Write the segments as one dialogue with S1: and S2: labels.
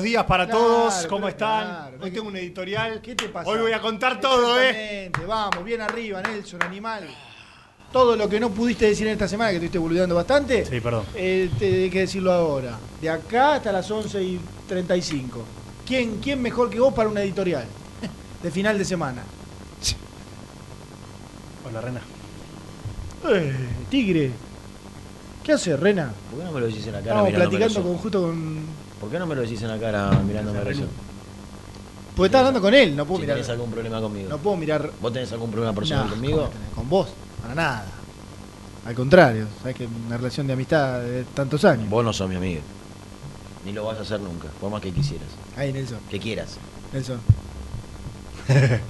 S1: Buenos días para
S2: Claro,
S1: todos. ¿Cómo están?
S2: claro,
S1: Hoy
S2: ¿qué-
S1: tengo un editorial.
S2: ¿Qué te pasa?
S1: Hoy voy a contar todo, ¿eh?
S2: Exactamente, Vamos, bien arriba, Nelson, animal. Todo lo que no pudiste decir en esta semana, que estuviste boludeando bastante,
S1: Sí, perdón.
S2: eh, te hay que decirlo ahora. De acá hasta las 11 y 35. ¿Quién, ¿Quién mejor que vos para una editorial? De final de semana.
S1: Hola, Rena.
S2: Eh, tigre. ¿Qué haces, Rena?
S3: ¿Por qué no me lo decís en la cara
S2: Estamos platicando con, justo con.
S3: ¿Por qué no me lo decís en la cara mirándome ojos?
S2: Porque estás hablando con él, no puedo
S3: Si
S2: mirar.
S3: tenés algún problema conmigo.
S2: No puedo mirar.
S3: ¿Vos tenés algún problema personal
S2: Nah,
S3: conmigo?
S2: Con vos, para nada. Al contrario, sabes que una relación de amistad de tantos años.
S3: Vos no sos mi amigo. Ni lo vas a hacer nunca, por más que quisieras.
S2: Ahí, Nelson.
S3: Que quieras.
S2: Nelson.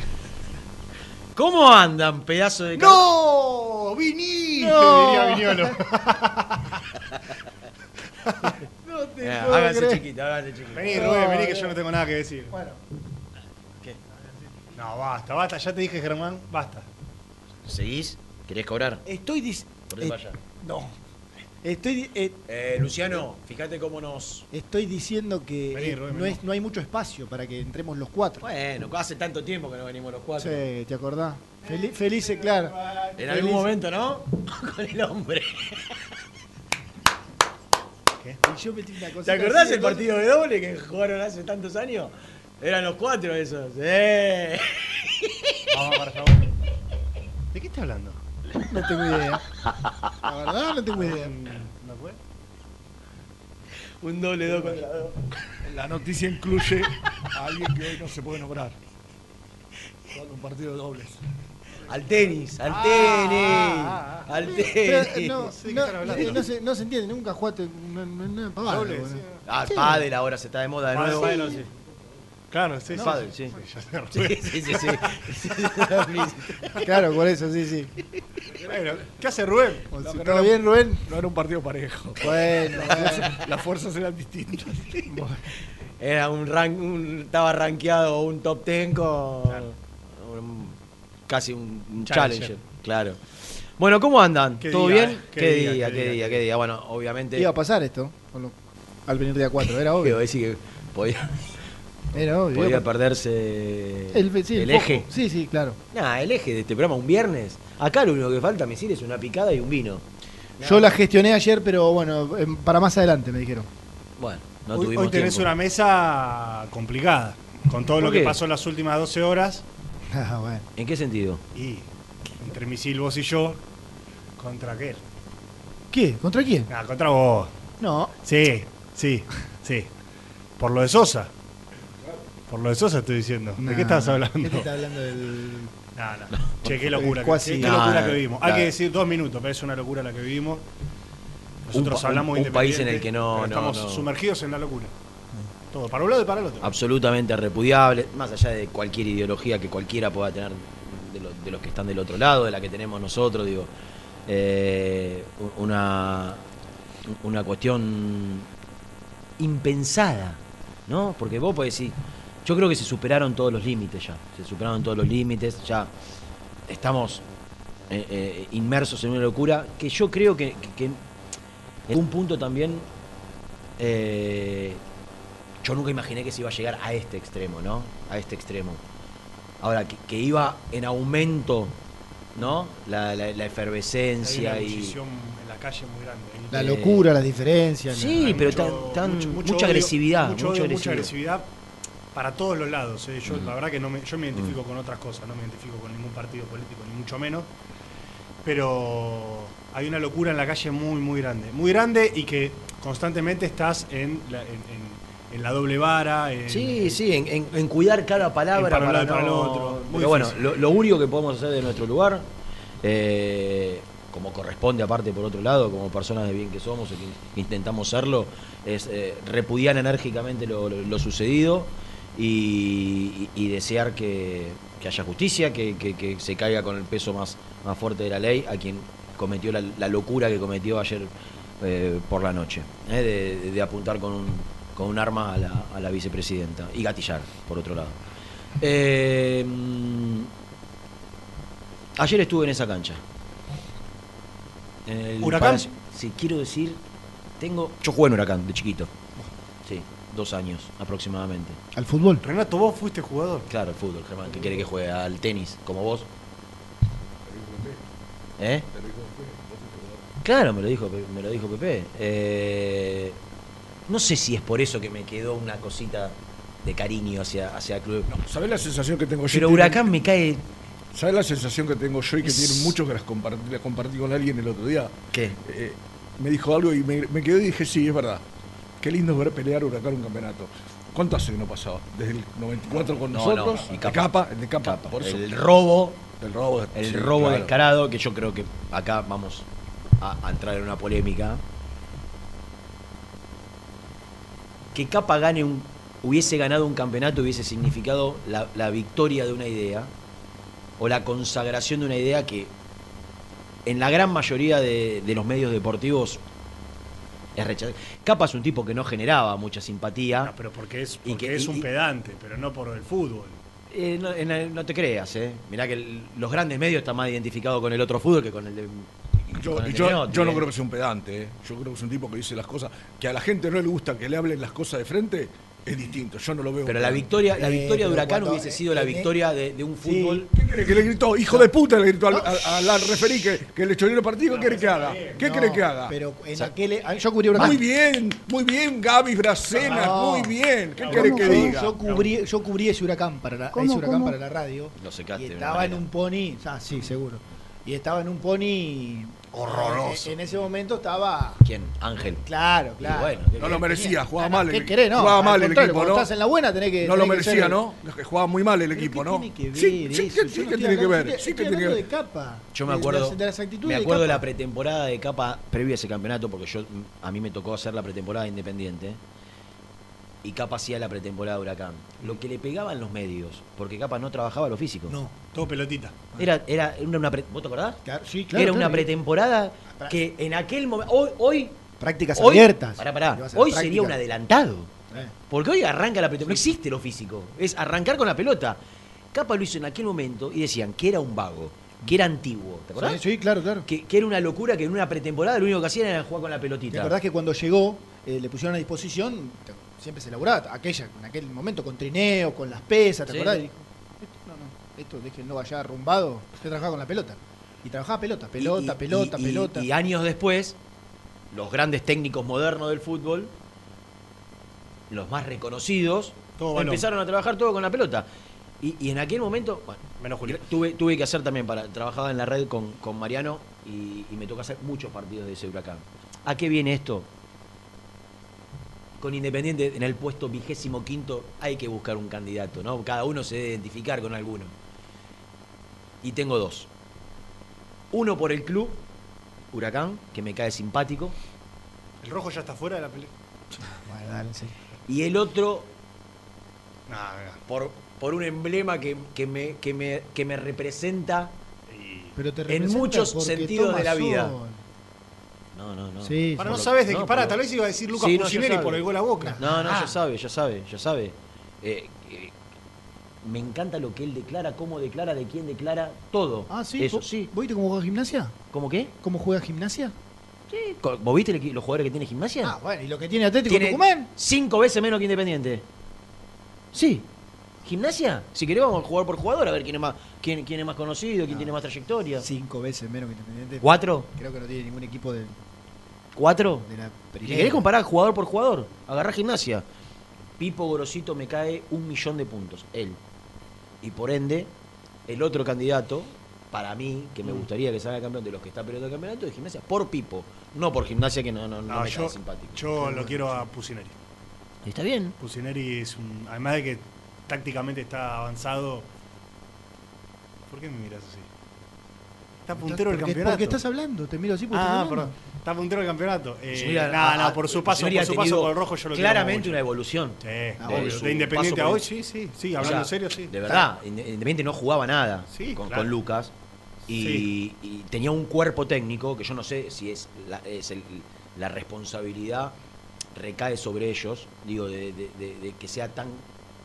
S3: ¿Cómo andan, pedazo de...
S1: ¡No! ¡Viniste!
S2: No.
S1: Diría.
S2: Te
S3: Eh,
S2: puedo
S3: háganse
S2: creer.
S3: chiquita, háganse chiquita.
S1: Vení, Rubén, vení que yo no tengo nada que decir.
S2: Bueno,
S3: ¿Qué?
S1: No, basta, basta. Ya te dije, Germán, basta.
S3: ¿Seguís? ¿Querés cobrar?
S2: estoy diciendo.
S3: Por eso vaya.
S2: no. Estoy, eh,
S3: Eh, Luciano, fíjate cómo nos...
S2: estoy diciendo que
S1: Vení,
S2: eh,
S1: Rubén,
S2: no,
S1: vení.
S2: es, no hay mucho espacio para que entremos los cuatro.
S3: Bueno, hace tanto tiempo que no venimos los cuatro.
S2: Sí, ¿te acordás? Fel- felices, claro.
S3: En algún momento, ¿no? Con el hombre.
S2: Y yo metí una cosa.
S3: ¿Te acordás el partido de doble que jugaron hace tantos años? Eran los cuatro esos. ¡Eh!
S1: Vamos para favor. ¿De qué estás hablando?
S2: No tengo idea. La verdad, no tengo idea.
S1: ¿No fue?
S3: Un doble dos contra dos.
S4: La noticia incluye a alguien que hoy no se puede nombrar. Jugando un partido de dobles.
S3: Al tenis, al
S2: Ah,
S3: tenis.
S2: ah, ah.
S3: Al
S2: Pero,
S3: tenis.
S2: no, se, no se entiende, nunca jugaste una, una, una pavada,
S1: Doble,
S2: bueno.
S1: sí.
S3: Ah,
S2: Sí.
S3: pádel ahora se está de moda de nuevo.
S1: bueno, sí. Claro, sí, sí.
S3: Pádel, sí. Sí, sí, sí, sí.
S2: Claro, por eso, sí, sí.
S1: Bueno, ¿Qué hace Rubén?
S2: Si ¿Todo
S4: no-
S2: bien, Rubén?
S4: No era un partido parejo.
S2: Bueno, bueno.
S4: Las fuerzas eran distintas.
S3: Era un rank, un, estaba rankeado un top ten con un casi un, un
S1: Challenger.
S3: challenger. Claro. Bueno, ¿cómo andan?
S1: ¿Qué
S3: ¿Todo
S1: día,
S3: bien?
S1: eh?
S3: ¿Qué,
S1: ¿Qué
S3: día,
S1: día,
S3: qué
S1: qué
S3: día,
S1: día,
S3: qué día? Bueno, obviamente.
S2: Iba a pasar esto lo- al venir día 4, era obvio.
S3: Quiero decir que podía,
S2: Era obvio.
S3: podía
S2: iba a-
S3: perderse
S2: el, sí, el foco.
S3: eje.
S2: Sí, sí, claro.
S3: Nah, el eje de este programa un viernes. Acá lo único que falta, misil, es una picada y un vino.
S2: Yo la gestioné ayer, pero bueno, em, para más adelante me dijeron.
S3: Bueno, no
S1: hoy,
S3: tuvimos
S1: hoy tenés
S3: tiempo.
S1: una mesa complicada. Con todo
S3: ¿Por
S1: lo que pasó en las últimas 12 horas.
S2: Ah, bueno.
S3: ¿En qué sentido?
S1: Y entre Misil, vos y yo. ¿Contra qué?
S2: ¿Qué? ¿Contra quién?
S1: Ah, contra vos.
S2: No.
S1: Sí, sí, sí. Por lo de Sosa. Por lo de Sosa estoy diciendo. ¿De
S2: Nah.
S1: qué estás hablando?
S2: ¿Qué te está hablando del.?
S1: No, no. Che, qué locura, que, qué locura que vivimos. Hay que decir dos minutos, pero es una locura la que vivimos. Nosotros hablamos
S3: un- un país en el que no- no-
S1: Estamos
S3: no.
S1: sumergidos en la locura. Todo, para un lado y para el otro.
S3: absolutamente repudiable, más allá de cualquier ideología que cualquiera pueda tener de, lo- de los que están del otro lado, de la que tenemos nosotros, digo, eh, una, una cuestión impensada, ¿no? Porque vos podés decir, yo creo que se superaron todos los límites ya, se superaron todos los límites, ya estamos eh, eh, inmersos en una locura que yo creo que, en un punto también yo nunca imaginé que se iba a llegar a este extremo, ¿no? A este extremo. Ahora, que, que iba en aumento, ¿no? La, la- la
S1: Hay
S3: efervescencia
S1: una
S3: y...
S1: en la calle muy grande.
S2: La
S3: Eh,
S2: locura, las diferencias.
S3: Sí,
S1: Hay
S3: pero
S1: mucho-
S3: tan, tan-
S1: mucho- mucho
S3: mucha
S1: odio,
S3: agresividad,
S1: mucho
S3: mucha
S1: odio, mucha
S3: agresividad.
S1: agresividad para todos los lados. ¿eh? Yo,
S3: Mm.
S1: La verdad que no me, yo me identifico
S3: Mm.
S1: con otras cosas, no me identifico con ningún partido político, ni mucho menos. Pero hay una locura en la calle muy, muy grande. Muy grande y que constantemente estás en la, en, en- en la doble vara. en-
S3: Sí, sí, en, en- en cuidar cada palabra
S1: para
S3: no-
S1: para el otro. Muy
S3: Pero bueno, lo, lo único que podemos hacer de nuestro lugar, eh, como corresponde aparte por otro lado, como personas de bien que somos y que intentamos serlo, es eh, repudiar enérgicamente lo, lo- lo sucedido y, y- y desear que, que haya justicia, que, que- que se caiga con el peso más, más fuerte de la ley a quien cometió la, la locura que cometió ayer eh, por la noche, eh, de, de apuntar con un, con un arma a la, a la vicepresidenta y gatillar, por otro lado. Eh, ayer estuve en esa cancha. En el
S1: ¿Huracán?
S3: Palacio. Sí, quiero decir, tengo. Yo jugué en Huracán de chiquito. Sí, dos años aproximadamente.
S2: Al fútbol.
S1: Renato, vos fuiste jugador.
S3: Claro, el fútbol, Germán. ¿Qué quiere que juegue? Al tenis, como vos. ¿Eh? Claro, me lo dijo, me lo dijo Pepe. Eh, no sé si es por eso que me quedó una cosita de cariño hacia, hacia el club.
S4: ¿Sabés la sensación que tengo yo?
S3: Pero
S4: Tiene-
S3: Huracán me cae.
S4: ¿Sabés la sensación que tengo yo y que
S3: Es-
S4: tienen muchos que las compartí, las compartí con alguien el otro día?
S3: ¿Qué?
S4: Eh, me dijo algo y me, me quedé y dije, sí, es verdad. Qué lindo es ver pelear Huracán un campeonato. ¿Cuánto hace que no pasaba? Desde el 94 con
S3: No,
S4: nosotros.
S3: no, y
S4: de
S3: Capa.
S4: capa, el de capa.
S3: Capa.
S4: Por eso.
S3: El robo,
S4: El robo.
S3: el
S4: sí,
S3: robo
S4: claro.
S3: descarado, que yo creo que acá vamos a, a entrar en una polémica. Que Capa gane un, hubiese ganado un campeonato hubiese significado la, la victoria de una idea o la consagración de una idea que en la gran mayoría de, de los medios deportivos es rechazada. Capa es un tipo que no generaba mucha simpatía.
S1: No, pero porque es,
S3: Y
S1: porque
S3: que-
S1: es
S3: y-
S1: un
S3: y-
S1: pedante, pero no por el fútbol.
S3: Eh, no, en- no te creas, ¿eh? Mirá que el- los grandes medios están más identificados con el otro fútbol que con el de.
S4: Yo, yo, no creo que sea un pedante, ¿eh? yo creo que es un tipo que dice las cosas, que a la gente no le gusta que le hablen las cosas de frente, es distinto, yo no lo veo.
S3: Pero la victoria, la
S2: Eh,
S3: victoria de Huracán
S2: cuando-
S3: hubiese sido la victoria de, de un
S2: Sí.
S3: fútbol.
S4: ¿Qué quiere que le gritó? Hijo de puta le gritó al, al- al- al referí que, que le choreó el partido, ¿qué quiere que haga? ¿Qué
S2: No,
S4: quiere que haga?
S2: Pero en
S3: O sea,
S2: aquel. ah, Yo cubrí Huracán.
S4: Muy bien, muy bien, Gaby Bracena,
S2: No.
S4: muy bien. ¿Qué quiere que
S2: yo-
S4: diga?
S2: Yo cubrí, yo cubrí ese huracán para la,
S5: ¿Cómo,
S2: ese huracán
S5: cómo?
S2: para la radio.
S3: Lo secaste
S2: Y estaba en un pony. Ah, sí, seguro. Y estaba en un pony.
S4: Horroroso.
S2: En, en ese momento estaba.
S3: ¿Quién? Ángel.
S2: Claro, claro.
S3: bueno, ¿qué
S4: No lo merecía, jugaba
S2: Ah, no,
S4: mal.
S2: ¿Qué
S4: el-
S2: querés? No,
S4: jugaba
S2: al
S4: mal el equipo, ¿no?
S2: estás en la buena tenés que.
S4: No lo
S2: tenés
S4: merecía,
S2: ser-
S4: ¿no? Que jugaba muy mal el
S2: ¿Pero
S4: equipo, ¿no?
S2: tiene que ver
S4: Sí,
S2: eso?
S4: que sí, tiene que ver. Sí, que tiene que ver.
S2: de capa.
S3: Yo me acuerdo,
S2: De las, de las actitudes
S3: me acuerdo de la pretemporada de Capa previa a ese campeonato, porque yo a mí me tocó hacer la pretemporada independiente. Y Capa hacía la pretemporada de Huracán. Lo que le pegaban los medios, porque Capa no trabajaba lo físico.
S2: No.
S1: Todo pelotita.
S3: Era, era una, una pre- ¿Vos te acordás?
S2: Claro, sí, claro.
S3: era una pretemporada que en aquel momento. Hoy, hoy,
S2: Prácticas
S3: hoy,
S2: abiertas.
S3: pará, pará, hoy sería un adelantado.
S2: Eh.
S3: Porque hoy arranca la pretemporada. No existe lo físico. Es arrancar con la pelota. Capa lo hizo en aquel momento y decían que era un vago, que era antiguo. ¿Te acordás?
S2: Sí, sí, claro, claro.
S3: Que, que era una locura que en una pretemporada lo único que hacían era jugar con la pelotita.
S2: La verdad es que cuando llegó, eh, le pusieron a disposición, siempre se laburaba, aquella, en aquel momento con trineo, con las pesas, ¿te
S3: Sí.
S2: acordás? Y dijo, esto, no, no, esto déjenlo allá arrumbado, usted trabajaba con la pelota. Y trabajaba pelota, pelota,
S3: Y- y-
S2: pelota,
S3: y-
S2: pelota.
S3: Y años después, los grandes técnicos modernos del fútbol, los más reconocidos,
S1: Todo balón.
S3: empezaron a trabajar todo con la pelota. Y, y en aquel momento, bueno,
S1: Menos Julio.
S3: tuve, tuve que hacer también, para trabajaba en la red con, con Mariano y, y me toca hacer muchos partidos de ese huracán. ¿A qué viene esto? Con Independiente en el puesto vigésimo quinto hay que buscar un candidato, ¿no? Cada uno se debe identificar con alguno. Y tengo dos. Uno por el club, Huracán, que me cae simpático.
S1: El rojo ya está fuera de la pelea.
S2: Bueno, dale, sí.
S3: Y el otro por, por un emblema que, que me, que, me, que me representa
S2: Pero te
S3: en muchos sentidos de la vida.
S2: sol.
S3: No, no, no.
S2: Sí,
S1: Para no
S3: lo-
S1: sabes de qué.
S3: no, lo-
S1: tal vez iba a decir Lucas
S3: Sí, sabe.
S1: por el gol a boca.
S3: No, no,
S1: Ah.
S3: ya sabe, ya sabe, ya sabe. Eh, eh, me encanta lo que él declara, cómo declara, de quién declara, todo.
S2: Ah, sí.
S3: Eso,
S2: ¿Vos-
S3: sí.
S2: ¿Vos viste cómo juega gimnasia?
S3: ¿Cómo qué?
S2: ¿Cómo juega gimnasia?
S3: Sí. ¿Vos viste los jugadores que tiene gimnasia?
S2: Ah, bueno, y lo que tiene Atlético
S3: tiene
S2: Tucumán.
S3: cinco veces menos que Independiente. Sí. ¿Gimnasia? Si querés vamos a jugar por jugador, a ver quién es más, quién, quién es más conocido, quién tiene más trayectoria.
S2: Cinco veces menos que Independiente.
S3: ¿Cuatro?
S2: Creo que no tiene ningún equipo de,
S3: ¿Cuatro?
S2: de la primera.
S3: querés comparar jugador por jugador, agarrá gimnasia. Pipo Gorosito me cae un millón de puntos, él. Y por ende, el otro candidato, para mí, que
S1: Mm.
S3: me gustaría que salga campeón de los que está peleando el campeonato, es gimnasia. Por Pipo, no por gimnasia que no, no, no
S1: No,
S3: me
S1: yo,
S3: cae simpático.
S1: yo lo quiero a Pusineri.
S3: Está bien.
S1: Pusineri es un. Además de que tácticamente está avanzado. ¿Por qué me miras así? Está puntero el
S2: Porque-
S1: campeonato.
S2: Porque estás hablando, te miro así porque
S1: Ah,
S2: estás.
S1: Está puntero el campeonato. Eh,
S3: Mira,
S1: no,
S3: a-
S1: no, por su paso, por su paso
S3: tenido
S1: por el rojo yo lo quiero
S3: Claramente una evolución.
S1: Sí,
S3: de
S1: obvio.
S3: su
S1: De Independiente a hoy, sí, sí, sí,
S3: O
S1: hablando
S3: sea,
S1: en serio, sí.
S3: De verdad, Inde- Independiente no jugaba nada
S1: Sí,
S3: con,
S1: claro.
S3: con Lucas. Y,
S1: Sí.
S3: y tenía un cuerpo técnico que yo no sé si es la, es el- la responsabilidad recae sobre ellos, digo, de, de- de- de que sea tan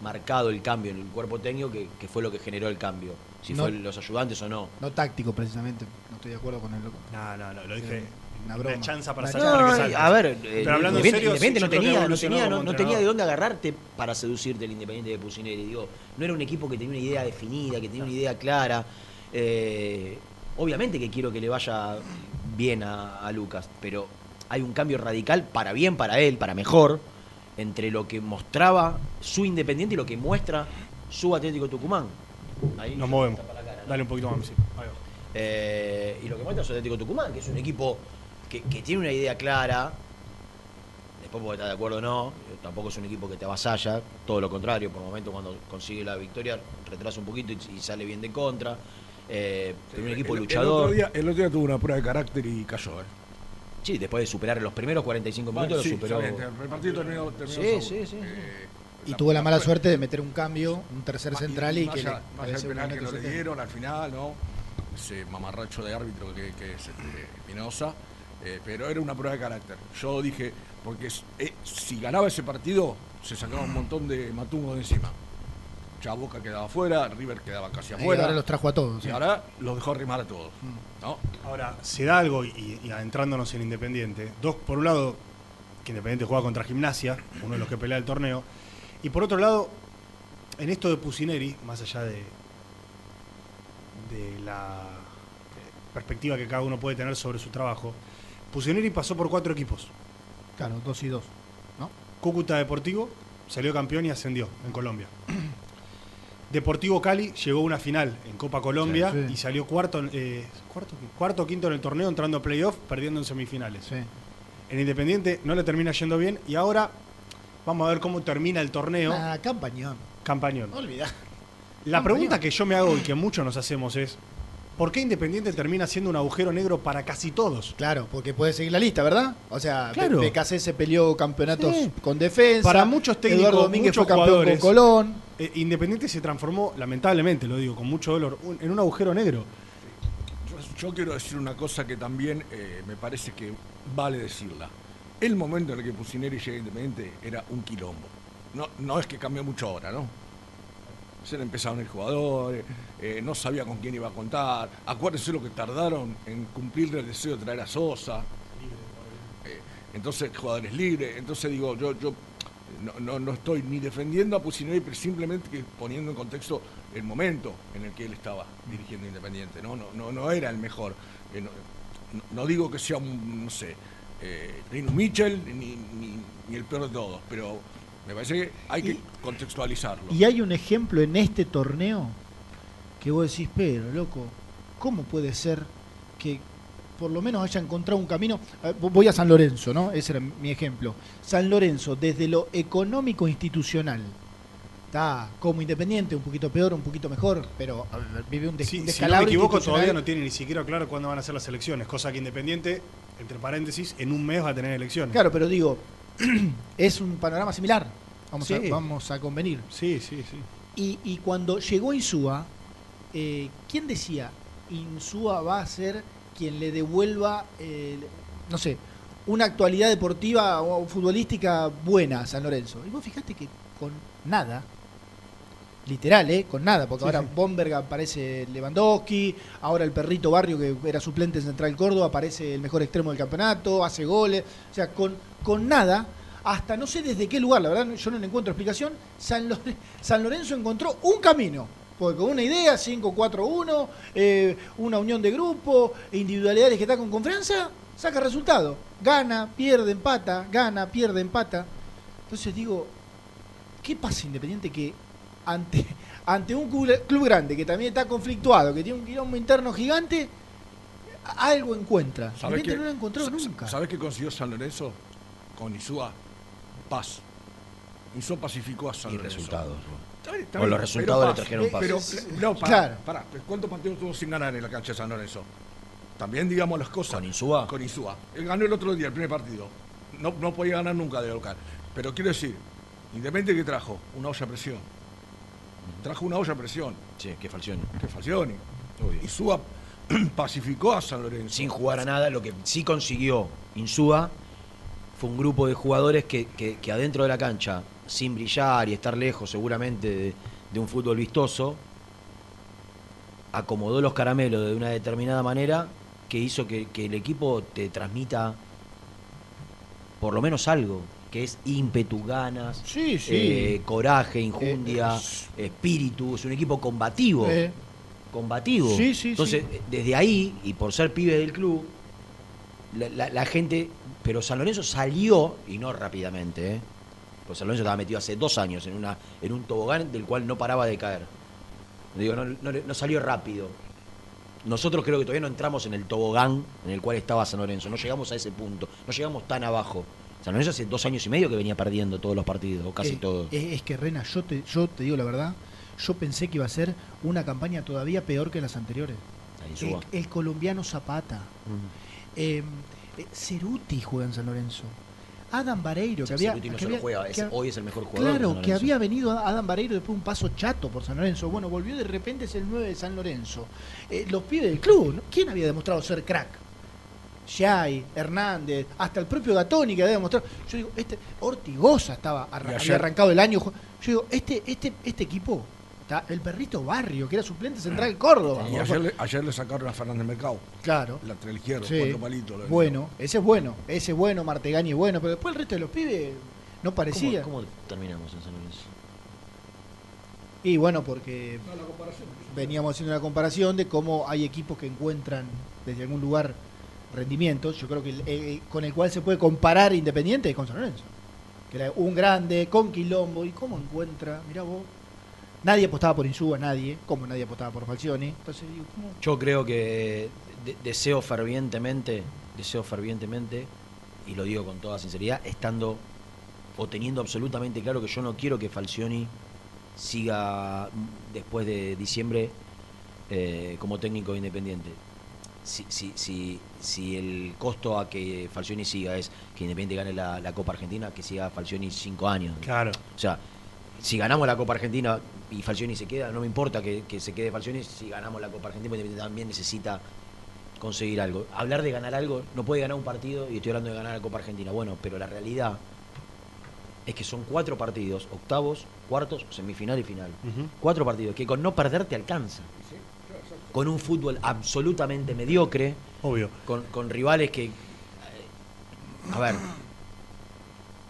S3: marcado el cambio en el cuerpo técnico que, que fue lo que generó el cambio. Si
S2: No.
S3: fue los ayudantes o no.
S2: No táctico, precisamente. No estoy de acuerdo con el loco.
S1: No, no, no, lo dije.
S2: Una
S1: Una,
S2: broma.
S1: chanza para
S2: Una
S1: sacar
S3: No,
S1: que
S3: y-
S1: salga.
S3: a ver, eh,
S1: Pero hablando en serio,
S3: Independiente
S1: sí,
S3: no,
S1: que
S3: tenía, no, tenía, no, no tenía de dónde agarrarte para seducirte el Independiente de Pusineri. Digo, no era un equipo que tenía una idea definida, que tenía una idea clara. Eh, obviamente que quiero que le vaya bien a, a Lucas, pero hay un cambio radical para bien, para él, para mejor, entre lo que mostraba su Independiente y lo que muestra su Atlético Tucumán. Ahí
S1: Nos movemos. Dale un poquito más, sí. Ahí va.
S3: eh, y lo que muestra su Atlético Tucumán, que es un equipo que, que tiene una idea clara. Después porque está de acuerdo o no, eh, tampoco es un equipo que te avasalla, todo lo contrario, por momentos cuando consigue la victoria retrasa un poquito y, y sale bien de contra. Eh, pero un equipo
S4: el,
S3: luchador.
S4: El otro, día, el otro día tuvo una prueba de carácter y cayó, ¿eh?
S3: Sí, después de superar los primeros 45 minutos,
S4: Sí,
S3: lo superó.
S4: el partido terminó, terminó
S3: Sí, sí, sí, sí.
S4: Eh,
S2: Y tuvo la mala suerte de meter un cambio, un tercer central y, que
S4: allá-
S2: le
S4: más allá
S2: parece
S4: del
S2: un
S4: penal que
S2: momento
S4: no le dieron al final, ¿no? Ese mamarracho de árbitro que, que es este, Espinosa. Eh, pero era una prueba de carácter. Yo dije, porque eh, si ganaba ese partido, se sacaba un montón de matungos de encima. Ya Boca quedaba afuera, River quedaba casi
S2: Y
S4: afuera.
S2: ahora los trajo a todos.
S4: Y
S2: sí.
S4: ahora los dejó arrimar a todos. ¿no?
S1: Ahora, se da algo, y, y adentrándonos en Independiente. Dos, por un lado, que Independiente juega contra Gimnasia, uno de los que pelea el torneo. Y por otro lado, en esto de Pusineri, más allá de, de la perspectiva que cada uno puede tener sobre su trabajo, Pusineri pasó por cuatro equipos.
S2: Claro, dos y dos. ¿no?
S1: Cúcuta Deportivo salió campeón y ascendió en Colombia. Deportivo Cali llegó a una final en Copa Colombia
S2: Sí, sí.
S1: y salió cuarto, eh, cuarto, cuarto o quinto en el torneo, entrando a playoff, perdiendo en semifinales.
S2: Sí.
S1: En Independiente no le termina yendo bien y ahora vamos a ver cómo termina el torneo.
S2: Ah, campañón.
S1: Campañón.
S2: No.
S1: La
S2: campañón.
S1: pregunta que yo me hago y que muchos nos hacemos es, ¿por qué Independiente termina siendo un agujero negro para casi todos?
S2: Claro, porque puede seguir la lista, ¿verdad? O sea,
S1: Claro.
S2: BKC se peleó campeonatos
S1: Sí.
S2: con defensa.
S1: Para muchos técnicos,
S2: Eduardo Domínguez
S1: muchos
S2: fue campeón
S1: jugadores,
S2: con Colón.
S1: eh, Independiente se transformó, lamentablemente lo digo con mucho dolor, un- en un agujero negro.
S4: Yo, yo quiero decir una cosa que también eh, me parece que vale decirla. El momento en el que Pusineri llega a Independiente era un quilombo. No, no es que cambió mucho ahora, ¿no? Se le empezaron el jugador, eh, no sabía con quién iba a contar. Acuérdense lo que tardaron en cumplir el deseo de traer a Sosa. Eh, entonces, jugadores libres. Entonces digo, yo, yo no, no, no estoy ni defendiendo a Pusineri, pero simplemente poniendo en contexto el momento en el que él estaba dirigiendo Independiente. No, no, no, no era el mejor. Eh, no, digo que sea un, no sé, eh, Rino Mitchell ni, ni- ni el peor de todos, pero me parece que hay que contextualizarlo.
S2: Y hay un ejemplo en este torneo que vos decís, pero loco, ¿cómo puede ser que por lo menos haya encontrado un camino? A ver, Voy a San Lorenzo, ¿no? Ese era mi ejemplo. San Lorenzo, desde lo económico institucional, está como independiente, un poquito peor, un poquito mejor, pero vive un, des-
S1: Sí,
S2: un
S1: si no me
S2: descalabro
S1: equivoco, todavía no tiene ni siquiera claro cuándo van a ser las elecciones, cosa que Independiente, entre paréntesis, en un mes va a tener elecciones.
S2: Claro, pero digo, es un panorama similar. Vamos,
S1: Sí.
S2: a, vamos a convenir.
S1: Sí, sí, sí.
S2: Y, y cuando llegó Insúa, eh, ¿quién decía Insúa va a ser quien le devuelva, eh, no sé, una actualidad deportiva o futbolística buena a San Lorenzo? Y vos fijate que con nada, literal, ¿eh? Con nada, porque
S1: Sí,
S2: ahora
S1: sí.
S2: Bomberg aparece Lewandowski, ahora el perrito Barrio, que era suplente en Central Córdoba, aparece el mejor extremo del campeonato, hace goles, o sea, con, con nada, hasta no sé desde qué lugar, la verdad yo no le encuentro explicación, San, Lore- San Lorenzo encontró un camino, porque con una idea, 5-4-1, eh, una unión de grupo, individualidades que está con confianza, saca resultado, gana, pierde, empata, gana, pierde, empata. Entonces digo, ¿qué pasa Independiente que ante, ante un club, club grande que también está conflictuado, que tiene un quilombo interno gigante, algo encuentra?
S4: ¿Sabés
S2: Independiente
S4: qué?
S2: no lo encontró nunca.
S4: ¿Sabés qué consiguió San Lorenzo? Con Isúa, paz. Isúa pacificó a San
S3: Y
S4: Lorenzo.
S3: resultados.
S4: Bien,
S3: los
S4: pero
S3: resultados le trajeron paz.
S4: Pero, no, pará,
S2: claro.
S4: pará, ¿cuántos partidos tuvo sin ganar en la cancha de San Lorenzo? También digamos las cosas.
S3: ¿Con Insúa?
S4: Con Insúa. Él ganó el otro día, el primer partido. No, no podía ganar nunca de local. Pero quiero decir, Independiente que trajo una olla a presión. Trajo una olla a presión.
S3: Sí, que Falcioni.
S4: Que Falcioni.
S3: Obvio.
S4: Insúa pacificó a San Lorenzo.
S3: Sin jugar a nada, lo que sí consiguió Insúa fue un grupo de jugadores que, que- que adentro de la cancha, sin brillar y estar lejos seguramente de, de un fútbol vistoso, acomodó los caramelos de una determinada manera que hizo que, que el equipo te transmita por lo menos algo, que es ímpetu, ganas,
S2: Sí, sí.
S3: eh, coraje, injundia,
S2: Eh,
S3: espíritu, es un equipo combativo
S2: Eh,
S3: combativo.
S2: Sí,
S3: Entonces, desde ahí, y por ser pibe del club, la, la- la gente. Pero San Lorenzo salió, y no rápidamente, ¿eh? Pues San Lorenzo estaba metido hace dos años en, una, en un tobogán del cual no paraba de caer. Digo, no, no- no salió rápido. Nosotros creo que todavía no entramos en el tobogán en el cual estaba San Lorenzo. No llegamos a ese punto. No llegamos tan abajo. San Lorenzo hace dos años y medio que venía perdiendo todos los partidos, o casi
S2: eh,
S3: todos.
S2: Es que Rena, yo te, yo te digo la verdad, yo pensé que iba a ser una campaña todavía peor que las anteriores.
S3: Ahí
S2: El, el colombiano Zapata. Eh, Ceruti juega en San Lorenzo. Adam Vareiro, que había. Que había-
S3: juega, es- hoy es el mejor jugador.
S2: Claro, que había venido Adam Vareiro después de un paso chato por San Lorenzo. Bueno, volvió de repente, es el 9 de San Lorenzo. Eh, los pibes del club, ¿no? ¿quién había demostrado ser crack? Yay, Hernández, hasta el propio Gatoni que había demostrado. Yo digo, este, Ortigosa estaba había arrancado el año. Yo digo, este, este, este equipo, está el perrito Barrio, que era suplente central de Córdoba.
S4: Y ayer, le- ayer le sacaron a Fernández Mercado,
S2: Claro.
S4: lateral izquierdo,
S2: Sí.
S4: cuatro palitos. lo
S2: Bueno, ese es bueno, ese es bueno, Martegani es bueno, pero después el resto de los pibes no parecía.
S3: ¿Cómo, cómo terminamos en San Lorenzo?
S2: Y bueno, porque veníamos haciendo una comparación de cómo hay equipos que encuentran desde algún lugar rendimientos, yo creo que el- eh, con el cual se puede comparar Independiente con San Lorenzo. Que era un grande, con quilombo, y cómo encuentra, mirá vos, nadie apostaba por Insúa, nadie, como nadie apostaba por Falcioni, entonces digo, ¿cómo?
S3: Yo creo que de- deseo fervientemente, deseo fervientemente, y lo digo con toda sinceridad, estando o teniendo absolutamente claro que yo no quiero que Falcioni siga después de diciembre eh, como técnico de independiente. Si, si, si, si el costo a que Falcioni siga es que Independiente gane la, la Copa Argentina, que siga Falcioni cinco años.
S1: Claro.
S3: O sea, si ganamos la Copa Argentina y Falcioni se queda, no me importa que, que se quede Falcioni si ganamos la Copa Argentina, porque también necesita conseguir algo. Hablar de ganar algo, no puede ganar un partido y estoy hablando de ganar la Copa Argentina. Bueno, pero la realidad es que son cuatro partidos, octavos, cuartos, semifinal y final. Cuatro partidos que con no perder te alcanza. Con un fútbol absolutamente mediocre,
S1: Obvio.
S3: con, con rivales que... eh, A ver,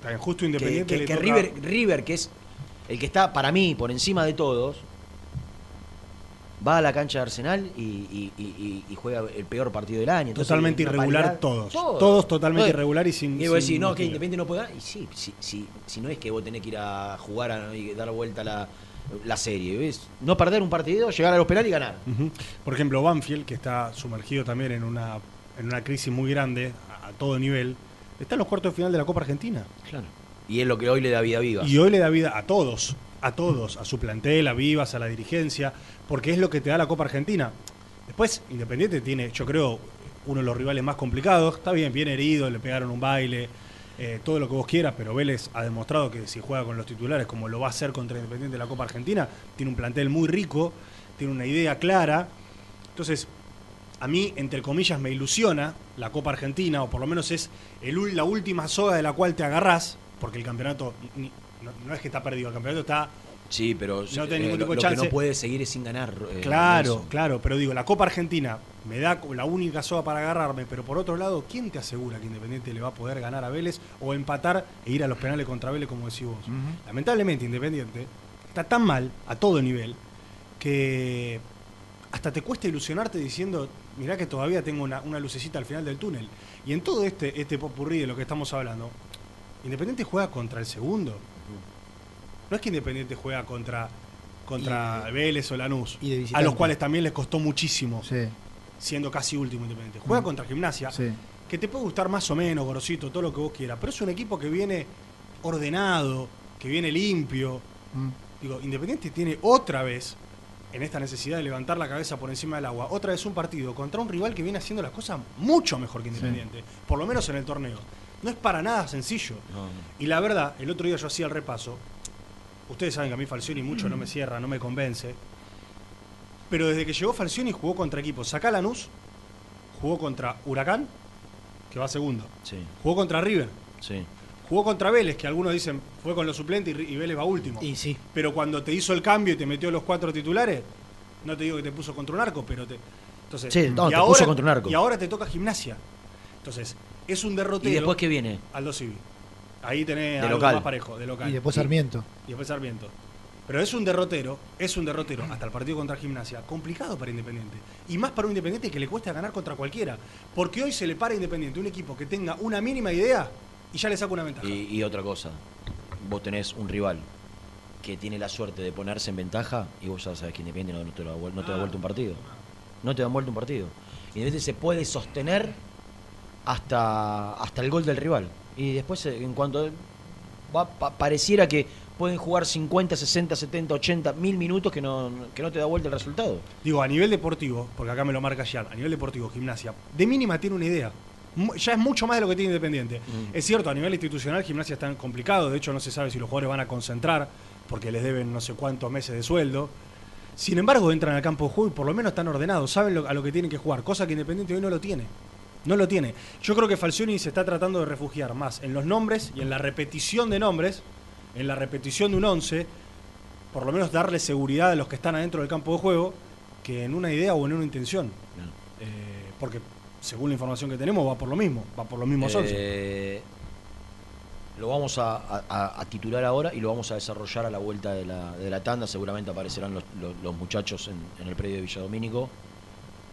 S1: bien, Justo Independiente
S3: que-
S1: le
S3: que
S1: toca-
S3: River, River, que es el que está para mí por encima de todos, va a la cancha de Arsenal y, y- y- y- y juega el peor partido del año. Entonces,
S1: Totalmente irregular
S3: paridad-
S1: todos.
S3: Todo.
S1: Todos totalmente irregular y sin-
S3: Y vos decís, no, que. Independiente no puede ganar. Y sí, si, si, si no es que vos tenés que ir a jugar a, y dar vuelta la, la serie. ¿ves? No perder un partido, llegar a los penales y ganar.
S1: Por ejemplo, Banfield, que está sumergido también en una, en una crisis muy grande, a, a todo nivel, está en los cuartos de final de la Copa Argentina.
S3: Claro. Y es lo que hoy le da vida viva.
S1: Y hoy le da vida a todos, a todos, a su plantel, a Vivas, a la dirigencia, porque es lo que te da la Copa Argentina. Después, Independiente tiene, yo creo, uno de los rivales más complicados. Está bien, bien herido, le pegaron un baile, eh, todo lo que vos quieras, pero Vélez ha demostrado que si juega con los titulares, como lo va a hacer contra Independiente de la Copa Argentina, tiene un plantel muy rico, tiene una idea clara. Entonces, a mí, entre comillas, me ilusiona la Copa Argentina, o por lo menos es la última soga de la cual te agarrás, porque el campeonato ni- no, no es que está perdido, el campeonato está
S3: Sí, pero
S1: No
S3: eh,
S1: tiene ningún
S3: lo,
S1: tipo de
S3: lo
S1: chance.
S3: que no puede seguir es sin ganar. eh,
S1: Claro, claro, pero digo, la Copa Argentina me da la única soga para agarrarme, pero por otro lado, ¿quién te asegura que Independiente le va a poder ganar a Vélez o empatar e ir a los penales contra Vélez, como decís vos? Lamentablemente, Independiente está tan mal, a todo nivel, que hasta te cuesta ilusionarte diciendo, mirá que todavía tengo una, una lucecita al final del túnel. Y en todo este, este popurrí de lo que estamos hablando, Independiente juega contra el segundo. No es que Independiente juega contra, contra Vélez o Lanús,
S2: y
S1: a los cuales también les costó muchísimo,
S2: Sí,
S1: siendo casi último Independiente. Juega
S2: Mm.
S1: contra Gimnasia,
S2: sí.
S1: que te puede gustar más o menos, Gorosito, todo lo que vos quieras, pero es un equipo que viene ordenado, que viene limpio.
S2: Mm.
S1: Digo, Independiente tiene otra vez, en esta necesidad de levantar la cabeza por encima del agua, otra vez un partido contra un rival que viene haciendo las cosas mucho mejor que Independiente, por lo menos en el torneo. No es para nada sencillo.
S3: No, no.
S1: Y la verdad, el otro día yo hacía el repaso. Ustedes saben que a mí Falcioni mucho no me cierra, no me convence. Pero desde que llegó Falcioni jugó contra equipos. Sacá Lanús, jugó contra Huracán, que va segundo.
S3: Sí,
S1: Jugó contra River.
S3: sí.
S1: Jugó contra Vélez, que algunos dicen fue con los suplentes y, Vélez va último.
S2: Y sí.
S1: Pero cuando te hizo el cambio y te metió los cuatro titulares, no te digo que te puso contra un arco, pero te. Entonces,
S3: Sí, no,
S1: y
S3: te
S1: ahora,
S3: puso contra un arco.
S1: Y ahora te toca gimnasia. Entonces, es un derrotero.
S3: ¿Y después qué viene?
S1: Aldo Civi. Ahí tenés
S3: De
S1: algo
S3: local.
S1: más parejo, de local.
S2: Y después Sarmiento.
S1: Y después Sarmiento. Pero es un derrotero, es un derrotero hasta el partido contra Gimnasia, complicado para Independiente. Y más para un Independiente que le cuesta ganar contra cualquiera. Porque hoy se le para a Independiente un equipo que tenga una mínima idea y ya le saca una ventaja.
S3: Y, y otra cosa, vos tenés un rival que tiene la suerte de ponerse en ventaja y vos ya sabés que Independiente no, no te, da, vuel- no te da vuelta un partido. No te da vuelta un partido. Independiente se puede sostener hasta, hasta el gol del rival. Y después, eh, en cuanto va, pa- pareciera que pueden jugar 50, 60, 70, 80, mil minutos que no, que no te da vuelta el resultado.
S1: Digo, a nivel deportivo, porque acá me lo marca Jan, a nivel deportivo, Gimnasia, de mínima tiene una idea. Ya es mucho más de lo que tiene Independiente.
S3: Mm.
S1: Es cierto, a nivel institucional, Gimnasia está complicado. De hecho, no se sabe si los jugadores van a concentrar, porque les deben no sé cuántos meses de sueldo. Sin embargo, entran al campo de juego y por lo menos están ordenados, saben lo- a lo que tienen que jugar, cosa que Independiente hoy no lo tiene. No lo tiene. Yo creo que Falcioni se está tratando de refugiar más en los nombres y en la repetición de nombres, en la repetición de un 11, por lo menos darle seguridad a los que están adentro del campo de juego, que en una idea o en una intención. Eh, porque según la información que tenemos va por lo mismo, va por los mismos 11.
S3: Eh, lo vamos a, a- a titular ahora y lo vamos a desarrollar a la vuelta de la, de la tanda. Seguramente aparecerán los, los- los muchachos en, en el predio de Villadomínico.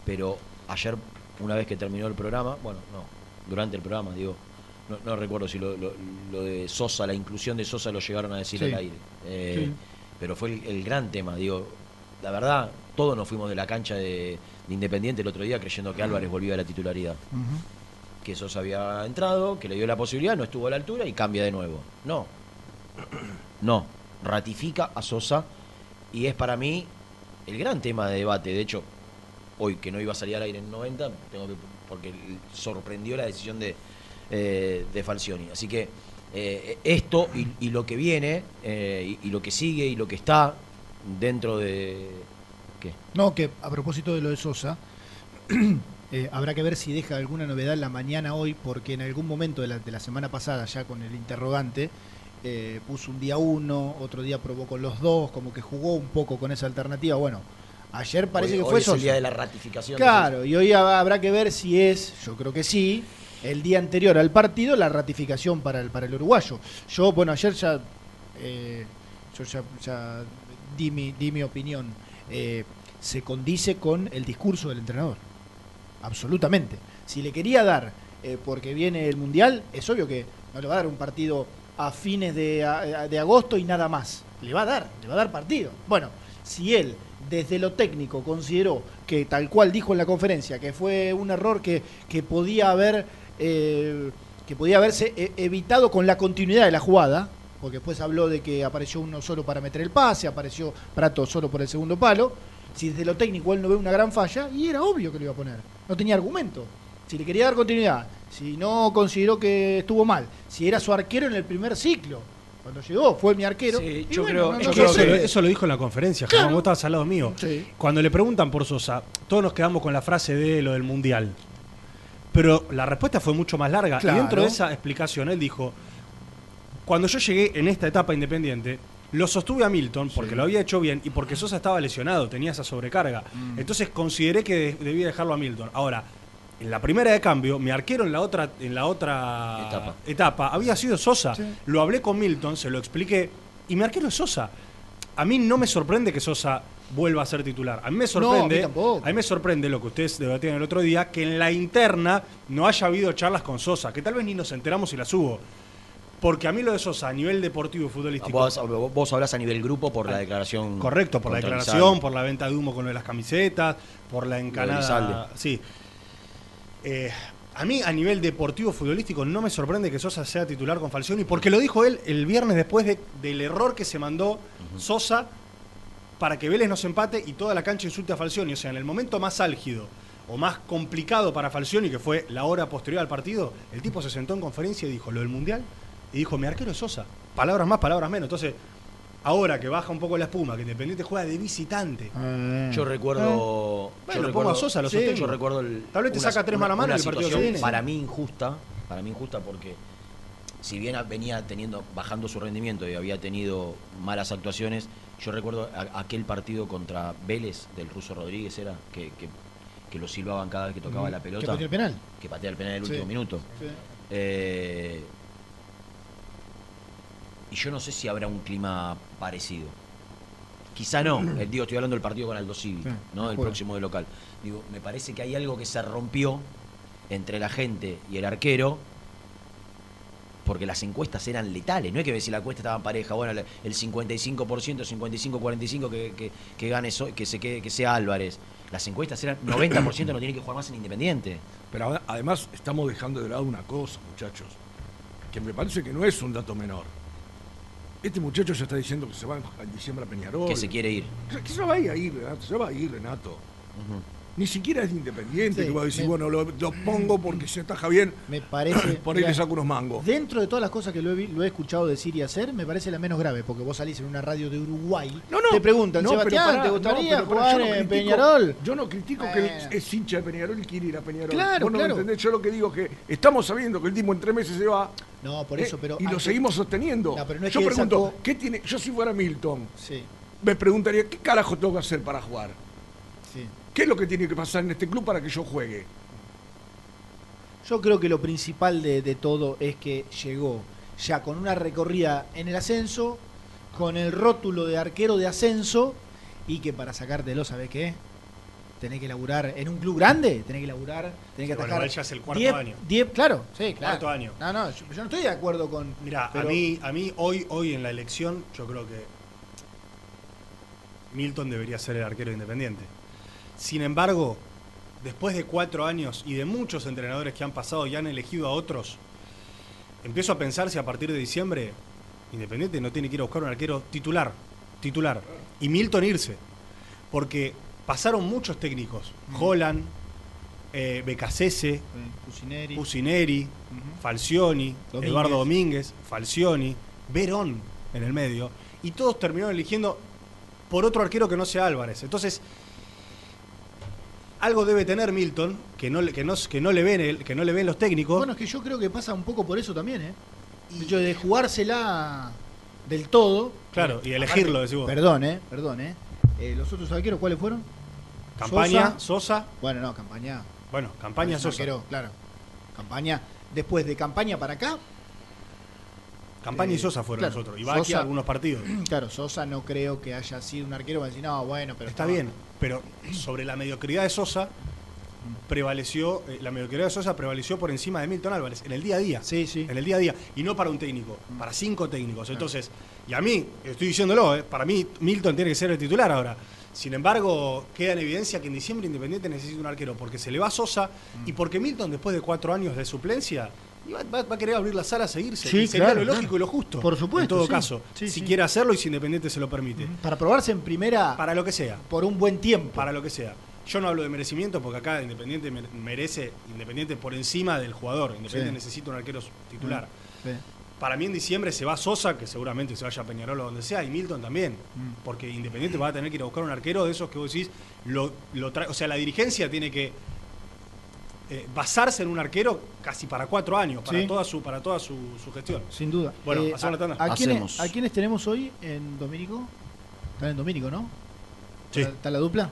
S3: Pero ayer, una vez que terminó el programa, bueno, no, durante el programa, digo, no, no recuerdo si lo, lo- lo de Sosa, la inclusión de Sosa lo llegaron a decir
S2: Sí.
S3: al aire. Eh,
S2: Sí.
S3: Pero fue el, el gran tema, digo, la verdad, todos nos fuimos de la cancha de, de Independiente el otro día creyendo que Álvarez volvía a la titularidad que Sosa había entrado, que le dio la posibilidad, no estuvo a la altura y cambia de nuevo. No. No. Ratifica a Sosa y es para mí el gran tema de debate. De hecho, hoy que no iba a salir al aire en 90, tengo que, porque sorprendió la decisión de, eh, de Falcioni. Así que eh, esto y, lo que viene, eh, y, lo que sigue y lo que está dentro de. ¿Qué?
S2: No, que a propósito de lo de Sosa, eh, habrá que ver si deja alguna novedad la mañana hoy, porque en algún momento de la, de la semana pasada, ya con el interrogante, puso un día uno, otro día probó con los dos, como que jugó un poco con esa alternativa. Bueno, ayer parece
S3: Hoy-
S2: que
S3: hoy
S2: fue
S3: es el día de la ratificación.
S2: Claro, y hoy ha- habrá que ver si es, yo creo que sí, el día anterior al partido, la ratificación para el, para el uruguayo. Yo, bueno, ayer ya, eh, yo ya, ya di, mi, di mi opinión. Eh, se condice con el discurso del entrenador. Absolutamente. Si le quería dar, eh, porque viene el Mundial, es obvio que no le va a dar un partido a fines de, a- de agosto y nada más. Le va a dar, le va a dar partido. Bueno, si él desde lo técnico consideró que tal cual dijo en la conferencia, que fue un error que, que podía haber eh, que podía haberse e- evitado con la continuidad de la jugada, porque después habló de que apareció uno solo para meter el pase, apareció Prato solo por el segundo palo. Si desde lo técnico él no ve una gran falla, y era obvio que lo iba a poner. No tenía argumento. Si le quería dar continuidad, si no consideró que estuvo mal, si era su arquero en el primer ciclo, cuando llegó, fue mi arquero. y
S3: yo
S2: bueno,
S3: creo-
S2: no-
S1: Yo creo que lo- eso lo dijo en la conferencia,
S2: Claro.
S1: Germán, vos estabas al lado mío.
S2: Sí.
S1: Cuando le preguntan por Sosa, todos nos quedamos con la frase de lo del Mundial. Pero la respuesta fue mucho más larga.
S2: Claro.
S1: Y dentro de esa explicación, él dijo, cuando yo llegué en esta etapa independiente, lo sostuve a Milton porque lo había hecho bien y porque Sosa estaba lesionado, tenía esa sobrecarga.
S2: Mm.
S1: Entonces consideré que de- debía dejarlo a Milton. Ahora, en la primera de cambio, mi arquero en la otra, en la otra
S3: Etapa.
S1: etapa había sido Sosa. Lo hablé con Milton, se lo expliqué, y mi arquero es Sosa. A mí no me sorprende que Sosa vuelva a ser titular. A mí me
S2: No,
S1: sorprende,
S2: a mí tampoco.
S1: a mí me sorprende lo que ustedes debatían el otro día, que en la interna no haya habido charlas con Sosa, que tal vez ni nos enteramos y las hubo. Porque a mí lo de Sosa a nivel deportivo y futbolístico.
S3: Vos, vos hablás a nivel grupo por la declaración.
S1: Correcto, por la declaración, por la venta de humo con lo de las camisetas, por la encanada. Sí. Eh, a mí, a nivel deportivo futbolístico, no me sorprende que Sosa sea titular con Falcioni, porque lo dijo él el viernes después de- del error que se mandó Sosa para que Vélez no se empate y toda la cancha insulte a Falcioni. O sea, en el momento más álgido o más complicado para Falcioni, que fue la hora posterior al partido, el tipo se sentó en conferencia y dijo lo del Mundial y dijo, mi arquero es Sosa. Palabras más, palabras menos. Entonces, ahora que baja un poco la espuma, que Independiente juega de visitante.
S3: Yo recuerdo.
S1: Bueno,
S3: yo
S1: pongo
S3: recuerdo
S1: a Sosa, lo
S3: sí,
S1: sostengo.
S3: Yo recuerdo. el-
S1: Tal vez te
S3: una-
S1: saca tres
S3: una-
S1: mano a mano el partido viene.
S3: Para mí injusta. Para mí injusta porque. Si bien venía teniendo, bajando su rendimiento y había tenido malas actuaciones, yo recuerdo a- aquel partido contra Vélez del ruso Rodríguez era que, que, que lo silbaban cada vez que tocaba
S2: Mm,
S3: la
S2: que
S3: pelota.
S2: pateó el penal.
S3: Que patea el penal en el
S2: Sí.
S3: último minuto.
S2: Sí.
S3: Eh, y yo no sé si habrá un clima parecido. Quizá no, eh, digo, estoy hablando del partido con Aldo Civi,
S2: Sí,
S3: ¿no? El próximo de local. Digo, me parece que hay algo que se rompió entre la gente y el arquero, porque las encuestas eran letales. No es que si la encuesta estaba en pareja, bueno, el 55%, 55-45 que, que, que gane, so- que, se quede, que sea Álvarez. Las encuestas eran 90% no tiene que jugar más en Independiente.
S4: Pero ade- además estamos dejando de lado una cosa, muchachos, que me parece que no es un dato menor. Este muchacho ya está diciendo que se va en diciembre a Peñarol.
S3: Que se quiere ir.
S4: Que- se va a ir, Renato, se va a ir, Renato. Ni siquiera es independiente
S2: Sí,
S4: que va a decir,
S2: me-
S4: bueno, lo, lo pongo porque se ataja bien.
S2: Me parece.
S4: Por ahí
S2: mira,
S4: le saco unos mangos.
S2: Dentro de todas las cosas que lo he, vi- lo he escuchado decir y hacer, me parece la menos grave, porque vos salís en una radio de Uruguay,
S4: No, no.
S2: te preguntan,
S4: No,
S2: Sebastián,
S4: pero pará,
S2: ¿te
S4: no,
S2: gustaría
S4: pero pará,
S2: jugar
S4: no
S2: en Peñarol?
S4: Yo no critico que
S2: Bueno.
S4: es hincha de Peñarol y quiere ir a Peñarol.
S2: Claro,
S4: Vos no me
S2: claro.
S4: entendés, yo lo que digo es que estamos sabiendo que el tipo en tres meses se va.
S2: No, por
S4: eh,
S2: eso, pero.
S4: y lo seguimos sosteniendo.
S2: No, pero no es
S4: yo
S2: que
S4: pregunto,
S2: sacó-
S4: ¿qué tiene? Yo si fuera Milton,
S2: Sí,
S4: me preguntaría, ¿qué carajo tengo que hacer para jugar?
S2: sí.
S4: ¿Qué es lo que tiene que pasar en este club para que yo juegue?
S2: Yo creo que lo principal de, de todo es que llegó ya con una recorrida en el ascenso, con el rótulo de arquero de ascenso, y que para sacártelo, ¿sabés qué? Tenés que laburar en un club grande, tenés que laburar, tenés que
S1: Bueno, igual ya es el cuarto
S2: diez-
S1: año.
S2: diez- claro, sí, claro.
S1: Cuarto año.
S2: No, no, yo, yo no estoy de acuerdo con.
S1: Mira,
S2: pero-
S1: a mí, a mí hoy, hoy en la elección, yo creo que Milton debería ser el arquero independiente. Sin embargo, después de cuatro años y de muchos entrenadores que han pasado y han elegido a otros, empiezo a pensar si a partir de diciembre Independiente no tiene que ir a buscar un arquero titular, titular, y Milton irse, porque pasaron muchos técnicos, Holland, eh, Becasese,
S2: Cusineri.
S1: Falcioni,
S2: Domínguez.
S1: Eduardo Domínguez, Falcioni, Verón en el medio, y todos terminaron eligiendo por otro arquero que no sea Álvarez. Entonces, algo debe tener Milton que no, le- que no, que no le ven el- que no le ven los técnicos.
S2: Bueno, es que yo creo que pasa un poco por eso también, ¿eh? De hecho, de jugársela del todo.
S1: Claro, y elegirlo, decís vos.
S2: Perdón, eh, perdón, eh. Eh, ¿Los otros arqueros cuáles fueron?
S1: Campaña, Sosa.
S2: Bueno, no, campaña.
S1: Bueno, campaña Sosa.
S2: arquero, claro. Campaña. Después de campaña para acá.
S1: Campaña y
S2: eh,
S1: Sosa fueron
S2: claro,
S1: nosotros. Y va aquí a algunos partidos.
S2: Claro, Sosa no creo que haya sido un arquero para decir, no, bueno, pero.
S1: Está bien, pero sobre la mediocridad de Sosa prevaleció, eh, la mediocridad de Sosa prevaleció por encima de Milton Álvarez en el día a día.
S2: Sí, sí.
S1: En el día a día. Y no para un técnico, para cinco técnicos. Entonces, y a mí, estoy diciéndolo, eh, para mí Milton tiene que ser el titular ahora. Sin embargo, queda en evidencia que en diciembre Independiente necesita un arquero porque se le va a Sosa y porque Milton, después de cuatro años de suplencia, iba- va, va a querer abrir la sala a seguirse.
S2: Sí,
S1: y sería
S2: claro,
S1: lo lógico
S2: claro.
S1: y lo justo.
S2: Por supuesto,
S1: En todo
S2: sí.
S1: caso,
S2: Sí,
S1: si quiere hacerlo y si Independiente se lo permite.
S2: Para probarse en primera
S1: Para lo que sea.
S2: por un buen tiempo.
S1: Para lo que sea. Yo no hablo de merecimiento porque acá Independiente mer- merece Independiente por encima del jugador. Independiente necesita un arquero titular. Para mí en diciembre se va Sosa, que seguramente se vaya a Peñarol o donde sea, y Milton también. Porque Independiente va a tener que ir a buscar un arquero de esos que vos decís, lo, lo trae- o sea, la dirigencia tiene que eh, basarse en un arquero casi para cuatro años, para
S2: Sí.
S1: toda su, para toda su, su gestión.
S2: Sin duda.
S1: Bueno,
S2: Eh,
S1: hacemos la tanda.
S2: ¿a, a quiénes,
S6: Hacemos.
S2: ¿A quiénes tenemos hoy en Domínico? Están en Domínico, ¿no?
S1: Sí.
S2: ¿Está, está la dupla?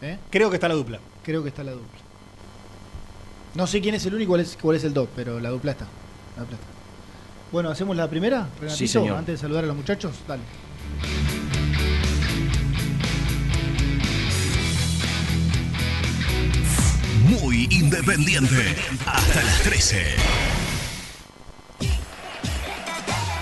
S2: ¿Eh?
S1: Creo que está la dupla.
S2: Creo que está la dupla. No sé quién es el uno y cuál es, cuál es el dos, pero la dupla está. La dupla está. Bueno, ¿hacemos la primera, Renatito?
S3: Sí, señor.
S2: Antes de saludar a los muchachos, dale.
S7: Muy independiente. Hasta las 13.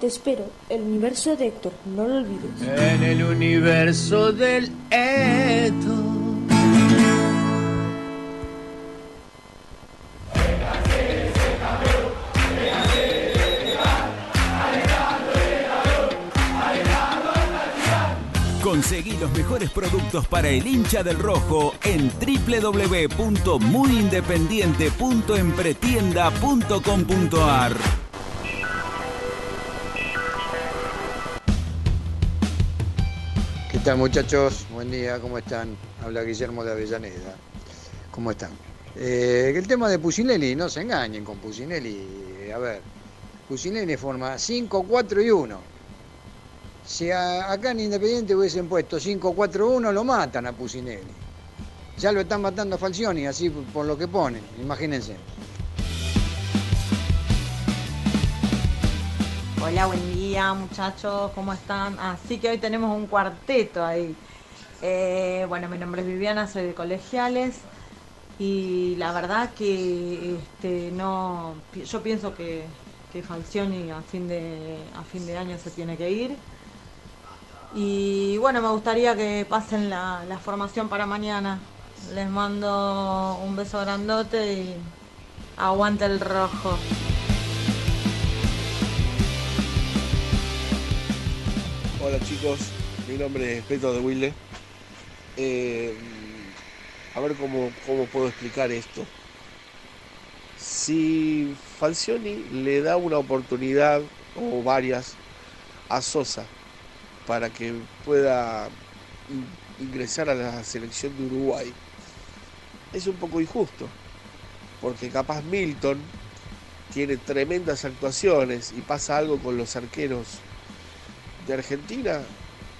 S8: Te espero, el universo de Héctor, no lo olvides.
S9: En el universo del Eto.
S10: Conseguí los mejores productos para el hincha del rojo en www.muyindependiente.empretienda.com.ar.
S11: tal muchachos? Buen día, ¿cómo están? Habla Guillermo de Avellaneda. ¿Cómo están? Eh, el tema de Pusinelli, no se engañen con Pusinelli. A ver, Pusinelli forma 5, 4 y 1. Si a- acá en Independiente hubiesen puesto 5, 4, 1, lo matan a Pusinelli. Ya lo están matando a Falcioni, así por- lo que ponen, imagínense.
S12: Hola, buen día muchachos, ¿cómo están? Así que hoy tenemos un cuarteto ahí. Eh, bueno, mi nombre es Viviana, soy de Colegiales y la verdad que este, no, yo pienso que, que Falcioni a fin, de, a fin de año se tiene que ir. Y bueno, me gustaría que pasen la, la formación para mañana. Les mando un beso grandote y aguante el rojo.
S13: Hola chicos, mi nombre es Petro de Wilde. Eh, a ver cómo, cómo puedo explicar esto. Si Falcioni le da una oportunidad o varias a Sosa para que pueda in- ingresar a la selección de Uruguay, es un poco injusto, porque capaz Milton tiene tremendas actuaciones y pasa algo con los arqueros de Argentina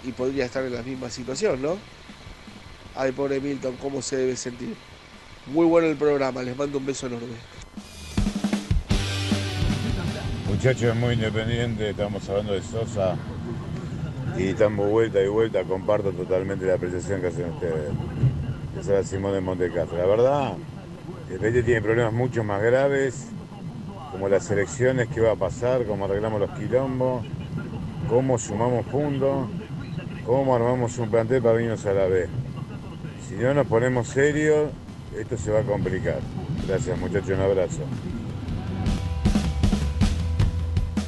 S13: y podría estar en la misma situación, ¿no? Ay, pobre Milton, ¿cómo se debe sentir? Muy bueno el programa, les mando un beso enorme.
S14: Muchachos muy independiente, estamos hablando de Sosa y estamos vuelta y vuelta, comparto totalmente la apreciación que hacen ustedes. Esa es Simón de Montecastro. La verdad, Independiente tiene problemas mucho más graves, como las elecciones, qué va a pasar, cómo arreglamos los quilombos, cómo sumamos puntos, cómo armamos un plantel para irnos a la B. Si no nos ponemos serios, esto se va a complicar. Gracias muchachos, un abrazo.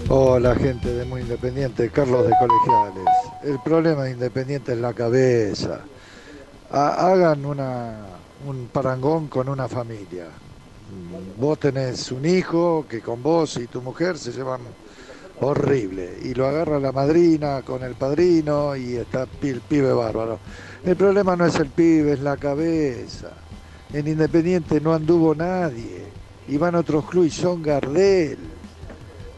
S15: Hola gente de Muy Independiente, Carlos de Colegiales. El problema de Independiente es la cabeza. Ha- hagan una, un parangón con una familia. Vos tenés un hijo que con vos y tu mujer se llevan horrible y lo agarra la madrina con el padrino y está el pibe bárbaro. El problema no es el pibe, es la cabeza. En Independiente no anduvo nadie. Y van otros clubes y son Gardel.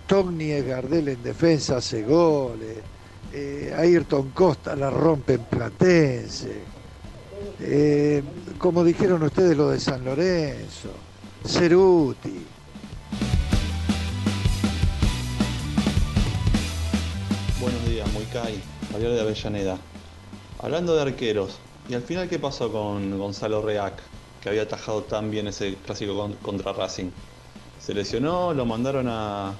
S15: Togni es Gardel en defensa, hace goles. Eh, Ayrton Costa la rompe en Platense. Eh, como dijeron ustedes lo de San Lorenzo. Ceruti.
S16: Muicay, Javier de Avellaneda. Hablando de arqueros, ¿y al final qué pasó con Gonzalo Reac, que había atajado tan bien ese clásico con- contra Racing? Se lesionó, lo mandaron a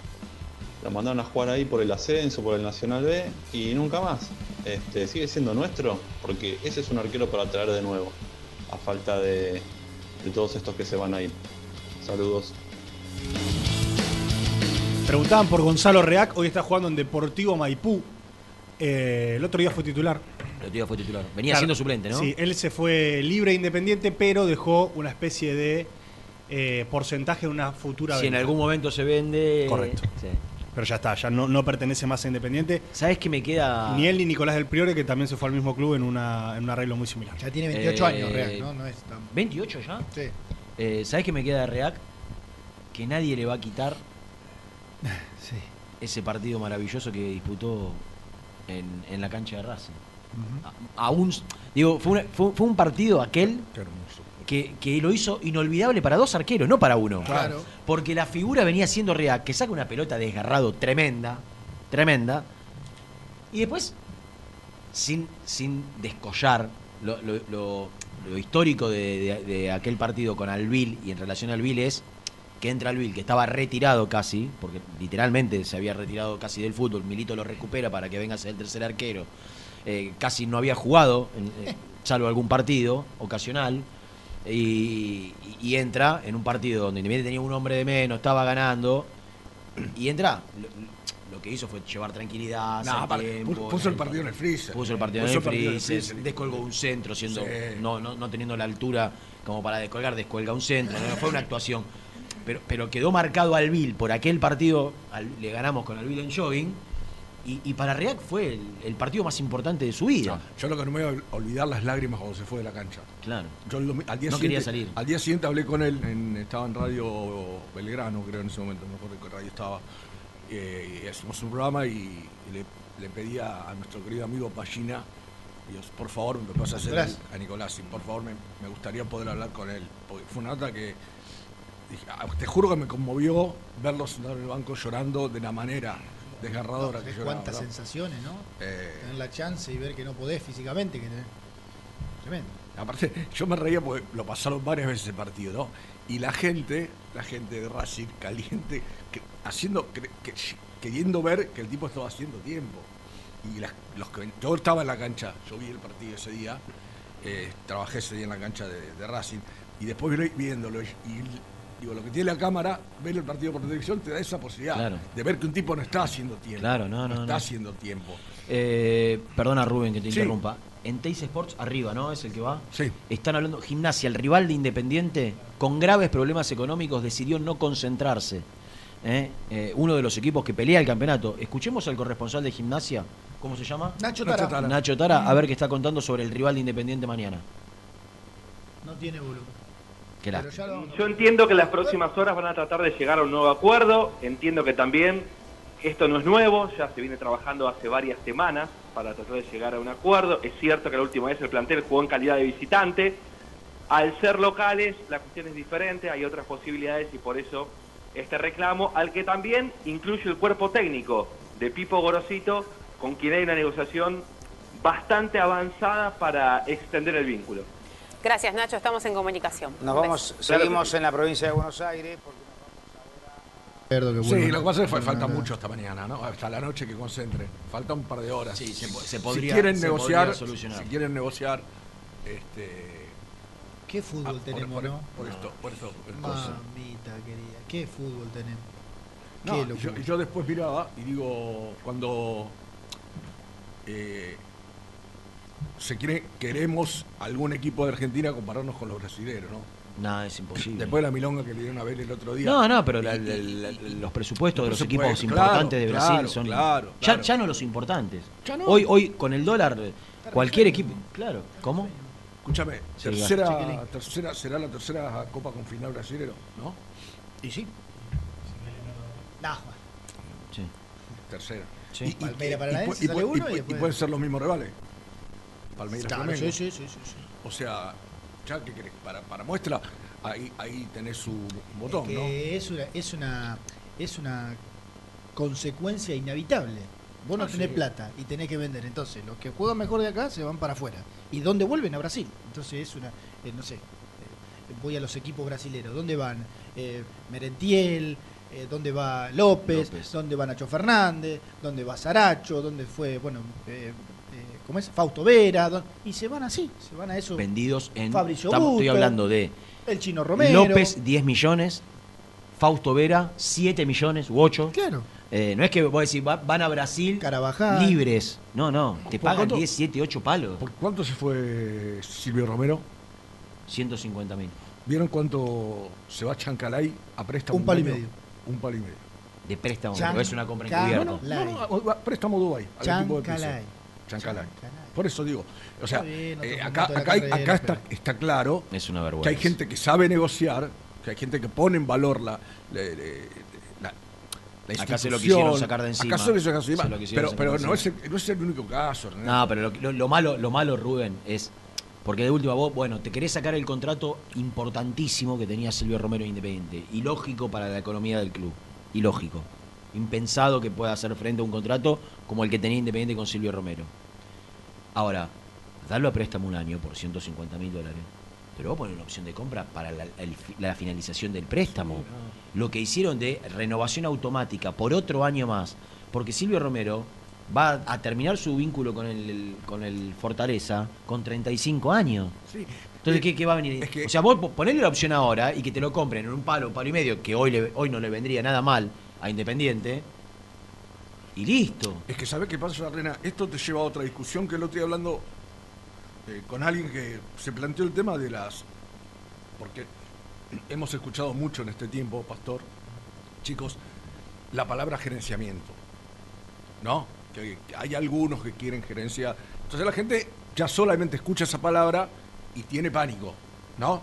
S16: lo mandaron a jugar ahí por el ascenso, por el Nacional B y nunca más. Este, sigue siendo nuestro, porque ese es un arquero para traer de nuevo, a falta de, de todos estos que se van a ir. Saludos.
S1: Preguntaban por Gonzalo Reac, hoy está jugando en Deportivo Maipú. Eh, el otro día fue titular.
S3: El otro día fue titular. Venía
S1: Claro,
S3: siendo suplente, ¿no?
S1: Sí, él se fue libre e independiente, pero dejó una especie de eh, porcentaje de una futura
S3: Si en
S1: venta.
S3: algún momento se vende.
S1: Correcto.
S3: Sí.
S1: Pero ya está, ya no, no pertenece más a Independiente.
S3: ¿Sabes qué me queda?
S1: Ni él ni Nicolás del Priore, que también se fue al mismo club en, una, en un arreglo muy similar.
S2: Ya tiene 28 años,
S3: Eh,
S2: Real, ¿no? No es tan...
S3: ¿28 ya?
S2: Sí.
S3: Eh, ¿Sabes qué me queda de Reac? Que nadie le va a quitar ese partido maravilloso que disputó en, en la cancha de Racing. A- Aún, digo, fue, una- fue- fue un partido aquel que, que lo hizo inolvidable para dos arqueros, no para uno.
S2: Claro.
S3: Porque la figura venía siendo Reac, que saca una pelota desgarrado tremenda, tremenda, y después, sin, sin descollar lo, lo- lo- lo histórico de, de- de aquel partido con Albil y en relación a Albil es que entra Albil, que estaba retirado casi, porque literalmente se había retirado casi del fútbol, Milito lo recupera para que venga a ser el tercer arquero, eh, casi no había jugado, eh, salvo algún partido ocasional, y, y entra en un partido donde Independiente tenía un hombre de menos, estaba ganando, y entra. Lo, lo que hizo fue llevar tranquilidad,
S4: No,
S3: tiempo,
S4: puso- el partido en el freezer.
S3: Puso el partido
S4: Puso
S3: en el
S4: partido en el
S3: freezer,
S4: freezer.
S3: descolgó un centro, siendo
S4: Sí.
S3: no, no, no teniendo la altura como para descolgar, descuelga un centro, no, fue una actuación. Pero, pero quedó marcado Albil por aquel partido, al- le ganamos con Albil en jogging, Y, y para Reac fue el, el partido más importante de su vida.
S4: Yo lo que no me voy a olvidar las lágrimas cuando se fue de la cancha.
S3: Claro.
S4: Yo domi- al día
S3: No
S4: siguiente,
S3: quería salir.
S4: Al día siguiente hablé con él, en- estaba en Radio Belgrano, creo en ese momento, no me acuerdo qué radio estaba. Eh, y hicimos un programa y, y le, le pedí a, nuestro querido amigo Pallina, Dios, por favor, me pasa a hacer el- a Nicolás, y por favor me, me gustaría poder hablar con él. Porque fue una nota que dije, "Ah, te juro que me conmovió verlo sentado en el banco llorando de la manera desgarradora que lloraba.
S2: Cuántas
S4: ¿no?
S2: sensaciones, ¿no?
S4: Eh,
S2: Tener la chance y ver que no podés físicamente. Que tenés- Tremendo.
S4: Aparte, yo me reía porque lo pasaron varias veces el partido, ¿no? Y la gente, la gente de Racing caliente, que- haciendo, que- queriendo ver que el tipo estaba haciendo tiempo. Y las- los que, yo estaba en la cancha, yo vi el partido ese día, eh, trabajé ese día en la cancha de, de Racing, y después vi- viéndolo, y digo, lo que tiene la cámara, ver el partido por televisión, te da esa posibilidad
S3: Claro.
S4: de ver que un tipo no está haciendo tiempo.
S3: Claro, no, no,
S4: está
S3: no.
S4: haciendo tiempo.
S3: Eh, perdona Rubén que te
S4: Sí.
S3: interrumpa. En Teis Sports, arriba, ¿no? Es el que va.
S4: Sí.
S3: Están hablando, Gimnasia, el rival de Independiente, con graves problemas económicos, decidió no concentrarse. ¿eh? Eh, uno de los equipos que pelea el campeonato. Escuchemos al corresponsal de Gimnasia, ¿cómo se llama?
S2: Nacho Tara. Nacho Tara.
S3: Nacho Tara, a ver qué está contando sobre el rival de Independiente mañana.
S2: No tiene volumen.
S17: Yo entiendo que en las próximas horas van a tratar de llegar a un nuevo acuerdo. Entiendo que también esto no es nuevo, ya se viene trabajando hace varias semanas para tratar de llegar a un acuerdo. Es cierto que la última vez el plantel jugó en calidad de visitante. Al ser locales, la cuestión es diferente, hay otras posibilidades y por eso este reclamo, al que también incluye el cuerpo técnico de Pipo Gorosito, con quien hay una negociación bastante avanzada para extender el vínculo.
S18: Gracias, Nacho. Estamos en comunicación.
S19: Nos vamos, seguimos en la provincia de Buenos Aires. porque
S4: Sí, lo que pasa es que falta mucho esta mañana, ¿no? Hasta la noche que concentre. Falta un par de horas.
S3: Sí, se
S4: Si-
S3: po- se
S4: si
S3: podría-
S4: quieren
S3: se
S4: negociar,
S3: podría solucionar.
S4: si quieren negociar, este,
S2: ¿Qué fútbol
S4: ah, por-
S2: tenemos,
S4: por,
S2: no?
S4: por esto, por esto, el coso.
S2: Mamita querida, ¿qué fútbol tenemos?
S4: No, yo después miraba y digo, cuando eh, se quiere, queremos algún equipo de Argentina compararnos con los brasileños, ¿no?
S3: Nada, es imposible.
S4: Después de la milonga que le dieron a ver el otro día.
S3: No, no, pero la-
S4: Y-
S3: la- la- los presupuestos de los equipos importantes de Brasil
S4: claro,
S3: son.
S4: claro,
S3: ya,
S4: claro.
S3: ya no los importantes.
S4: Ya no.
S3: Hoy, hoy con el dólar, cualquier equipo. Claro, ¿cómo?
S4: Escúchame,
S3: Sí,
S4: tercera, tercera, será la tercera Copa con final brasilero, ¿no?
S2: Y sí.
S3: Sí.
S4: Tercera.
S3: Sí.
S4: Y, y- y- y-
S2: sale
S4: y-
S2: uno y
S4: y- y
S2: después-
S4: pueden ser los mismos rivales. Palmeiras
S2: Claro,
S4: Flamengo.
S2: sí, sí, sí, sí.
S4: O sea, ya que querés, para, para muestra, ahí, ahí tenés su botón,
S2: que
S4: ¿no?
S2: es una es una es una consecuencia inevitable. Vos no
S4: Ah,
S2: tenés
S4: sí.
S2: plata y tenés que vender. Entonces, los que juegan mejor de acá se van para afuera. ¿Y dónde vuelven? A Brasil. Entonces, es una. eh, no sé. eh, voy a los equipos brasileros. ¿Dónde van? Eh, Merentiel. ¿Dónde va López?
S3: López.
S2: ¿Dónde va Nacho Fernández? ¿Dónde va Saracho? ¿Dónde fue, bueno, ¿cómo es? Fausto Vera. ¿Dó- Y se van así, se van a eso.
S3: Vendidos en.
S2: Fabricio
S3: estamos- estoy hablando de
S2: El Chino Romero.
S3: López, 10 millones. Fausto Vera, 7 millones u 8.
S2: Claro.
S3: no es que vos decís, va- van a Brasil
S2: Carabajal.
S3: libres. No, no. Te
S4: ¿Por
S3: pagan
S4: cuánto?
S3: 10, 7, 8 palos.
S4: ¿Por cuánto se fue Silvio Romero?
S3: 150 mil.
S4: ¿Vieron cuánto se va Chancalay a préstamo?
S2: Un palo y medio.
S4: Un palo y medio.
S3: De préstamo,
S2: Chan-
S3: es una compra encubierta.
S4: No, no, no, préstamo Dubai. al equipo de
S2: Chancalay.
S4: Chancalay. Por eso digo, o sea,
S2: bien,
S4: eh, acá, acá,
S2: carrera,
S4: acá está,
S2: pero-
S4: está claro
S3: Es una
S4: que
S3: vergüenza.
S4: hay gente que sabe negociar, que hay gente que pone en valor la, la, la- la- la
S3: Acá se lo quisieron sacar de encima.
S4: Acá se lo quisieron sacar de encima. Pero, pero no, es el, no es el único caso. René.
S3: No, pero lo, lo- lo malo, lo malo, Rubén, es. Porque de última vos, bueno, te querés sacar el contrato importantísimo que tenía Silvio Romero en Independiente. Ilógico para la economía del club. Ilógico. Impensado que pueda hacer frente a un contrato como el que tenía Independiente con Silvio Romero. Ahora, darlo a préstamo un año por 150 mil dólares. Pero vos poner una opción de compra para la, el fi- la finalización del préstamo. Lo que hicieron de renovación automática por otro año más. Porque Silvio Romero va a terminar su vínculo con el, con el Fortaleza con 35 años.
S4: Sí.
S3: Entonces, ¿qué, qué va a venir? O sea, vos po- ponele la opción ahora y que te lo compren en un palo, palo y medio, que hoy, le- hoy no le vendría nada mal a Independiente. Y listo.
S4: Es que ¿sabés qué pasa, Rena? Esto te lleva a otra discusión que otro día hablando eh, con alguien que se planteó el tema de las... Porque hemos escuchado mucho en este tiempo, Pastor, chicos, la palabra gerenciamiento. ¿No? que hay algunos que quieren gerencia. Entonces la gente ya solamente escucha esa palabra y tiene pánico, ¿no?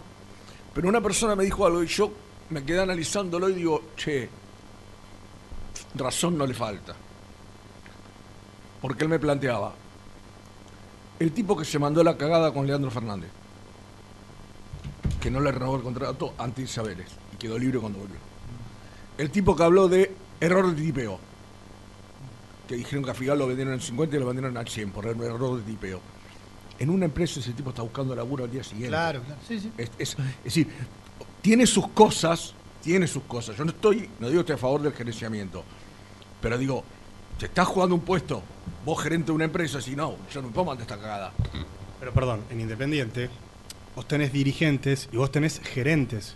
S4: Pero una persona me dijo algo y yo me quedé analizándolo y digo, che, razón no le falta. Porque él me planteaba, el tipo que se mandó la cagada con Leandro Fernández, que no le renovó el contrato ante Isabeles y quedó libre cuando volvió. El tipo que habló de error de tipeo, que dijeron que a Figal lo vendieron en 50 y lo vendieron al 100 por el error de tipeo. En una empresa ese tipo está buscando laburo al día siguiente.
S2: Claro, claro. Sí, sí.
S4: Es, es- es decir, tiene sus cosas, tiene sus cosas. Yo no estoy, no digo que estoy a favor del gerenciamiento, pero digo, te estás jugando un puesto, vos gerente de una empresa, si no, yo no me puedo mandar esta cagada.
S1: Pero perdón, en Independiente vos tenés dirigentes y vos tenés gerentes.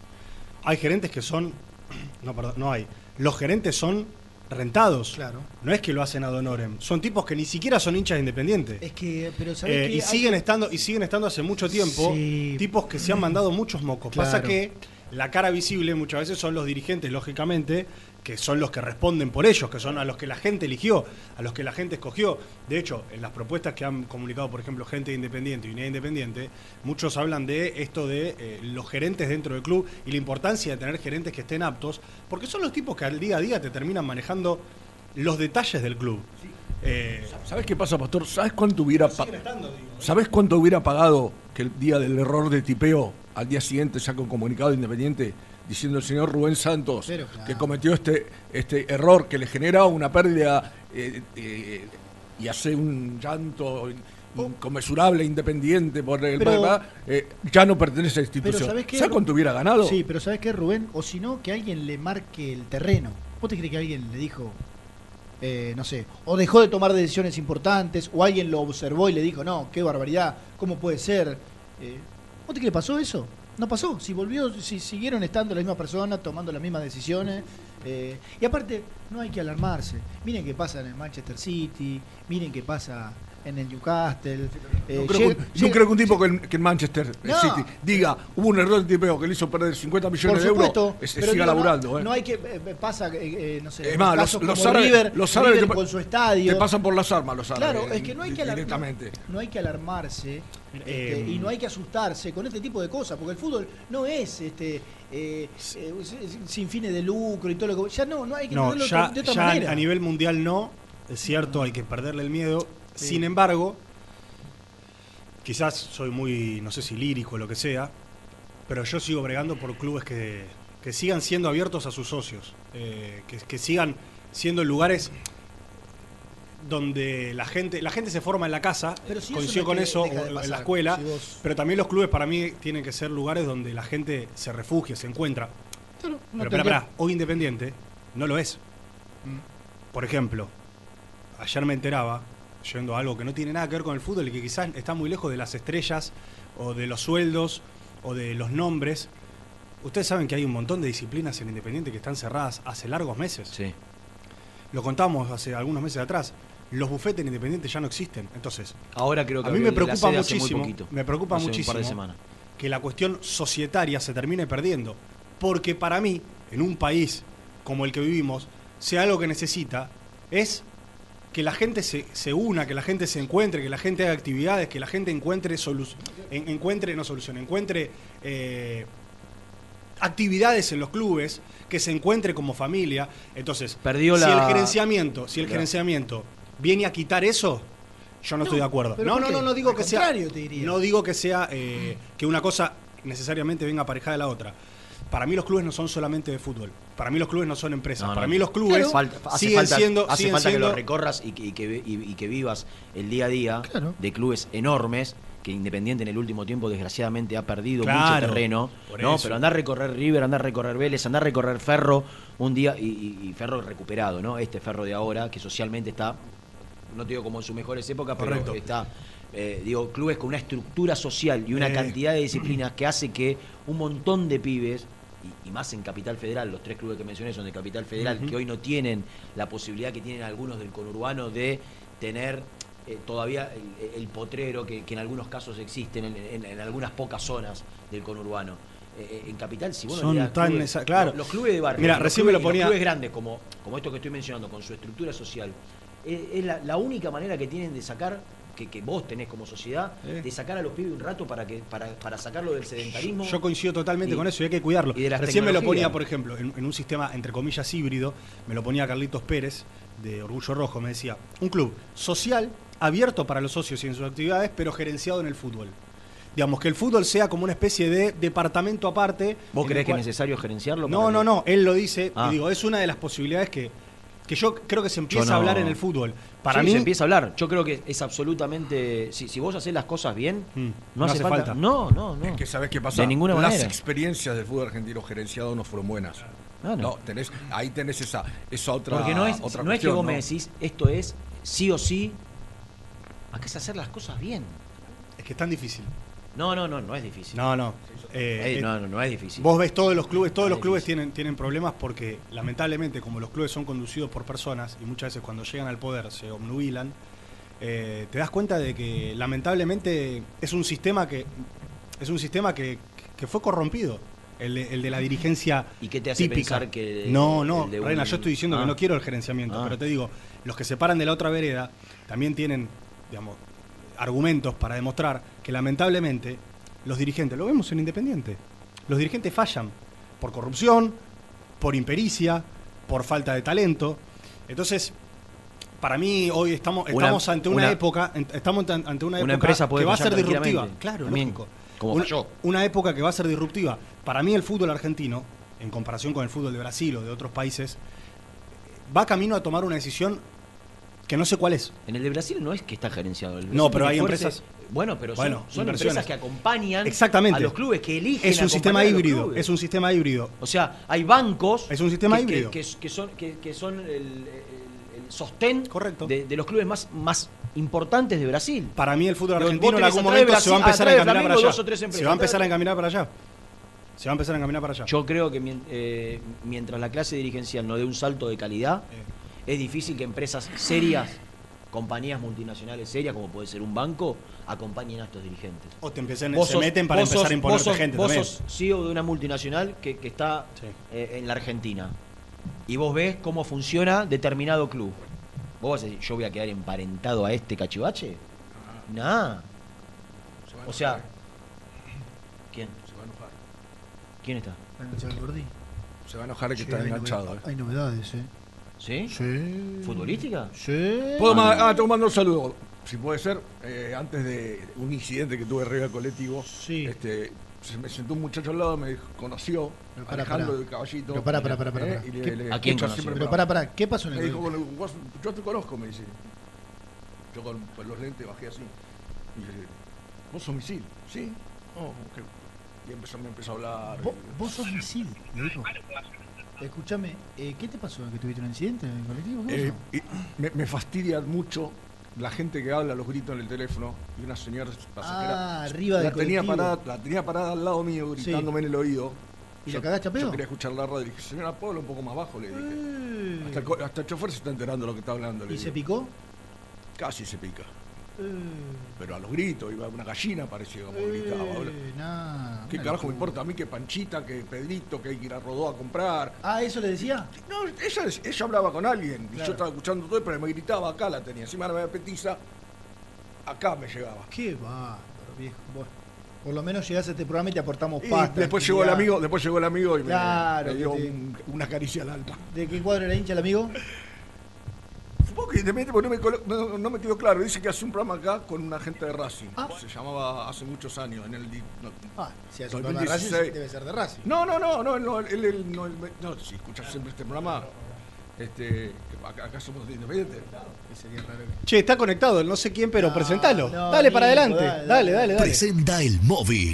S1: Hay gerentes que son. No, perdón, no hay. Los gerentes son rentados.
S2: Claro.
S1: No es que lo hacen ad honorem. Son tipos que ni siquiera son hinchas de Independiente.
S2: Es que, pero ¿sabés
S1: Eh,
S2: qué?
S1: y
S2: Hay-
S1: siguen estando y siguen estando hace mucho tiempo
S2: Sí.
S1: tipos que se han mandado muchos mocos.
S2: Claro.
S1: Pasa que la cara visible muchas veces son los dirigentes, lógicamente, que son los que responden por ellos, que son a los que la gente eligió, a los que la gente escogió. De hecho, en las propuestas que han comunicado, por ejemplo, gente de Independiente y Unidad Independiente, muchos hablan de esto de eh, los gerentes dentro del club y la importancia de tener gerentes que estén aptos, porque son los tipos que al día a día te terminan manejando los detalles del club. Eh,
S4: ¿Sabes qué pasa, Pastor? ¿Sabes cuánto hubiera
S1: estando, digo.
S4: ¿Sabes cuánto hubiera pagado que el día del error de tipeo al día siguiente saca un comunicado independiente diciendo el señor Rubén Santos
S2: Pero, claro.
S4: que cometió este, este error que le genera una pérdida eh, eh, y hace un llanto inconmensurable independiente por el
S2: Pero-
S4: eh, ya no pertenece a la
S2: Pero
S4: institución.
S2: ¿sabés qué?
S4: ¿Sabes cuánto hubiera ganado?
S2: Sí, pero ¿sabes qué, Rubén? O si no, que alguien le marque el terreno. ¿Vos te crees que alguien le dijo, eh, no sé, o dejó de tomar decisiones importantes, o alguien lo observó y le dijo, no, qué barbaridad, ¿cómo puede ser? Eh, ¿Vos te crees que pasó eso? No pasó. Si volvió, si siguieron estando las mismas personas, tomando las mismas decisiones. eh, y aparte, no hay que alarmarse. Miren qué pasa en Manchester City, miren qué pasa en el Newcastle. eh,
S4: No creo,
S2: llega-
S4: que, no
S2: llega-
S4: creo que un tipo que, en- que en Manchester
S2: No.
S4: City diga hubo un error de tipeo que le hizo perder 50 millones de euros, siga
S2: digo, no-
S4: laburando. eh.
S2: No, hay que. eh, eh, pasa, eh, no sé.
S4: Es
S2: en
S4: más, los, los
S2: como
S4: árabes,
S2: River,
S4: los árabes
S2: River
S4: te,
S2: con su estadio.
S4: te pasan por las armas los árabes.
S2: Claro, es que no hay que, alar-
S4: directamente.
S2: no, no hay que alarmarse este, y no hay que asustarse con este tipo de cosas, porque el fútbol no es este eh, eh, sin fines de lucro y todo lo que. Ya no, no hay que
S1: No, ya,
S2: otra- de otra
S1: ya
S2: manera.
S1: a nivel mundial no, es cierto, hay que perderle el miedo. Sin embargo, quizás soy muy, no sé si lírico o lo que sea, pero yo sigo bregando por clubes que, que sigan siendo abiertos a sus socios, eh, que, que sigan siendo lugares donde la gente la gente se forma en la casa,
S2: Pero si
S1: coincido con eso, en la escuela,
S2: si vos-
S1: pero también los clubes para mí tienen que ser lugares donde la gente se refugie, se encuentra.
S2: Claro, no
S1: Pero espera, espera, hoy Independiente no lo es. Por ejemplo, ayer me enteraba, yendo a algo que no tiene nada que ver con el fútbol y que quizás está muy lejos de las estrellas o de los sueldos o de los nombres. Ustedes saben que hay un montón de disciplinas en Independiente que están cerradas hace largos meses.
S3: Sí.
S1: Lo contamos hace algunos meses atrás. Los bufetes en Independiente ya no existen. Entonces,
S3: Ahora creo que
S1: a mí me preocupa muchísimo. me preocupa
S3: hace de
S1: muchísimo que la cuestión societaria se termine perdiendo. Porque para mí, en un país como el que vivimos, sea algo que necesita es que la gente se, se una, que la gente se encuentre, que la gente haga actividades, que la gente encuentre solu- en- encuentre, no solución, encuentre eh, actividades en los clubes, que se encuentre como familia. Entonces,
S3: Perdió
S1: si
S3: la-
S1: el gerenciamiento, si el
S3: Claro.
S1: gerenciamiento viene a quitar eso, yo no, estoy de acuerdo. No,
S2: ¿por
S1: no, no, no digo
S2: Al
S1: que sea.
S2: contrario, te diría.
S1: No digo que sea eh, que una cosa necesariamente venga aparejada de la otra. Para mí los clubes no son solamente de fútbol. Para mí los clubes no son empresas.
S3: No, no,
S1: Para
S3: no.
S1: mí los clubes
S3: Falta- hace
S1: siguen
S3: falta,
S1: siendo,
S3: hace
S1: siguen
S3: falta que lo recorras y que, y que vi- y- y que vivas el día a día
S2: Claro.
S3: de clubes enormes que Independiente en el último tiempo desgraciadamente ha perdido
S1: Claro,
S3: mucho terreno, ¿no? Pero andar a recorrer River, andar a recorrer Vélez, andar a recorrer Ferro un día y, y- y Ferro recuperado, ¿no? Este Ferro de ahora que socialmente está, no te digo como en sus mejores épocas,
S1: Correcto.
S3: pero está, eh, digo, clubes con una estructura social y una
S1: Eh.
S3: cantidad de disciplinas que hace que un montón de pibes y, más en Capital Federal, los tres clubes que mencioné son de Capital Federal, que hoy no tienen la posibilidad que tienen algunos del conurbano de tener eh, todavía el, el potrero que, que en algunos casos existen en, en- en algunas pocas zonas del conurbano. Eh, en Capital, si vos no
S1: Son
S3: das
S1: tan
S3: clubes-
S1: esa- claro.
S3: los, los clubes de barrio,
S1: Mira,
S3: los
S1: recién
S3: clubes-
S1: me lo
S3: y los
S1: ponía-
S3: clubes grandes como, como esto que estoy mencionando, con su estructura social es, es la, la única manera que tienen de sacar, que, que vos tenés como sociedad,
S1: Eh.
S3: de sacar a los pibes un rato para que para, para sacarlo del sedentarismo.
S1: Yo coincido totalmente
S3: y-
S1: con eso y hay que cuidarlo.
S3: y
S1: Recién me lo ponía, por ejemplo, en, en un sistema entre comillas híbrido, me lo ponía Carlitos Pérez de Orgullo Rojo, me decía, un club social, abierto para los socios y en sus actividades, pero gerenciado en el fútbol. Digamos, que el fútbol sea como una especie de departamento aparte.
S3: ¿Vos creés que es necesario gerenciarlo?
S1: No, no, no, él lo dice,
S3: Ah.
S1: y digo, es una de las posibilidades que, que yo creo que se empieza
S3: no-
S1: a hablar en el fútbol. Para
S3: Sí,
S1: mí,
S3: se empieza a hablar. Yo creo que es absolutamente. Si, si vos haces las cosas bien, no,
S1: no
S3: hace,
S1: hace
S3: falta.
S1: falta.
S3: No, no, no.
S4: Es que sabes qué pasa.
S3: De ninguna
S4: Las
S3: manera.
S4: experiencias del fútbol argentino gerenciado no fueron buenas.
S3: Claro.
S4: No, tenés, ahí tenés esa, esa otra.
S3: Porque no es,
S4: otra
S3: no es que vos
S4: ¿no?
S3: me decís, esto es sí o sí. Acá es hacer las cosas bien.
S1: es que es tan difícil.
S3: No, no, no, no es difícil.
S1: No, no. Eh,
S3: Eh,
S1: eh,
S3: no, no, no es difícil.
S1: Vos ves todos los clubes, todos
S3: No
S1: los
S3: es
S1: clubes tienen, tienen problemas porque lamentablemente como los clubes son conducidos por personas y muchas veces cuando llegan al poder se obnubilan, eh, te das cuenta de que lamentablemente es un sistema que es un sistema que, que fue corrompido. El de, el de la dirigencia
S3: ¿Y qué te hace
S1: típica.
S3: pensar que
S1: no, no,
S3: el de
S1: Reina,
S3: un-
S1: yo estoy diciendo
S3: Ah.
S1: que no quiero el gerenciamiento,
S3: Ah.
S1: pero te digo, los que se paran de la otra vereda también tienen, digamos, argumentos para demostrar que lamentablemente los dirigentes, lo vemos en Independiente, los dirigentes fallan por corrupción, por impericia, por falta de talento. Entonces, para mí hoy estamos,
S3: Una-
S1: estamos ante una,
S3: una-
S1: época, estamos ante una,
S3: Una
S1: época que va a ser disruptiva. Claro,
S3: También,
S1: lógico.
S3: como
S1: una,
S3: falló.
S1: una época que va a ser disruptiva. Para mí el fútbol argentino, en comparación con el fútbol de Brasil o de otros países, va camino a tomar una decisión que no sé cuál es.
S3: En el de Brasil no es que está gerenciado. El
S1: No,
S3: Brasil
S1: pero
S3: tiene
S1: hay
S3: fuerza-
S1: empresas-
S3: Bueno, pero son,
S1: Bueno,
S3: son
S1: inversiones.
S3: empresas que acompañan
S1: Exactamente.
S3: a los clubes, que eligen.
S1: Es un sistema híbrido, es un sistema híbrido.
S3: O sea, hay bancos.
S1: Es un sistema
S3: que,
S1: híbrido.
S3: Que, que son, que, son el, sostén De, de los clubes más, más importantes de Brasil.
S1: Para mí el fútbol argentino en algún momento se va a empezar a encaminar para allá. Se va a empezar a encaminar para allá. Se va a empezar a encaminar para allá.
S3: Yo creo que eh, mientras la clase dirigencial no dé un salto de calidad, es difícil que empresas serias, compañías multinacionales serias, como puede ser un banco, acompañen a estos dirigentes.
S1: O te empiecen-
S3: Vos
S1: se
S3: sos-
S1: meten para empezar
S3: sos-
S1: a imponerte
S3: vos sos-
S1: gente
S3: Vos
S1: también.
S3: sos CEO de una multinacional que, que está eh, en la Argentina y vos ves cómo funciona determinado club. ¿Vos vas a decir, yo voy a quedar emparentado a este cachivache? Nah. O sea, ¿quién?
S4: Se va a enojar.
S3: ¿Quién está?
S4: Se va a enojar el que está enganchado.
S2: novedades-
S4: eh.
S2: Hay novedades, ¿eh?
S3: ¿Sí?
S2: Sí.
S3: ¿Futbolística?
S2: Sí.
S4: ¿Puedo ma- ah, tengo que mandar un saludo. Si puede ser, eh, antes de un incidente que tuve arriba del colectivo, este, se me sentó un muchacho al lado, me dijo- conoció,
S2: pará,
S4: Alejandro del Caballito.
S2: Pero pará, pará, pará, pará,
S4: eh,
S2: pará.
S4: y le-
S2: ¿Qué-
S4: le
S2: ¿A quién conoció?
S4: siempre
S2: Pero
S4: programa.
S2: pará, ¿qué pasó en el
S4: Me dijo? "Bueno, vos- yo te conozco, me dice. Yo con, con los lentes bajé así. Y dice, ¿vos sos misil? Sí. Oh, ok. Y empezó, me empezó a hablar.
S2: Vos, vos sos misil, me dijo. Escúchame, eh, ¿qué te pasó? ¿Que tuviste un incidente en el colectivo? ¿Qué
S4: Eh, me, me fastidia mucho la gente que habla, los gritos en el teléfono y una señora pasajera.
S2: Ah, arriba
S4: la
S2: del
S4: tenía
S2: colectivo.
S4: parada, La tenía parada al lado mío,
S2: Sí.
S4: gritándome en el oído.
S2: ¿Y
S4: Yo-
S2: la cagaste a pedo?
S4: Yo quería escuchar la radio y dije, señora, ¿puedo hablar un poco más bajo? Le dije.
S2: Eh.
S4: Hasta, el, hasta el chofer se está enterando de lo que está hablando. le
S2: ¿Y
S4: digo.
S2: se picó?
S4: Casi se pica. Pero a los gritos, iba una gallina parecía como gritaba. ¿Qué carajo me importa a mí que Panchita, que Pedrito, que hay que ir a Rodó a comprar?
S2: Ah, ¿eso le decía?
S4: No, ella, ella hablaba con alguien y yo estaba escuchando todo, pero me gritaba acá, la tenía. Encima me petiza, acá me llegaba.
S2: Qué bárbaro, viejo. Bueno, por lo menos llegás a este programa y te aportamos
S4: Y
S2: pasta.
S4: después llegó el amigo, después llegó el amigo y me-
S2: Claro,
S4: me, dio
S2: que te-
S4: un- una caricia al alma.
S2: ¿De qué cuadro era hincha el amigo?
S4: Supongo que independiente, porque no me, colo- no, no me quedó claro. Dice que hace un programa acá con una gente de Racing. Se llamaba hace muchos años, en el... di- No,
S2: Ah, si hace un programa de Racing, debe ser de Racing.
S4: No, no, no, no, no, él, él- no, él- no, si escuchas siempre este programa, este, que acá, acá somos de.
S2: Sería raro
S1: Che, está conectado, no sé quién, pero presentalo.
S2: no,
S1: dale para
S2: Nico,
S1: adelante.
S2: dale,
S1: Dale, dale, dale.
S7: Presenta el móvil.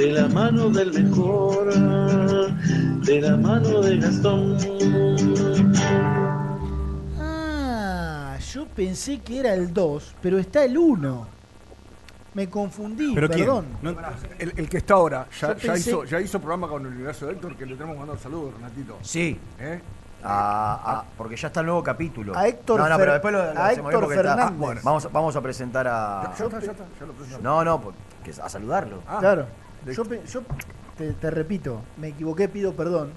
S20: de la mano del mejor, de la mano de Gastón.
S2: Ah, yo pensé que era el 2, pero está el 1. Me confundí,
S4: ¿Pero
S2: perdón.
S4: No, el, el que está ahora, ya,
S2: Yo
S4: ya
S2: pensé-
S4: hizo, ya hizo programa con el universo de Héctor, que le tenemos mandar saludos, Renatito.
S3: Sí.
S4: ¿Eh?
S3: A- a- porque ya está el nuevo capítulo.
S2: A Héctor
S3: No, no,
S2: Fer-
S3: pero después lo, lo
S2: a Héctor
S3: está-
S2: Fernández.
S3: bueno, vamos, a- vamos a presentar a.
S4: Ya está, ya está, ya lo presento.
S3: No, no, porque, a saludarlo.
S4: Ah,
S2: claro. Yo, yo te, te repito, me equivoqué, pido perdón,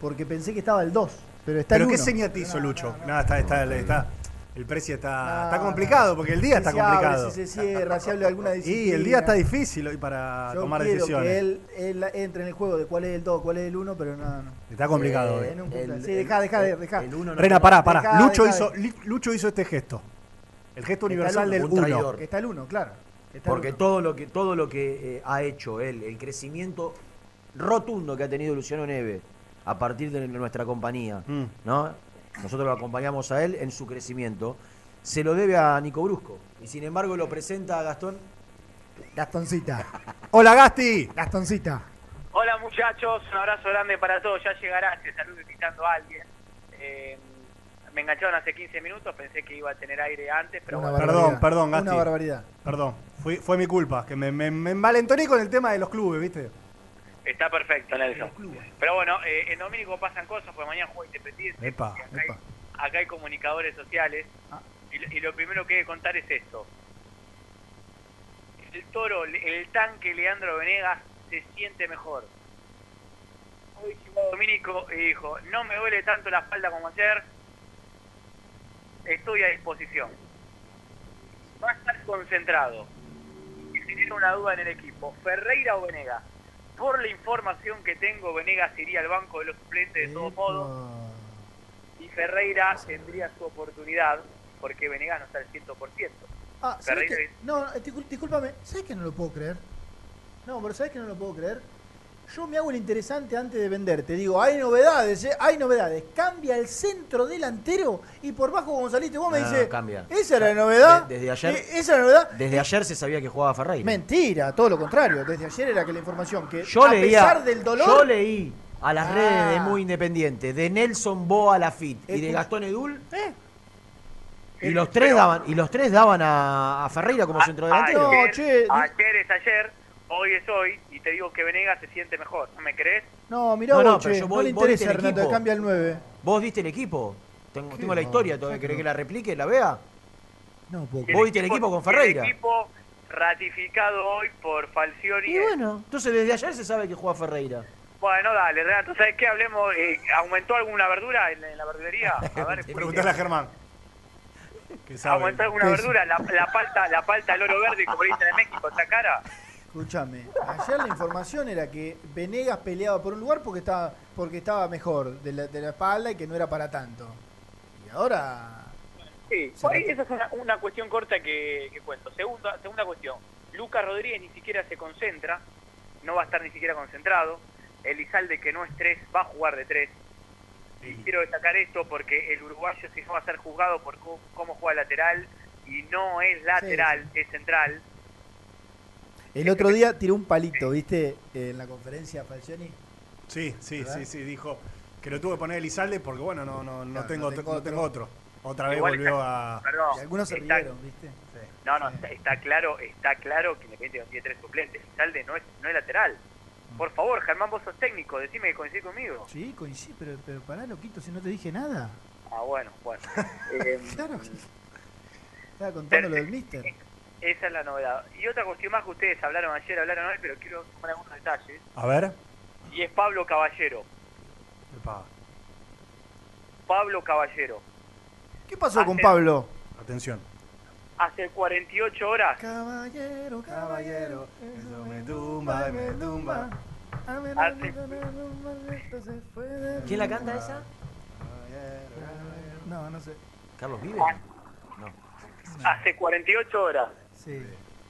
S2: porque pensé que estaba el 2, pero está
S1: ¿Pero
S2: el
S1: qué
S2: 1.
S1: seña te hizo Lucho? No, está, está, está, el precio está, está
S2: No,
S1: complicado, porque el día está
S2: se abre,
S1: complicado.
S2: Si se cierra, si habla de alguna
S1: Y
S2: disciplina.
S1: el día está difícil hoy para
S2: Yo
S1: tomar
S2: quiero
S1: decisiones.
S2: que él, él entre en el juego de cuál es el 2, cuál es el 1, pero no, no.
S1: Está complicado
S2: Eh,
S1: hoy.
S3: El-
S2: sí, deja, deja, deja.
S3: uno no
S1: Rena, pará, pará.
S2: Dejá,
S1: Lucho,
S2: dejá,
S1: hizo, Lucho hizo este gesto. El gesto
S2: Está
S1: universal
S2: uno,
S1: del
S3: un
S1: 1.
S3: traidor.
S2: Que está el 1, claro.
S3: Porque todo lo que, todo lo que eh, ha hecho él, el crecimiento rotundo que ha tenido Luciano Neve a partir de nuestra compañía,
S1: Mm.
S3: ¿no? Nosotros lo acompañamos a él en su crecimiento, se lo debe a Nico Brusco. Y sin embargo lo presenta a Gastón.
S2: Gastoncita.
S1: Hola, Gasti.
S2: Gastoncita.
S21: Hola muchachos, un abrazo grande para todos. Ya llegará, se saludo invitando a alguien. Eh, me engancharon hace 15 minutos, pensé que iba a tener aire antes, pero
S2: Una
S21: bueno.
S1: Perdón,
S2: barbaridad.
S1: perdón, Gasti.
S2: Una barbaridad.
S1: Perdón, fui- fue mi culpa, que me, me, me envalentoné con el tema de los clubes, ¿viste?
S21: Está perfecto, Nelson. Pero bueno, eh, en Domínico pasan cosas, porque mañana juega Independiente.
S1: Epa,
S21: acá, hay,
S1: epa.
S21: acá hay comunicadores sociales. Y, lo- y lo primero que hay que contar es esto. El toro, el tanque Leandro Venegas se siente mejor. Hoy llegó Domínico y dijo, no me duele tanto la espalda como ayer, estoy a disposición. Va a estar concentrado. Y genera una duda en el equipo, Ferreira o Venegas. Por la información que tengo, Venegas iría al banco de los suplentes de todos modos y Ferreira tendría su oportunidad porque Venegas no está al 100%.
S2: Ah, ¿sabes
S21: Ferreira
S2: qué? No, discúlpame, ¿sabes que no lo puedo creer? No, pero ¿sabes que no lo puedo creer? Yo me hago el interesante antes de vender. Te digo, hay novedades, ¿eh? hay novedades. Cambia el centro delantero y por bajo como saliste vos me
S3: No,
S2: dices,
S3: cambia.
S2: ¿esa era la novedad?
S3: De- desde ayer.
S2: Eh, ¿Esa era la novedad?
S3: Desde ayer se sabía que jugaba Ferreira.
S2: Mentira, todo lo contrario. Desde ayer era que la información que
S3: Yo
S2: a
S3: leía,
S2: pesar del dolor...
S3: yo leí a las
S2: Ah.
S3: redes de Muy Independiente, de Nelson Boa Lafitte y de Gastón Edul,
S2: ¿Eh?
S3: y los tres daban, y los tres daban a, a Ferreira como centro delantero.
S21: Ayer,
S2: No, che,
S21: ayer es ayer, hoy es hoy y te digo que Venegas se siente mejor. ¿No me crees?
S2: No, mirá
S3: No, no,
S2: vos,
S3: pero
S2: che,
S3: yo
S2: no
S3: voy-
S2: le interesa Renato,
S3: equipo.
S2: cambia el 9.
S3: ¿Vos viste el equipo? Tengo, tengo la
S2: no?
S3: historia todavía, ¿querés que la replique, la vea?
S2: No puedo
S21: El
S3: ¿Vos viste el equipo con Ferreira?
S21: El equipo ratificado hoy por Falcioni.
S3: Y bueno, entonces desde ayer se sabe que juega Ferreira.
S21: Bueno, dale, Renato, ¿sabes qué? Hablemos. eh, ¿Aumentó alguna verdura en, en la verdulería? A ver,
S1: Preguntale a Germán.
S21: ¿Aumentó alguna verdura? La, la palta, la palta del oro verde, como le dicen en México, ¿está cara?
S2: Escúchame, ayer la información era que Venegas peleaba por un lugar porque estaba, porque estaba mejor de la, de la espalda y que no era para tanto. Y ahora...
S21: Sí, por ahí esa es una, una cuestión corta que, que cuento. Segunda, segunda cuestión, Lucas Rodríguez ni siquiera se concentra, no va a estar ni siquiera concentrado. Elizalde, que no es tres, va a jugar de tres. Y quiero destacar esto porque el uruguayo si no va a ser juzgado por cómo, cómo juega lateral y no es lateral, es central.
S2: El otro día tiró un palito, ¿viste? En la conferencia Falcioni.
S1: Sí, sí,
S2: ¿Verdad?
S1: sí, sí, dijo que lo tuve que poner Elizalde porque bueno, no, no, no,
S2: Claro,
S1: tengo,
S2: no
S1: no
S2: tengo otro.
S1: Otra vez
S21: Igual
S1: volvió
S21: está-
S1: a...
S21: perdón,
S2: Y algunos se
S21: está-
S2: rieron, ¿viste?
S21: No, no, está, está claro, está claro que Independiente no tiene tres suplentes. Elizalde no es, no es lateral. Por favor, Germán, vos sos técnico, decime que coincidís conmigo.
S2: Sí, coincide, pero, pero pará, loquito, si no te dije nada.
S21: Ah, bueno, bueno. Eh,
S2: Claro. Estaba contando lo del mister.
S21: Esa es la novedad. Y otra cuestión más que ustedes hablaron ayer, hablaron hoy, pero quiero tomar algunos detalles.
S1: A ver.
S21: Y es Pablo Caballero.
S1: Epa,
S21: Pablo Caballero.
S2: ¿Qué pasó con Pablo?
S1: atención.
S21: Hace 48 horas.
S2: Caballero, caballero,
S1: eso me tumba y me tumba.
S21: Hace,
S3: ¿Quién la canta esa?
S2: No, no sé.
S3: ¿Carlos Vive? No.
S21: hace 48 horas.
S2: Sí.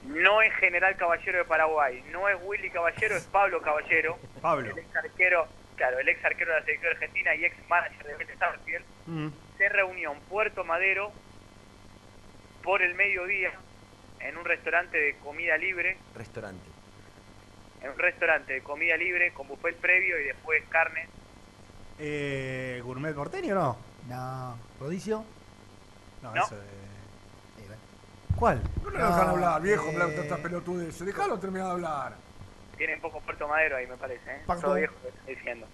S21: No es General Caballero de Paraguay. No es Willy Caballero, es Pablo Caballero.
S1: Pablo.
S21: El ex arquero, claro, el ex arquero de la selección argentina y ex manager de Vélez Sarsfield.
S1: Mm.
S21: se reunió en Puerto Madero por el mediodía en un restaurante de comida libre,
S3: Restaurante.
S21: en un restaurante de comida libre con buffet previo y después carne.
S1: Eh, ¿Gourmet porteño o no?
S2: No, Rodicio.
S1: No,
S21: ¿No?
S1: eso de... ¿Cuál?
S4: No le dejan hablar, viejo,
S1: eh,
S4: hablar tantas pelotudeces. Dejalo terminar de hablar.
S21: Tienen poco Puerto Madero ahí, me parece, ¿eh? Todo viejo que estoy diciendo.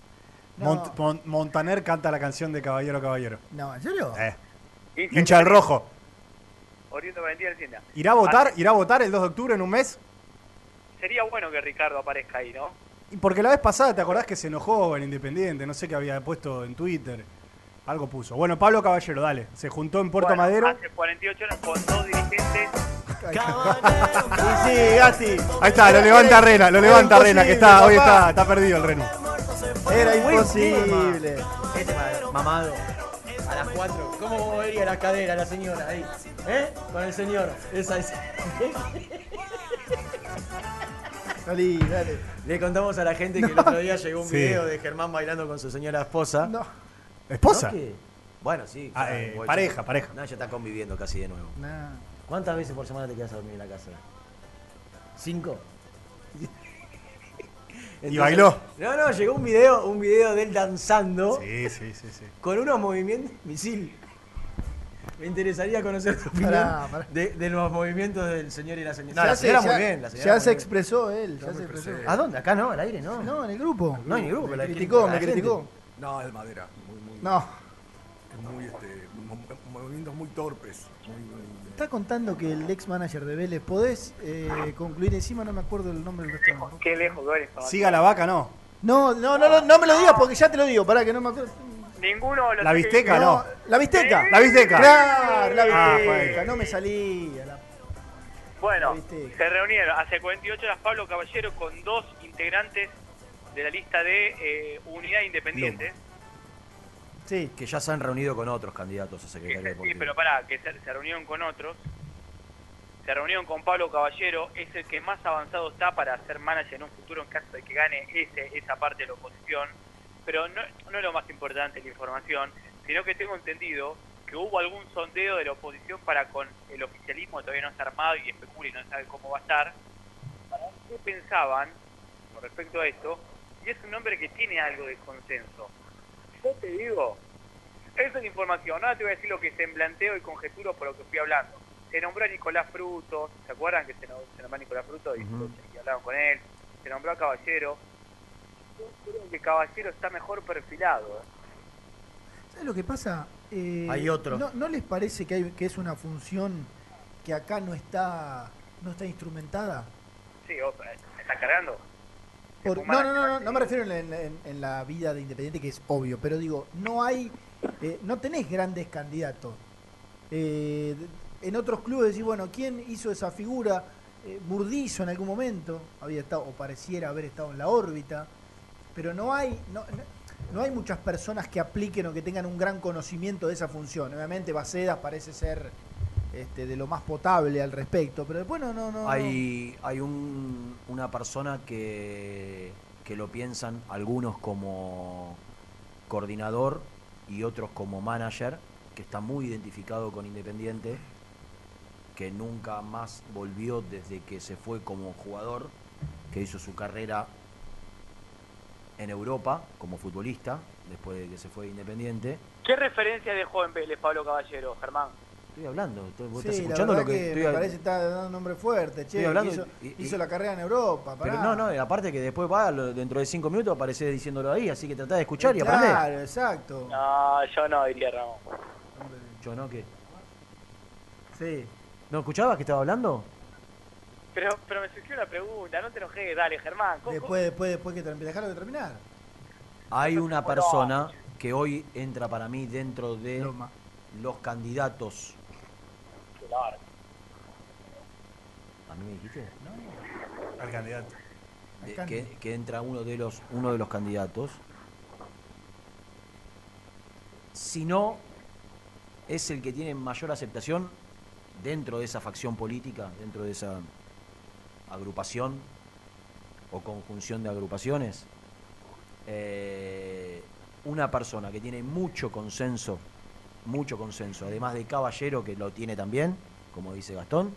S1: Mont- Mon- Montaner canta la canción de Caballero Caballero.
S2: No, ¿en serio?
S1: Eh.
S21: Hincha
S1: del rojo.
S21: Oriente Valentín.
S1: ¿Irá a votar? ¿Irá a votar el 2 de octubre en un mes?
S21: Sería bueno que Ricardo aparezca ahí, ¿no?
S1: Y Porque la vez pasada, ¿te acordás que se enojó en Independiente? No sé qué había puesto en Twitter. Algo puso. Bueno, Pablo Caballero, dale. Se juntó en Puerto
S21: Bueno,
S1: Madero.
S21: Hace 48 horas con dos dirigentes.
S2: Sí, sí, Gasti.
S1: Ahí está, lo levanta Rena, lo levanta Rena, que está, hoy está, está perdido el Renu.
S2: Era imposible.
S3: Este ma- mamado. A las 4. ¿Cómo movería la cadera la señora ahí? ¿Eh? Con el señor. Esa es.
S2: Salí, dale.
S3: Le contamos a la gente que el otro día llegó un
S1: Sí.
S3: video de Germán bailando con su señora esposa.
S2: No.
S1: ¿Esposa?
S3: ¿No que? Bueno, sí.
S1: Ah, eh,
S3: igual
S1: pareja, pareja.
S3: No, ya está conviviendo casi de nuevo.
S2: Nah.
S3: ¿Cuántas veces por semana te quedas a dormir en la casa? ¿Cinco?
S1: Y bailó.
S3: No, no, llegó un video, un video de él danzando
S1: Sí, sí, sí, sí.
S3: con unos movimientos. Misil. Me interesaría conocer tu opinión
S2: Pará, pará.
S3: De, de los movimientos del señor y la señora. No, la
S2: se-
S3: señora muy bien. La señora
S2: Ya
S3: muy
S2: se
S3: bien.
S2: expresó él, ya se expresó.
S3: ¿A dónde? Acá no, al aire no.
S2: No, en el grupo.
S3: No hay ni grupo.
S2: Me
S3: la-
S2: criticó,
S3: la
S2: me
S3: gente.
S2: criticó.
S4: No, es madera.
S2: No.
S4: es muy, este, mo- movimientos muy torpes. Muy, muy-
S2: Está contando que el ex manager de Vélez, ¿podés eh, concluir encima? No me acuerdo el nombre del restaurante.
S21: Qué lejos Fabián.
S1: Siga la vaca, no.
S2: No, no, no, no, no me lo digas porque ya te lo digo, pará que no me acuerdo.
S21: Ninguno lo
S1: La bisteca, no.
S2: La bisteca.
S1: La bisteca.
S2: Claro, la
S1: Ah,
S2: bisteca.
S1: bueno.
S2: No me salía. la-
S21: Bueno,
S2: La
S21: se reunieron hace 48 horas Pablo Caballero con dos integrantes de la lista de eh, Unidad Independiente.
S2: Sí.
S3: Que ya se han reunido con otros candidatos a secretario
S21: se- sí,
S3: deportivo.
S21: pero pará, que se, se reunieron con otros. Se reunieron con Pablo Caballero, es el que más avanzado está para ser manager en un futuro en caso de que gane ese, esa parte de la oposición. Pero no, no es lo más importante la información, sino que tengo entendido que hubo algún sondeo de la oposición para con el oficialismo, todavía no está armado y especula y no sabe cómo va a estar, para qué pensaban con respecto a esto, y es un hombre que tiene algo de consenso. Yo te digo, esa es la información. Ahora te voy a decir lo que semblanteo y conjeturo por lo que fui hablando. Se nombró a Nicolás Fruto, ¿se acuerdan que se, nom- se nombró a Nicolás Fruto y, y hablaron con él? Se nombró a Caballero. Yo creo que Caballero está mejor perfilado. ¿eh?
S2: ¿Sabes lo que pasa? Eh,
S3: Hay otro.
S2: ¿no, no les parece que, hay, que es una función que acá no está no está instrumentada?
S21: Sí, oh, ¿me está cargando?
S2: Por- no, no, no, no, no me refiero en, en- en- en la vida de Independiente, que es obvio, pero digo, no hay, eh, no tenés grandes candidatos. Eh, en otros clubes decís, bueno, ¿quién hizo esa figura? Eh, Burdizo en algún momento había estado, o pareciera haber estado en la órbita, pero no hay, no, no, no hay muchas personas que apliquen o que tengan un gran conocimiento de esa función. Obviamente Bacedas parece ser este, de lo más potable al respecto, pero después no, no, no. no.
S3: Hay, hay un- una persona que, que lo piensan algunos como coordinador y otros como manager, que está muy identificado con Independiente, que nunca más volvió desde que se fue como jugador, que hizo su carrera en Europa como futbolista, después de que se fue de Independiente.
S21: ¿Qué referencia dejó en Vélez Pablo Caballero, Germán?
S3: Estoy hablando, ¿vos
S2: Sí,
S3: estás escuchando lo que,
S2: que
S3: estoy
S2: me parece que está dando un nombre fuerte, che.
S3: Estoy hablando
S2: hizo,
S3: y- y-
S2: hizo la carrera en Europa,
S3: Pero no, no, y aparte que después va, dentro de cinco minutos aparece diciéndolo ahí, así que tratá de escuchar y aprender.
S2: Claro, exacto.
S21: No, yo no, diría Ramón.
S3: Yo no, ¿qué?
S2: Sí.
S3: ¿No escuchabas que estaba hablando?
S21: Pero, pero me surgió una pregunta, no te enojes, dale, Germán. ¿cómo-
S2: Después, después, después que termine, dejarlo de terminar.
S3: Hay una persona que hoy entra para mí dentro de los candidatos. ¿A mí me dijiste?
S1: Al candidato.
S3: De- que, que entra uno de los uno de los candidatos. Si no, es el que tiene mayor aceptación dentro de esa facción política, dentro de esa agrupación o conjunción de agrupaciones. Eh, una persona que tiene mucho consenso, mucho consenso, además de Caballero, que lo tiene también, como dice Gastón,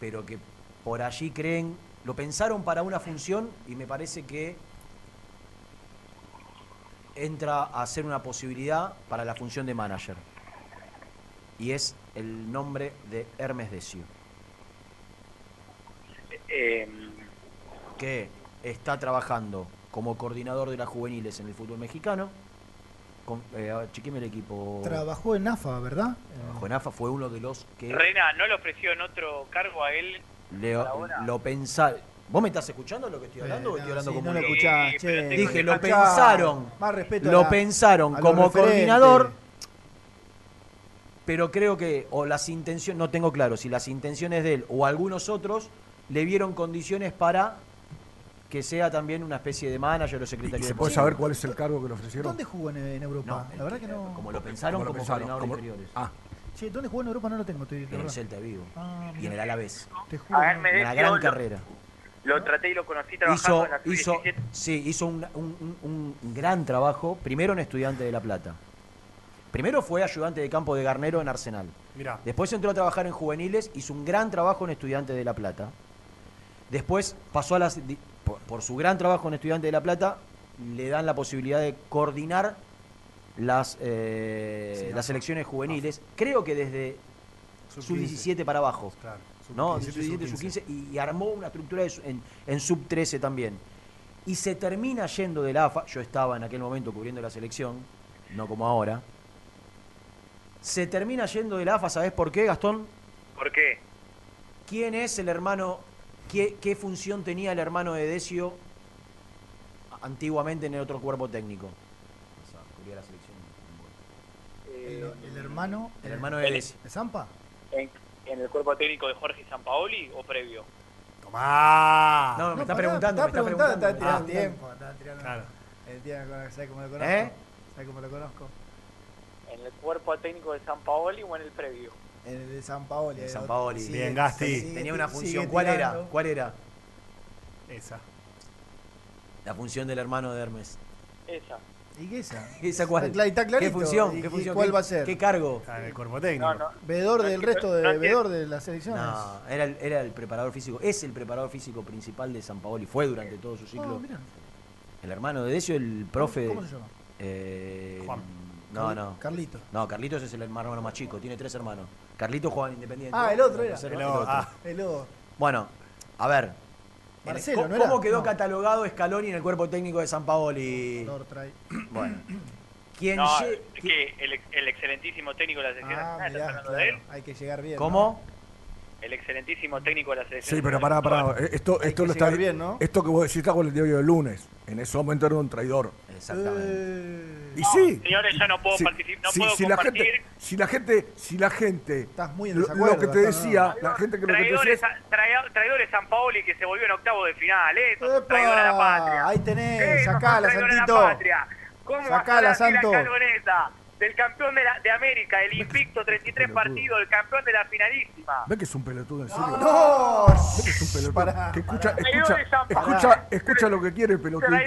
S3: pero que por allí creen, lo pensaron para una función y me parece que entra a ser una posibilidad para la función de manager. y es el nombre de Hermes Decio,
S21: Eh,
S3: que está trabajando como coordinador de las juveniles en el fútbol mexicano. Con, eh, a ver, chequeme el equipo.
S2: Trabajó en AFA, ¿verdad?
S3: Trabajó en AFA, fue uno de los que
S21: Reina, ¿no le ofreció en otro cargo a él?
S3: le- lo pensaron. ¿Vos me estás escuchando lo que estoy hablando o estoy hablando
S2: sí,
S3: como
S2: no lo escuchás,
S21: Sí,
S2: che.
S3: Dije, lo pensaron.
S2: Más respeto
S3: Lo
S2: la-
S3: pensaron como coordinador, pero creo que, o las intenciones, no tengo claro si las intenciones de él o algunos otros le vieron condiciones para que sea también una especie de manager o secretario
S4: ¿Se
S3: de
S4: puede saber cuál es el cargo que le ofrecieron?
S2: ¿Dónde jugó en, en Europa?
S3: No,
S2: la verdad que no.
S3: Como lo pensaron,
S4: Como lo
S3: como,
S4: pensaron,
S3: coordinador
S4: como-. Ah,
S2: Che, ¿dónde jugó en Europa? No lo tengo. Estoy,
S3: En el. Celta de Vigo.
S2: Ah,
S3: y en el Alavés.
S2: Te juro.
S21: A ver, me
S3: Una gran
S21: lo-
S3: carrera.
S21: Lo traté y lo conocí trabajando
S3: Hizo,
S21: en la
S3: hizo,
S21: sub-17.
S3: sí, hizo un, un- un- un gran trabajo, primero en Estudiante de La Plata. Primero fue ayudante de campo de Garnero en Arsenal.
S1: Mirá.
S3: Después entró a trabajar en juveniles, hizo un gran trabajo en Estudiantes de La Plata. Después pasó a las. Por, por su gran trabajo en Estudiantes de La Plata, le dan la posibilidad de coordinar las, eh,
S1: Sí,
S3: las selecciones juveniles. Creo que desde sub-17 para abajo.
S1: Claro.
S3: ¿no?
S1: Sub-17,
S3: Sub-17, sub-15 y, y armó una estructura de en, en sub-13 también. Y se termina yendo de la AFA. Yo estaba en aquel momento cubriendo la selección, no como ahora. Se termina yendo de la AFA, ¿sabés por qué, Gastón?
S21: ¿Por qué?
S3: ¿Quién es el hermano? ¿Qué, qué función tenía el hermano de Decio antiguamente en el otro cuerpo técnico? O sea, cubría la selección.
S2: El, el hermano.
S3: El hermano de Decio.
S2: ¿De Zampa?
S21: ¿En, en el cuerpo técnico de Jorge Sampaoli o previo?
S1: Tomá.
S3: No, me
S2: No,
S3: está
S2: pará,
S3: preguntando, me está preguntando.
S2: Está tirando
S3: Ah.
S2: tiempo. Está tirando.
S1: Claro.
S2: El tío, ¿sabes cómo lo conozco?
S3: ¿Eh?
S2: ¿Sabes cómo lo conozco?
S21: ¿En el cuerpo técnico de Sampaoli o en el previo?
S2: El de San Paoli.
S3: De San Paoli.
S2: Sigue-
S1: Bien, Gasti.
S2: sigue-
S3: Tenía una
S2: sigue
S3: función. ¿Cuál era?
S2: tirando.
S3: ¿Cuál era?
S1: Esa.
S3: La función del hermano de Hermes.
S21: Esa.
S2: ¿Y qué esa?
S3: ¿Esa cuál?
S2: Está, cla- está
S3: ¿Qué
S2: clarito.
S3: función?
S2: ¿Y-
S3: ¿Qué
S2: y
S3: función?
S2: ¿Cuál
S3: ¿Qué-
S2: va a ser?
S3: ¿Qué cargo?
S1: Está en el cuerpo técnico.
S21: No, no.
S2: Vedor del resto de vedor de las selecciones.
S3: No, era el, era el preparador físico. Es el preparador físico principal de San Paoli. Fue durante todo su ciclo.
S2: Ah, mirá.
S3: el hermano de Decio, el profe.
S2: ¿Cómo se llama?
S3: Eh,
S1: Juan.
S3: No, no.
S2: Carlito.
S3: No, Carlitos es el hermano más chico. Tiene tres hermanos. Carlitos juega en Independiente.
S2: Ah, el otro era.
S1: El otro,
S3: el
S1: ah.
S3: otro.
S2: El otro.
S3: Bueno, a ver.
S2: Marcelo,
S3: ¿Cómo,
S2: ¿no era?
S3: cómo quedó
S2: No.
S3: catalogado Scaloni en el cuerpo técnico de San Paoli? Bueno. ¿Quién
S21: No,
S3: lle-
S21: que el, ex- el excelentísimo técnico de la selección
S2: Ah,
S21: nacional, ¿estás
S2: mirá,
S21: hablando de él?
S2: Hay que llegar bien.
S3: ¿Cómo?
S21: El excelentísimo técnico de la selección
S4: Sí, pero pará, pará. Esto, esto
S2: que
S4: lo está
S2: bien, ¿no?
S4: Esto que vos decís está con el diario del lunes. En ese momento era un traidor.
S3: Exactamente.
S2: Eh,
S4: Y sí.
S21: Señores, yo no puedo
S4: Sí,
S21: participar, no
S4: sí,
S21: puedo
S4: si la
S21: compartir.
S4: gente, si la gente, si la gente,
S2: Estás muy en
S4: lo,
S2: desacuerdo.
S4: lo que te decía, la gente que lo que te decía
S21: Traidores, a- traidores San Paoli que se volvió en octavo de final, ¿eh?
S2: ¡Epa!
S21: Traidor a la patria.
S2: Ahí tenés,
S21: Eh,
S2: sacala,
S21: a la
S2: Santito.
S21: patria. ¿Cómo vas a
S2: Sacala,
S21: de la
S2: Santo.
S21: Del campeón de, la- de América, el invicto 33
S4: pelotudo.
S21: partidos, el campeón de la finalísima.
S4: ve que es un pelotudo en serio.
S2: ¡No!
S4: Ve que es un pelotudo.
S2: Pará,
S4: que escucha, escucha, escucha, escucha lo que quiere el pelotudito.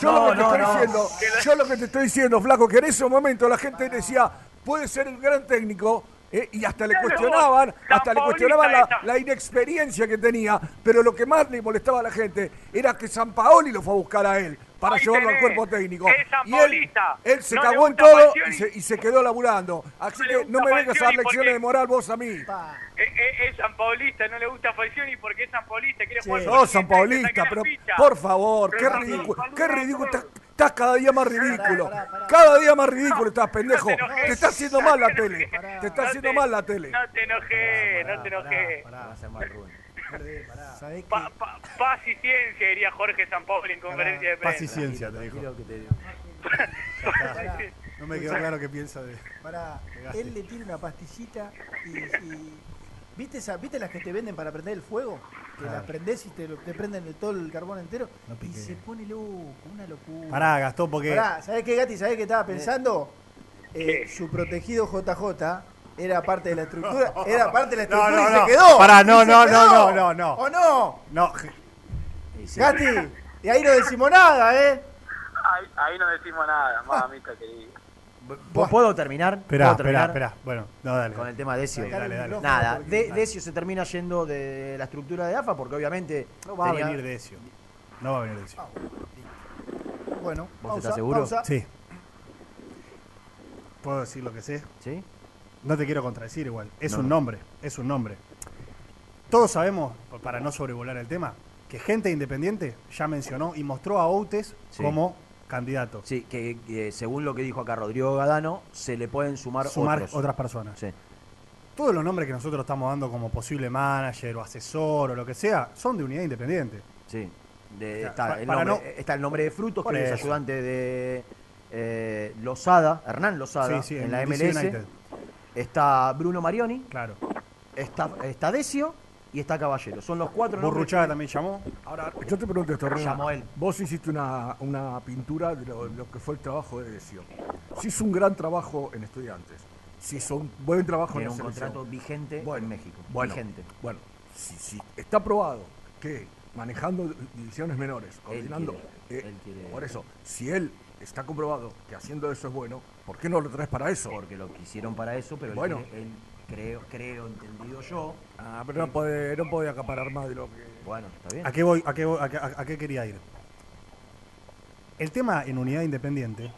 S4: Yo lo que
S3: No,
S4: te
S3: no,
S4: estoy
S3: no.
S4: diciendo, yo lo que te estoy diciendo, flaco, que en ese momento la gente decía, puede ser un gran técnico, eh, y hasta le cuestionaban, hasta le cuestionaban la, la inexperiencia que tenía, pero lo que más le molestaba a la gente era que San Paoli lo fue a buscar a él para
S21: Ahí
S4: llevarlo al cuerpo técnico.
S21: Es San
S4: Y él,
S21: Paulista.
S4: él se
S21: No
S4: cagó en todo y se, y se quedó laburando. Así
S21: No
S4: que no me vengas a dar lecciones de moral vos a mí.
S21: Eh, eh, es San Paulista, no le gusta Falcioni porque es San Paulista, quiere
S2: Sí.
S21: jugar
S4: No, San Paulista, pero
S21: ficha.
S4: por favor, qué
S21: Pero
S4: ridículo, qué ridículo, estás, estás cada día más ridículo,
S2: Pará, pará, pará.
S4: cada día más ridículo estás, pendejo,
S21: No te enojes.
S4: te está haciendo mal la tele, te está
S21: No
S4: haciendo
S21: te-
S4: mal la tele.
S21: No te enojes, no te
S2: Pará,
S21: enojes. Pa- pa- paz y ciencia, diría Jorge San Paoli en conferencia de
S1: Paz y
S21: prensa.
S1: ciencia, te dijo.
S3: Tranquilo que te digo.
S2: Pará,
S1: No me quedó claro qué piensa de.
S2: pará.
S1: Pegaste.
S2: Él le tiene una pastillita y. y- ¿Viste, esa, ¿Viste las que te venden para prender el fuego? Que las prendés y te, te prenden el- todo el carbón entero.
S1: No
S2: y se pone loco, una locura.
S1: Pará, Gastón, porque.
S2: Pará, ¿sabés qué, Gati? ¿Sabés qué estaba pensando? Eh, su protegido JJ era parte de la estructura. Era parte de la estructura
S1: no,
S2: y
S1: no.
S2: se quedó.
S1: Pará, no, no, no, no, no, no.
S2: ¿O no?
S1: No,
S3: sí.
S2: Gati, y ahí no decimos nada, ¿eh?
S21: Ahí, ahí no decimos nada, mamita querida.
S3: ¿Puedo- ¿Puedo terminar?
S1: Esperá,
S3: ¿Puedo
S1: espera,
S3: terminar?
S1: espera. Bueno, no, dale.
S3: Con el tema de Decio.
S1: Dale, dale, dale.
S3: Nada, de, Decio se termina yendo de la estructura de AFA porque obviamente
S1: No va a venir Decio. No va a venir Decio.
S2: Bueno,
S3: ¿Vos
S2: pausa,
S3: estás seguro?
S2: pausa.
S1: Sí. ¿Puedo decir lo que sé?
S3: ¿Sí?
S1: No te quiero contradecir igual. Es
S3: No,
S1: un
S3: no.
S1: nombre, es un nombre. Todos sabemos, para no sobrevolar el tema, que gente independiente ya mencionó y mostró a Outes
S3: Sí.
S1: como candidato.
S3: Sí, que según lo que dijo acá Rodrigo Gadano, se le pueden sumar,
S1: Sumar
S3: otros.
S1: otras personas.
S3: Sí.
S1: Todos los nombres que nosotros estamos dando como posible manager o asesor o lo que sea, son de unidad independiente.
S3: Sí. De-
S1: O sea,
S3: está, el nombre,
S1: no-
S3: está el nombre de Frutos, que es ayudante de eh, Lozada, Hernán Lozada,
S1: Sí, sí,
S3: en,
S1: en
S3: la
S1: DC
S3: MLS.
S1: United.
S3: Está Bruno Marioni.
S1: Claro.
S3: Está, está Decio y está Caballero. Son los cuatro que-
S1: también llamó.
S4: Ahora, yo te pregunto esto, Rena.
S3: Llamó él.
S4: Vos hiciste una, una pintura de lo, lo que fue el trabajo de Decio. Si hizo un gran trabajo en estudiantes, si hizo un buen trabajo
S3: Tiene
S4: en
S3: un
S4: selección.
S3: contrato vigente en México.
S4: Bueno,
S3: Vigente.
S4: bueno si, si está probado que manejando divisiones menores, coordinando,
S3: quiere,
S4: eh,
S3: él quiere-
S4: por eso, si él está comprobado que haciendo eso es bueno, ¿por qué no lo traes para eso?
S3: Porque lo quisieron para eso, pero él
S4: bueno,
S3: él, creo, creo, entendido yo.
S4: ah, pero no puede, no puede acaparar más de lo que.
S3: Bueno, está bien.
S1: ¿A qué, voy, a, qué, voy- a qué- a qué quería ir? El tema en unidad independiente,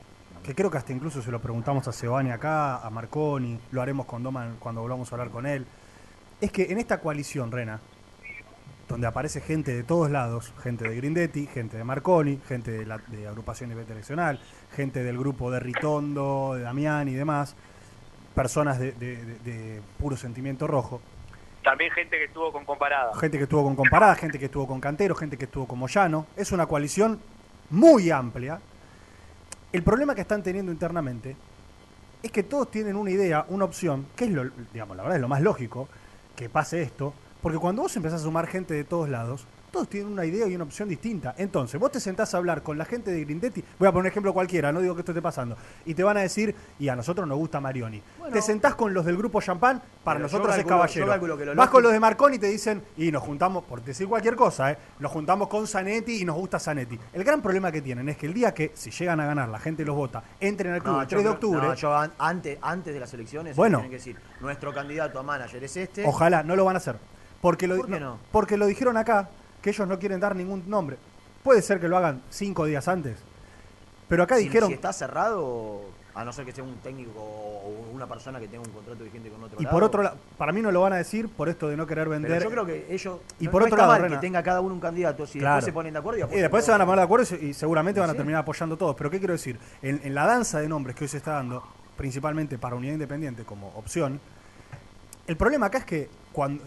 S1: que creo que hasta incluso se lo preguntamos a Sebani acá, a Marconi, lo haremos con Doman cuando volvamos a hablar con él, es que en esta coalición, Rena, donde aparece gente de todos lados, gente de Grindetti, gente de Marconi, gente de, la, de agrupación gente del grupo de Ritondo, de Damián y demás, personas de- de puro sentimiento rojo,
S21: También gente que estuvo con comparada.
S1: gente que estuvo con Comparada, gente que estuvo con Cantero, gente que estuvo con Moyano. Es una coalición muy amplia. El problema que están teniendo internamente es que todos tienen una idea, una opción, que es lo, digamos, la verdad es lo más lógico que pase esto, porque cuando vos empezás a sumar gente de todos lados, todos tienen una idea y una opción distinta. Entonces, vos te sentás a hablar con la gente de Grindetti, voy a poner un ejemplo cualquiera, no digo que esto esté pasando, y te van a decir, y a nosotros nos gusta Marioni. te sentás con los del grupo Champán, para nosotros es
S3: calculo-
S1: caballero. Vas
S3: lógico-
S1: con los de Marconi y te dicen, y nos juntamos, por decir cualquier cosa, ¿eh? nos juntamos con Zanetti y nos gusta Zanetti. El gran problema que tienen es que el día que, si llegan a ganar, la gente los vota, entren al club
S3: No,
S1: el
S3: yo
S1: 3 de octubre,
S3: no, yo an- antes, antes de las elecciones
S1: Bueno.
S3: tienen que decir, nuestro candidato a manager es este.
S1: ojalá, no lo van a hacer. Porque lo,
S3: ¿Por qué no?
S1: porque lo dijeron acá, que ellos no quieren dar ningún nombre. Puede ser que lo hagan cinco días antes. Pero acá
S3: Si-
S1: dijeron...
S3: Si está cerrado, a no ser que sea un técnico o una persona que tenga un contrato vigente con otro
S1: Y
S3: lado.
S1: por otro lado, para mí no lo van a decir por esto de no querer
S3: Pero
S1: vender.
S3: yo creo que ellos.
S1: Y
S3: no-
S1: por
S3: no
S1: otro lado, Rena,
S3: que tenga cada uno un candidato. Si
S1: Claro.
S3: después se ponen de acuerdo y
S1: Y después se van a poner de acuerdo y seguramente van a terminar apoyando todos. Pero ¿qué quiero decir? En, en la danza de nombres que hoy se está dando, principalmente para Unidad Independiente como opción, el problema acá es que cuando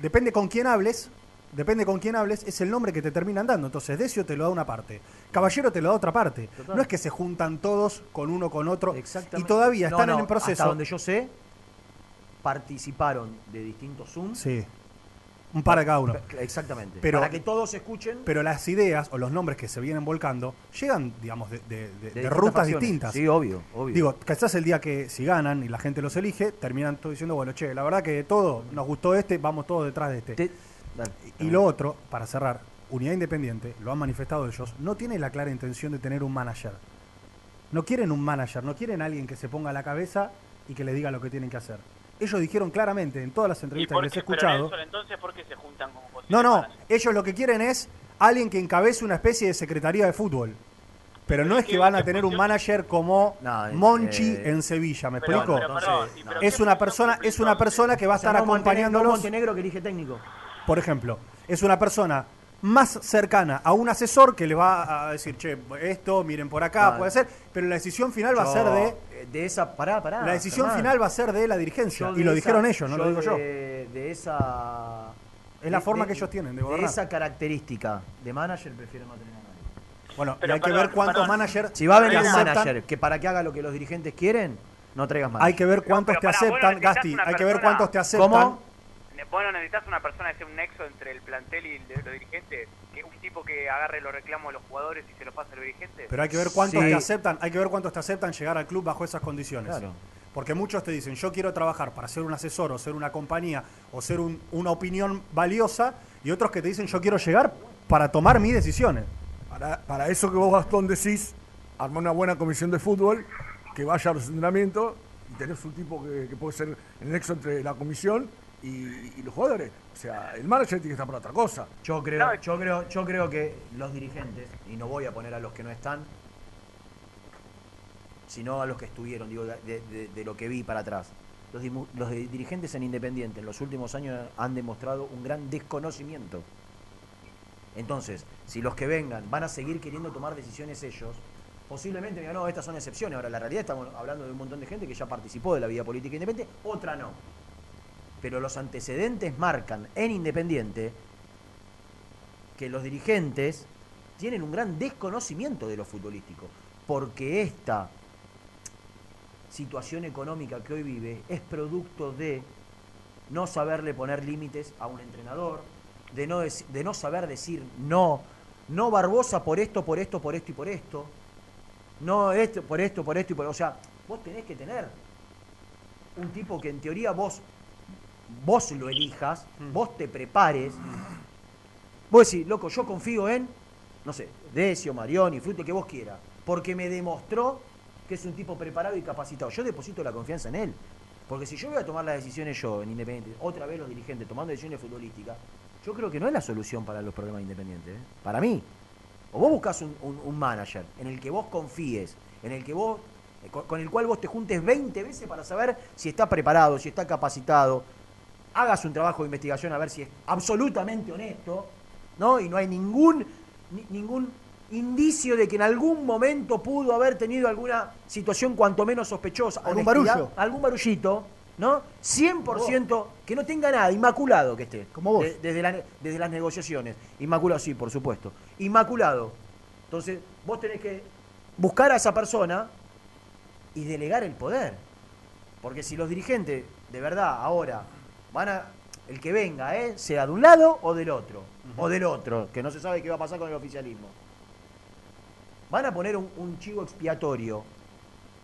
S1: depende con quién hables, depende con quién hables, es el nombre que te terminan dando. Entonces, Decio te lo da una parte, Caballero te lo da otra parte.
S3: Total.
S1: No es que se juntan todos con uno con otro y todavía
S3: No,
S1: están
S3: no,
S1: en el proceso.
S3: Hasta donde yo sé, participaron de distintos Zoom.
S1: Sí. Un par de cada uno.
S3: Exactamente.
S1: Pero-
S3: para que todos escuchen.
S1: Pero las ideas o los nombres que se vienen volcando llegan, digamos, de, de- de- de rutas
S3: facciones.
S1: distintas.
S3: Sí, obvio, obvio.
S1: Digo, quizás el día que si ganan y la gente los elige, terminan todos diciendo, bueno, che, la verdad que todo, nos gustó este, vamos todos detrás de este. y lo otro, para cerrar, Unidad Independiente, lo han manifestado ellos, no tiene la clara intención de tener un manager. No quieren un manager, no quieren alguien que se ponga a la cabeza y que le diga lo que tienen que hacer. Ellos dijeron claramente en todas las
S21: ¿Y
S1: entrevistas que les he
S21: pero
S1: escuchado.
S21: Entonces, ¿por qué se juntan como
S1: No, no, ellos lo que quieren es alguien que encabece una especie de secretaría de fútbol. Pero no es que van a tener un manager como
S3: No,
S1: Monchi
S3: eh,
S1: en Sevilla, ¿me
S3: pero-
S1: explico?
S3: pero, perdón, sí, pero
S1: es
S3: ¿qué
S1: una persona, es una persona que va a
S3: O sea,
S1: estar
S3: no
S1: acompañándolos.
S3: Montenegro que elige técnico.
S1: Por ejemplo, es una persona más cercana a un asesor que le va a decir, che, esto, miren por acá, puede ser, pero la decisión final va a ser de
S3: eh, De esa. Pará, pará.
S1: la decisión
S3: Germán.
S1: final va a ser de la dirigencia
S3: Yo
S1: y
S3: de
S1: lo
S3: esa-
S1: dijeron ellos, no lo digo yo.
S3: De, de esa.
S1: Es la
S3: de-
S1: forma
S3: de-
S1: que ellos tienen de
S3: De
S1: gobernar.
S3: esa característica de manager prefiero no tener a nadie.
S1: Bueno,
S3: Pero
S1: y hay que ver cuántos managers
S3: Si va a venir un
S1: aceptan-
S3: manager que para que haga lo que los dirigentes quieren, no traigas más.
S1: Hay que ver cuántos te aceptan, Gasti, hay que ver cuántos te aceptan.
S3: ¿Cómo?
S21: Ne- Vos no necesitas una persona que sea un nexo entre el plantel y el de los dirigentes, que un tipo que agarre los reclamos de los jugadores y se los pase a los dirigentes.
S1: Pero hay que ver cuántos
S21: Sí.
S1: te aceptan, hay que ver cuántos te aceptan llegar al club bajo esas condiciones.
S3: Claro.
S1: Porque muchos te dicen, yo quiero trabajar para ser un asesor o ser una compañía o ser un- una opinión valiosa, y otros que te dicen, yo quiero llegar para tomar mis decisiones.
S4: Para, para eso que vos, Gastón, decís, armar una buena comisión de fútbol, que vaya a los entrenamientos y tenés un tipo que, que puede ser el nexo entre la comisión y, y los jugadores. O sea, el manager tiene que estar para otra cosa.
S3: Yo creo, yo creo, yo creo que los dirigentes, y no voy a poner a los que no están, sino a los que estuvieron, digo, de, de- de lo que vi para atrás. los, dirigentes en Independiente en los últimos años han demostrado un gran desconocimiento. Entonces, si los que vengan van a seguir queriendo tomar decisiones ellos, posiblemente digan, no, estas son excepciones. Ahora, la realidad estamos hablando de un montón de gente que ya participó de la vida política independiente, otra no. Pero los antecedentes marcan en Independiente que los dirigentes tienen un gran desconocimiento de lo futbolístico, porque esta situación económica que hoy vive es producto de no saberle poner límites a un entrenador, de no, de no saber decir no, no Barbosa por esto, por esto, por esto y por esto, no esto, por esto, por esto y por O sea, vos tenés que tener un tipo que en teoría vos, vos lo elijas, vos te prepares, vos decís, loco, yo confío en, no sé, Decio, Marioni, Fruto, que vos quieras, porque me demostró que es un tipo preparado y capacitado. Yo deposito la confianza en él. Porque si yo voy a tomar las decisiones yo, en Independiente, otra vez los dirigentes tomando decisiones futbolísticas, yo creo que no es la solución para los problemas de Independiente. ¿eh? Para mí. O vos buscas un, un- un manager en el que vos confíes, en el que vos, eh, con, con el cual vos te juntes 20 veces para saber si está preparado, si está capacitado, hagas un trabajo de investigación a ver si es absolutamente honesto, ¿no? Y no hay ningún, ni- ningún indicio de que en algún momento pudo haber tenido alguna situación cuanto menos sospechosa.
S2: Algún barullo.
S3: Algún barullito, ¿no? 100% que no tenga nada, inmaculado que esté.
S2: Como vos.
S3: De- desde, la desde las negociaciones. Inmaculado, sí, por supuesto. Inmaculado. Entonces, vos tenés que buscar a esa persona y delegar el poder. Porque si los dirigentes, de verdad, ahora van a. El que venga, ¿eh? sea de un lado o del otro. O del otro, que no se sabe qué va a pasar con el oficialismo. Van a poner un, un chivo expiatorio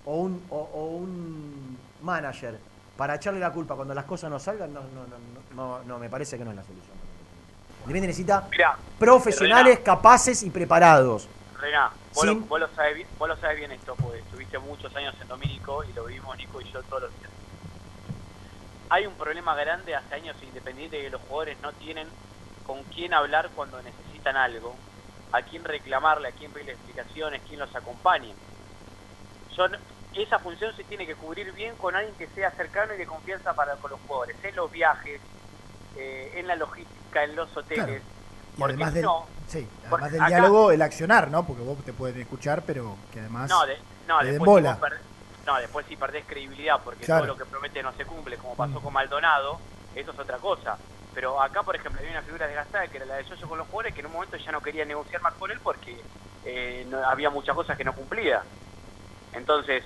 S3: o un, o, o un manager para echarle la culpa cuando las cosas no salgan, no, no, no, no, no, me parece que no es la solución. Independiente necesita
S21: Mirá,
S3: profesionales
S21: Rená.
S3: capaces y preparados.
S21: Rená, vos, lo,
S3: Sin-
S21: vos lo sabés, bien- vos lo sabés bien esto, porque estuviste muchos años en Domínico y lo vivimos Nico y yo todos los días. Hay un problema grande hace años independiente que los jugadores no tienen con quién hablar cuando necesitan algo, a quién reclamarle, a quién pedirle explicaciones, quién los acompañe. Yo no- esa función se tiene que cubrir bien con alguien que sea cercano y de confianza para con los jugadores, en los viajes, eh, en la logística, en los hoteles.
S2: Y
S21: Porque
S2: además del,
S21: no,
S2: sí, además del
S21: acá-
S2: diálogo, el accionar, ¿no? Porque vos te pueden escuchar, pero que además
S21: No, de- no,
S2: te den bola.
S21: vos no, después si perdés credibilidad porque
S2: Claro.
S21: todo lo que promete no se cumple, como pasó
S2: Mm.
S21: con Maldonado, eso es otra cosa. Pero acá, por ejemplo, hay una figura desgastada que era la de Yoyo con los jugadores que en un momento ya no quería negociar más con él porque eh, no- había muchas cosas que no cumplía. Entonces,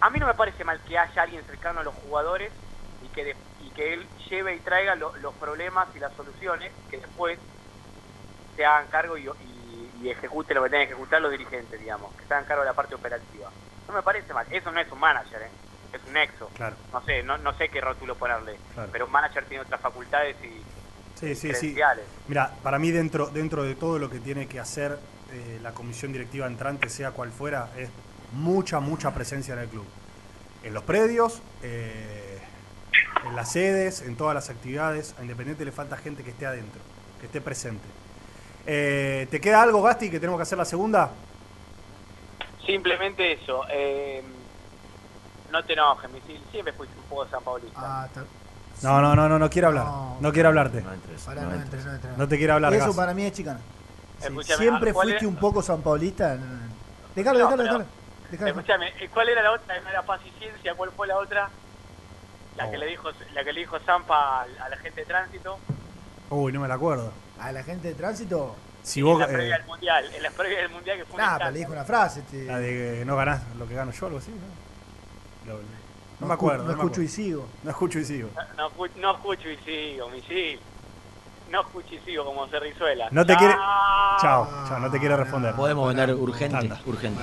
S21: a mí no me parece mal que haya alguien cercano a los jugadores y que, de- y que él lleve y traiga lo- los problemas y las soluciones que después se hagan cargo y, y, y ejecute lo que tienen que ejecutar los dirigentes, digamos, que se hagan cargo de la parte operativa. No me parece mal, eso no es un manager, ¿eh? es un nexo.
S1: Claro.
S21: No sé, no, no sé qué rótulo ponerle,
S1: Claro.
S21: pero un manager tiene otras facultades y
S1: Sí, sí, sí.
S21: credenciales.
S1: Mira, para mí dentro, dentro de todo lo que tiene que hacer eh, la comisión directiva entrante, sea cual fuera, es mucha, mucha presencia en el club. En los predios, eh, en las sedes, en todas las actividades. A Independiente le falta gente que esté adentro, que esté presente. Eh, ¿Te queda algo, Gasti, que tenemos que hacer la segunda?
S21: Simplemente eso. eh, no te enojes, misil. Siempre fuiste un poco San Paulista.
S2: Ah, está-
S1: No, no, no, no, no quiero hablar. No, quiero hablarte.
S2: Pará, no entres, no entres.
S1: No te quiero hablar,
S2: Eso
S1: Gas.
S2: para mí es chicana. Sí,
S21: Escúchame,
S2: Siempre
S21: ¿cuál
S2: fuiste
S21: era?
S2: un poco San Paulista. no, no, no. Dejalo,
S21: No,
S2: dejalo,
S21: pero-
S2: dejalo. dejalo.
S21: Escúchame, eh, ¿cuál era la otra? ¿No era paz y ciencia? ¿Cuál fue la otra? La
S1: Oh.
S21: que le dijo la que le dijo Zampa al- a la gente de tránsito.
S1: Uy, no me la acuerdo.
S2: A la gente de tránsito.
S1: Si
S21: en
S1: vos,
S21: la
S1: eh,
S21: previa del mundial, en la previa del mundial que fue un
S2: Nah, pero le dijo una frase. este,
S1: la de que no ganás lo que gano yo, algo así, ¿no? Lo- no,
S2: no
S1: me acuerdo.
S2: No,
S1: me
S2: escucho
S1: acuerdo.
S2: y sigo.
S1: No escucho y sigo.
S21: No, escu- no escucho y sigo, misil. No escucho y sigo como Cerrizuela.
S1: No te quiere.
S21: Chao.
S1: Chao, no te quiere responder.
S3: Podemos vender urgente,
S1: Tanda.
S3: urgente.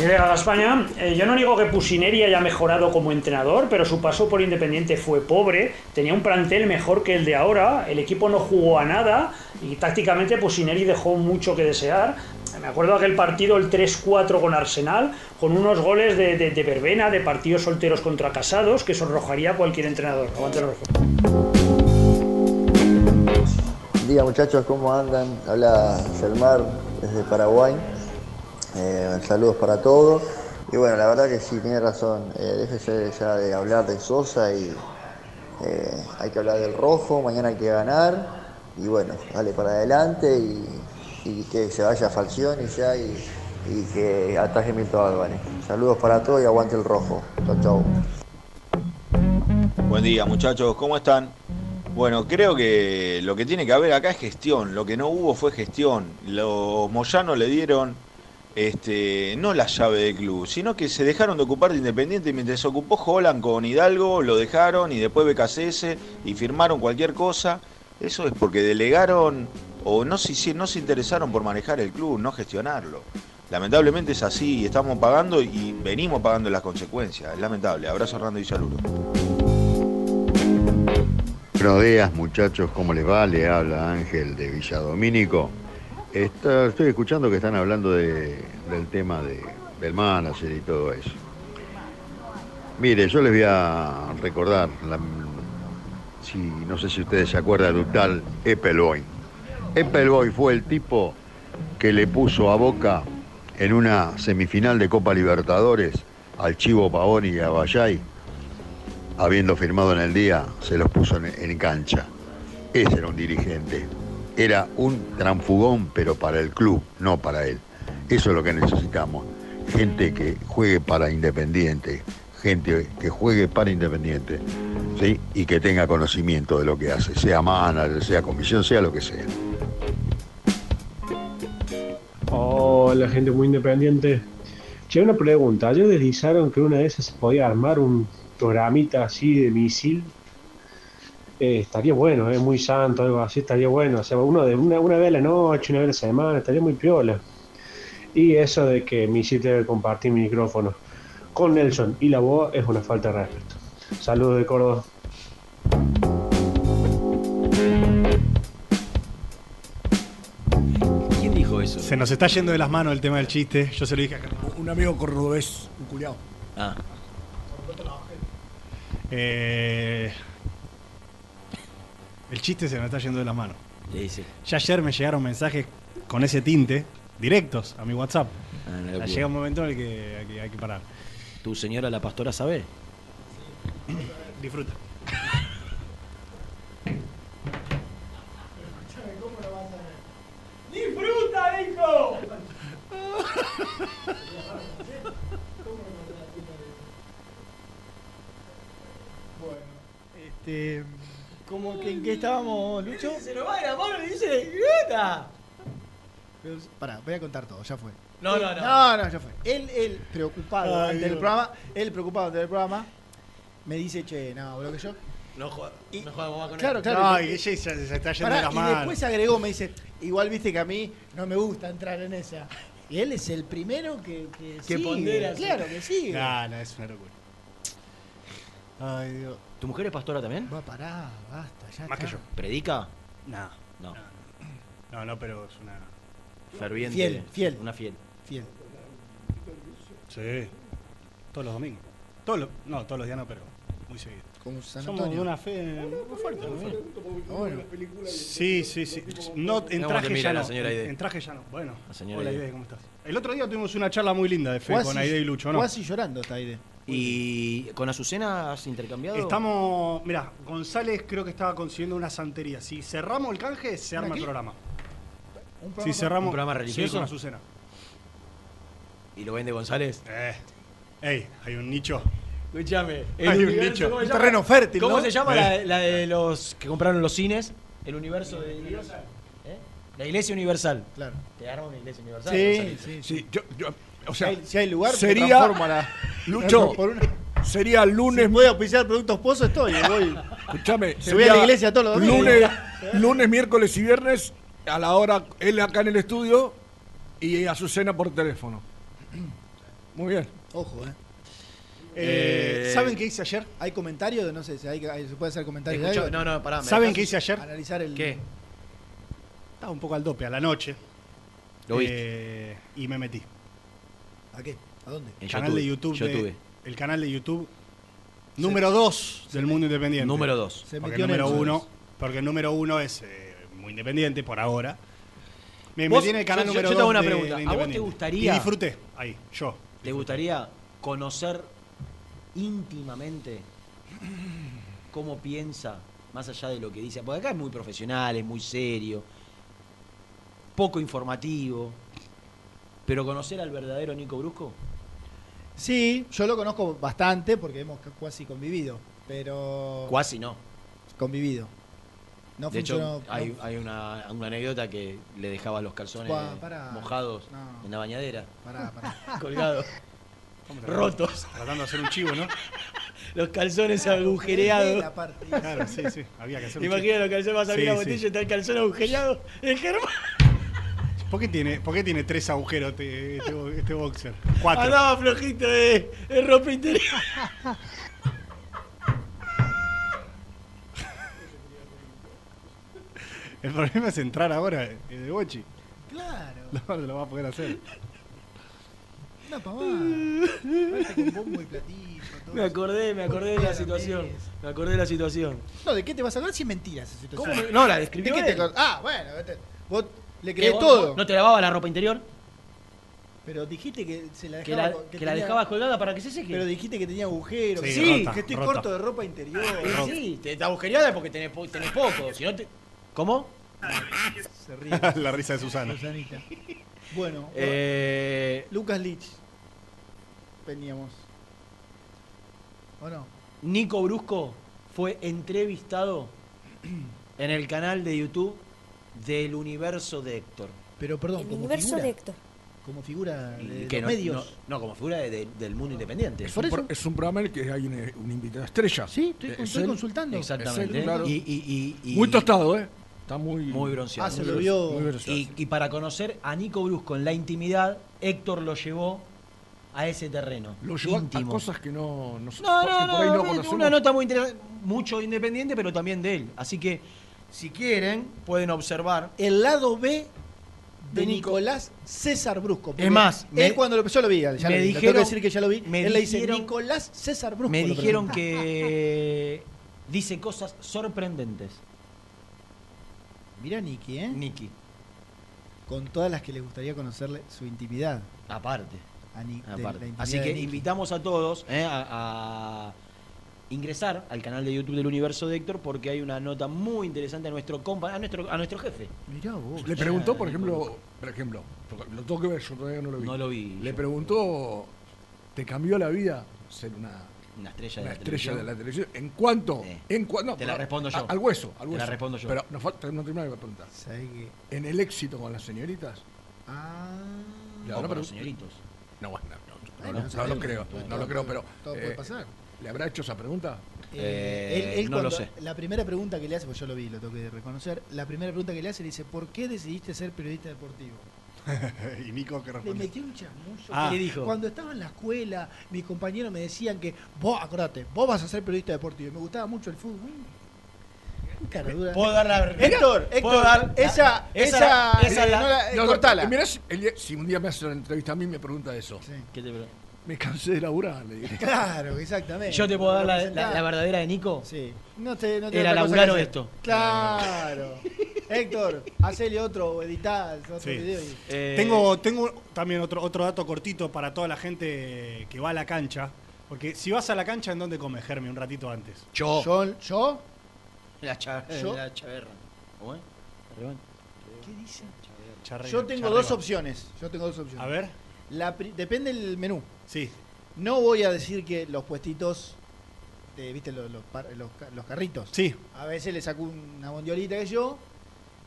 S22: A España. Eh, yo no digo que Pusineri haya mejorado como entrenador, pero su paso por Independiente fue pobre. Tenía un plantel mejor que el de ahora. El equipo no jugó a nada y tácticamente Pusineri dejó mucho que desear. Me acuerdo aquel partido, el 3-4 con Arsenal, con unos goles de, de, de verbena, de partidos solteros contra casados, que sonrojaría cualquier entrenador. Aguante el rojo.
S23: Buen día muchachos, ¿cómo andan? Habla Selmar desde Paraguay. Eh, saludos para todos. Y bueno, la verdad que sí, tiene razón. Eh, déjese ya de hablar de Sosa y eh, hay que hablar del rojo. Mañana hay que ganar. Y bueno, dale para adelante y, que se vaya Falcioni ya y, que ataje Milton Álvarez. Saludos para todos y aguante el rojo. Chau, chau.
S24: Buen día muchachos, ¿cómo están? Bueno, creo que lo que tiene que haber acá es gestión. Lo que no hubo fue gestión. Los Moyanos le dieron este, no la llave del club, sino que se dejaron de ocupar de Independiente mientras se ocupó Holland con Hidalgo, lo dejaron y después BKCS y firmaron cualquier cosa. Eso es porque delegaron o no se, no se interesaron por manejar el club, no gestionarlo. Lamentablemente es así, estamos pagando y venimos pagando las consecuencias. Es lamentable. Abrazo Hernando y saludos.
S25: Buenos días muchachos, ¿cómo les va? Le habla Ángel de Villadomínico. Estoy escuchando que están hablando de- del tema de- del manager y todo eso. Mire, yo les voy a recordar, si, no sé si ustedes se acuerdan de un tal Eppelboy. Eppelboy fue el tipo que le puso a Boca en una semifinal de Copa Libertadores al Chivo Pavoni y a Bayay, habiendo firmado en el día, se los puso en cancha. Ese era un dirigente. Era un transfugón, pero para el club, no para él. Eso es lo que necesitamos. Gente que juegue para Independiente, gente que juegue para Independiente, ¿sí? Y que tenga conocimiento de lo que hace, sea manager, sea comisión, sea lo que sea.
S26: Hola, gente muy independiente. Che, una pregunta. Ayer deslizaron que una de esas se podía armar un programita así de misil. Eh, estaría bueno, es muy santo, algo así, estaría bueno. O sea, uno de una, una vez a la noche, una vez a la semana, estaría muy piola. Y eso de que misil debe compartir micrófono con Nelson y la voz es una falta de respeto. Saludos de Córdoba.
S3: ¿Quién dijo eso?
S1: Se nos está yendo de las manos el tema del chiste. Yo se lo dije acá.
S4: Un amigo cordobés, un culiao.
S3: Ah.
S1: Eh, el chiste se nos está yendo de las manos.
S3: Sí, sí.
S1: Ya ayer me llegaron mensajes con ese tinte, directos, a mi WhatsApp.
S3: Ah, una
S1: Ya llega un momento en el que hay que, hay que parar.
S3: ¿Tu señora la pastora sabe?
S1: Disfruta.
S20: ¡Disfruta, hijo!
S2: Este, ¿cómo que en qué estábamos, Lucho?
S20: Se nos va la mano y dice.
S2: Pero, pará, voy a contar todo, ya fue.
S20: No, no, no.
S2: No, no, ya fue. Él, él preocupado
S1: Ay,
S2: ante el programa, él preocupado ante el programa, me dice, che, no, boludo que yo.
S3: No jodas. No jodas vos con
S2: Claro,
S3: él.
S2: claro.
S1: No,
S2: y-
S1: se, se está yendo
S2: Pará,
S1: las
S2: y después agregó, me dice, igual viste que a mí no me gusta entrar en esa. Y él es el primero que, que,
S3: Que
S2: sigue,
S3: pondera.
S2: Claro que sí.
S1: No, no, es una locura. Ay, Dios.
S3: ¿Tu mujer es pastora también?
S2: Va a parar, basta, ya
S1: Más que yo.
S3: ¿Predica?
S1: No.
S3: No.
S1: No, no, pero es una.
S3: Ferviente.
S2: Fiel, fiel.
S3: Una fiel.
S2: Fiel.
S1: Sí. Todos los domingos. Todos los, no, todos los días no, pero muy seguido.
S2: Como San
S1: Somos de una fe muy fuerte. muy fuerte.
S2: Bueno.
S1: Sí, sí, sí. No, en
S3: ¿Cómo te
S1: traje ya no. En traje ya no. Bueno. Hola
S3: Aide.
S1: ¿cómo estás? El otro día tuvimos una charla muy linda de fe con Aide y Lucho, ¿no?
S2: así llorando está Aide.
S3: ¿Y con Azucena has intercambiado?
S1: Estamos, mira, González creo que estaba consiguiendo una santería. Si cerramos el canje, se
S2: ¿Una
S1: arma el programa.
S2: Un
S1: Si
S2: programa-
S1: cerramos
S3: ¿Un programa
S1: Sí,
S3: religioso?
S1: con Azucena.
S3: ¿Y lo vende González?
S1: Eh. Ey, hay un nicho.
S3: Escuchame.
S1: Hay un nicho.
S3: ¿cómo se
S2: Un terreno fértil,
S3: ¿Cómo
S2: ¿no?
S3: se llama
S1: Eh.
S3: la, la de los que compraron los cines? El universo de Dios. ¿Eh? La iglesia universal.
S2: Claro.
S3: ¿Te arma una iglesia universal?
S2: Sí, sí, sí.
S4: Sí, yo, yo, o
S2: Si
S4: sea,
S2: hay, si hay lugar,
S4: sería-
S2: a la.
S4: Lucho,
S2: Por una-
S4: sería lunes,
S2: Si voy a auspiciar productos Pozo, estoy. Voy.
S4: escúchame,
S2: Se voy a la iglesia todos los domingos.
S4: lunes, lunes, miércoles y viernes a la hora él acá en el estudio y Azucena por teléfono. Muy bien.
S2: Ojo, eh.
S1: Eh,
S3: Eh,
S1: ¿Saben qué hice ayer?
S2: ¿Hay comentario? de- No sé si hay, hay- se puede hacer comentario de
S3: Escuchá-
S2: algo.
S3: no, no, pará. ¿me
S1: ¿Saben qué hice ayer?
S2: Analizar el.
S3: ¿Qué?
S1: Estaba un poco al dope a la noche.
S3: Lo viste.
S1: Eh, y me metí.
S2: ¿A qué? ¿A dónde?
S3: En
S1: canal de YouTube. de- el canal de YouTube número 2 del mundo independiente.
S3: Número 2.
S2: Se
S1: Porque
S2: metió
S1: el
S2: en
S1: número
S2: el-
S1: uno, porque el número uno es eh, muy independiente por ahora. Me en el canal
S3: yo- yo-
S1: número
S3: yo
S1: 2
S3: te hago una
S1: de-
S3: pregunta.
S1: de
S3: ¿A vos te gustaría-
S1: Y disfruté, ahí, yo.
S3: ¿Te gustaría conocer íntimamente cómo piensa, más allá de lo que dice? Porque acá es muy profesional, es muy serio, poco informativo. Pero conocer al verdadero Nico Brusco,
S2: Sí, yo lo conozco bastante porque hemos casi convivido. Pero.
S3: cuasi no.
S2: Convivido. No
S3: de
S2: funcionó.
S3: hecho, hay,
S2: no-
S3: hay una, una anécdota que le dejaba los calzones
S2: pará.
S3: mojados
S2: No.
S3: en la bañadera,
S2: Pará, pará.
S3: colgados,
S1: ¿Cómo te-
S3: rotos,
S1: Tratando de hacer un chivo, ¿no?
S3: los calzones agujereados.
S2: parte.
S1: Claro, sí, sí. Había que hacer un chivo.
S3: Imagina los calzones, vas a abrir
S1: Sí,
S3: la
S1: sí.
S3: botella y está el calzón agujereado. El Germán
S1: ¿Por qué tiene, por qué tiene tres agujeros este, este, este boxer? Cuatro.
S3: andaba flojito de, de ropa interior.
S1: El problema es entrar ahora eh, de Bochi.
S2: Claro.
S1: No, no lo va a poder hacer.
S2: Una pavada. Con bombo y platillo. todo
S3: Me acordé, me acordé de la situación. Me acordé de la situación.
S2: No, ¿de qué te vas a hablar si es mentira esa situación?
S3: ¿Cómo no, la describió
S2: ¿De qué te
S3: él.
S2: acordás? Ah, bueno, vete. vos le
S3: ¿Qué,
S2: crees
S3: vos-
S2: todo.
S3: ¿No te lavaba la ropa interior?
S2: Pero dijiste que se la
S3: Que
S2: dejaba.
S3: la, que dejabas colgada para que se seque.
S2: Pero dijiste que tenía agujeros.
S1: Sí,
S2: Sí,
S1: rota,
S2: que estoy
S1: rota.
S2: corto de ropa interior.
S3: Sí, sí, te, te agujereada porque tenés, po- tenés poco. Si no te... ¿Cómo?
S2: Se ríe.
S1: la risa de Susana.
S2: Susanita. Bueno,
S3: Eh,
S2: Lucas Lich. Veníamos. ¿O no?
S3: Nico Brusco fue entrevistado en el canal de YouTube del universo de Héctor.
S2: Pero perdón,
S27: El universo
S2: figura,
S27: de Héctor.
S2: como figura de
S3: que
S2: los
S3: no,
S2: medios.
S3: no- no, como figura de- de- del mundo independiente.
S4: Es un, pro- es un programa en el que hay un, un invitado estrella.
S2: Sí, estoy,
S4: Es
S2: estoy
S4: él.
S2: consultando.
S3: Exactamente.
S4: Es él, claro.
S3: Y- y- y- y-
S4: Muy tostado, ¿eh? Está muy,
S3: Muy bronceado.
S2: Ah, se lo vio.
S4: muy bronceado.
S3: Y, y para conocer a Nico Brusco en la intimidad, Héctor lo llevó a ese terreno.
S4: Lo llevó a
S3: íntimo.
S4: cosas que no, no,
S3: No, no,
S4: por ahí
S3: no,
S4: no
S3: no,
S4: conocemos.
S3: una nota muy interesante, mucho independiente, pero también de él. Así que, si quieren, pueden observar.
S2: El lado B de Nicolás César Brusco.
S3: Es más,
S2: él
S3: me-
S2: cuando lo yo lo vi, ya
S3: me
S2: lo tengo
S3: dijeron-
S2: que decir que ya lo vi.
S3: me
S2: él le dice
S3: dijeron-
S2: Nicolás César Brusco.
S3: Me dijeron que dice cosas sorprendentes.
S2: Mirá Nicky, ¿eh?
S3: Nicky.
S2: Con todas las que le gustaría conocerle su intimidad.
S3: Aparte.
S2: A Ni-
S3: Aparte. Así que invitamos a todos eh, a, a ingresar al canal de YouTube del Universo de Héctor porque hay una nota muy interesante a nuestro compa, a nuestro, a nuestro jefe.
S2: Mirá vos.
S4: Le preguntó, por ejemplo, por ejemplo, lo tengo que ver, yo todavía no lo vi.
S3: No lo vi.
S4: Le
S3: yo.
S4: preguntó, ¿te cambió la vida ser una,
S3: Una estrella,
S4: una
S3: de, la
S4: estrella de
S3: televisión?
S4: la televisión? ¿En cuánto?
S3: Eh,
S4: En cua- no,
S3: te la respondo yo.
S4: a- Al hueso, al
S3: Te la
S4: hueso.
S3: respondo yo.
S4: Pero nos falta, no terminar de preguntar. En el éxito con las señoritas.
S2: Ah.
S4: Le
S3: O
S4: habrá
S3: con los señoritos.
S4: No, bueno, no, no, no,
S2: no
S4: no lo creo, no lo creo, pero.
S2: todo puede
S4: eh,
S2: pasar.
S4: ¿Le habrá hecho esa pregunta?
S2: Eh, él, él
S3: no lo
S2: cuando-
S3: sé.
S2: La primera pregunta que le hace, pues yo lo vi, lo tengo que reconocer. La primera pregunta que le hace le dice: ¿Por qué decidiste ser periodista deportivo?
S1: y Nico que
S2: Le
S1: responde.
S2: metió un chamullo.
S1: Ah.
S2: que
S3: ¿Qué le dijo?
S2: Cuando estaba en la escuela, mis compañeros me decían que vos, acordate, vos vas a ser periodista deportivo. Y me gustaba mucho el fútbol. Mm. Cara dura.
S3: ¿Puedo dar la
S2: Héctor,
S3: ¿Puedo
S2: Héctor,
S3: dar-
S2: esa,
S3: esa-
S2: esa,
S3: esa
S2: eh,
S3: la-
S2: no la-
S4: No,
S2: cortala.
S4: mirá si, el día- si un día me hace una entrevista a mí me pregunta eso.
S3: ¿Qué te-
S4: Me cansé de laburar, le diré.
S2: Claro, exactamente.
S3: Yo te puedo dar la, la- la verdadera de Nico.
S2: Sí. No te, no te
S3: Era
S2: otra cosa
S3: laburar
S2: que
S3: o
S2: hacer.
S3: esto.
S2: Claro. Héctor, hacele otro o editá otro
S1: Sí.
S2: video. y-
S3: Eh,
S1: Tengo, tengo también otro, otro dato cortito para toda la gente que va a la cancha. Porque si vas a la cancha, ¿en dónde comes, Germi, un ratito antes?
S3: Yo.
S2: Yo, yo
S3: La, cha-
S2: Yo-
S3: la chaverra. ¿Cómo es? Arriba.
S2: ¿Qué dice?
S1: Charrega,
S2: Yo tengo
S1: charrega.
S2: dos opciones. Yo tengo dos opciones.
S1: A ver.
S2: La pri- depende del menú.
S1: Sí.
S2: No voy a decir que los puestitos, de, ¿viste? Los, los, par- los ca- los carritos.
S1: Sí.
S2: A veces le saco una bondiolita que yo,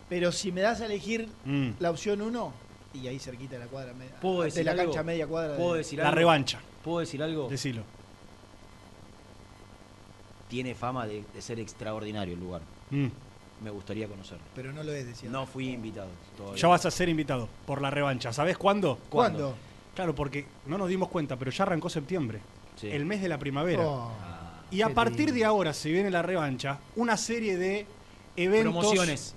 S2: pero si me das a elegir
S1: Mm.
S2: la opción uno, y ahí cerquita de la cuadra, media,
S3: ¿Puedo
S2: de
S3: decir
S2: la
S3: algo?
S2: cancha media cuadra.
S3: ¿Puedo
S2: de-
S3: decir
S1: La
S3: algo?
S1: revancha.
S3: ¿Puedo decir algo?
S1: Decilo.
S3: Tiene fama de, de ser extraordinario el lugar.
S1: Mm.
S3: Me gustaría conocerlo.
S2: Pero no lo es, decía.
S3: No fui invitado. todavía.
S1: Ya vas a ser invitado por la revancha. ¿Sabes cuándo?
S2: ¿Cuándo?
S1: Claro, porque no nos dimos cuenta, pero ya arrancó septiembre.
S3: Sí.
S1: El mes de la primavera.
S2: Oh,
S1: y a
S2: qué
S1: partir
S2: lindo.
S1: de ahora se viene la revancha, una serie de eventos.
S3: Promociones.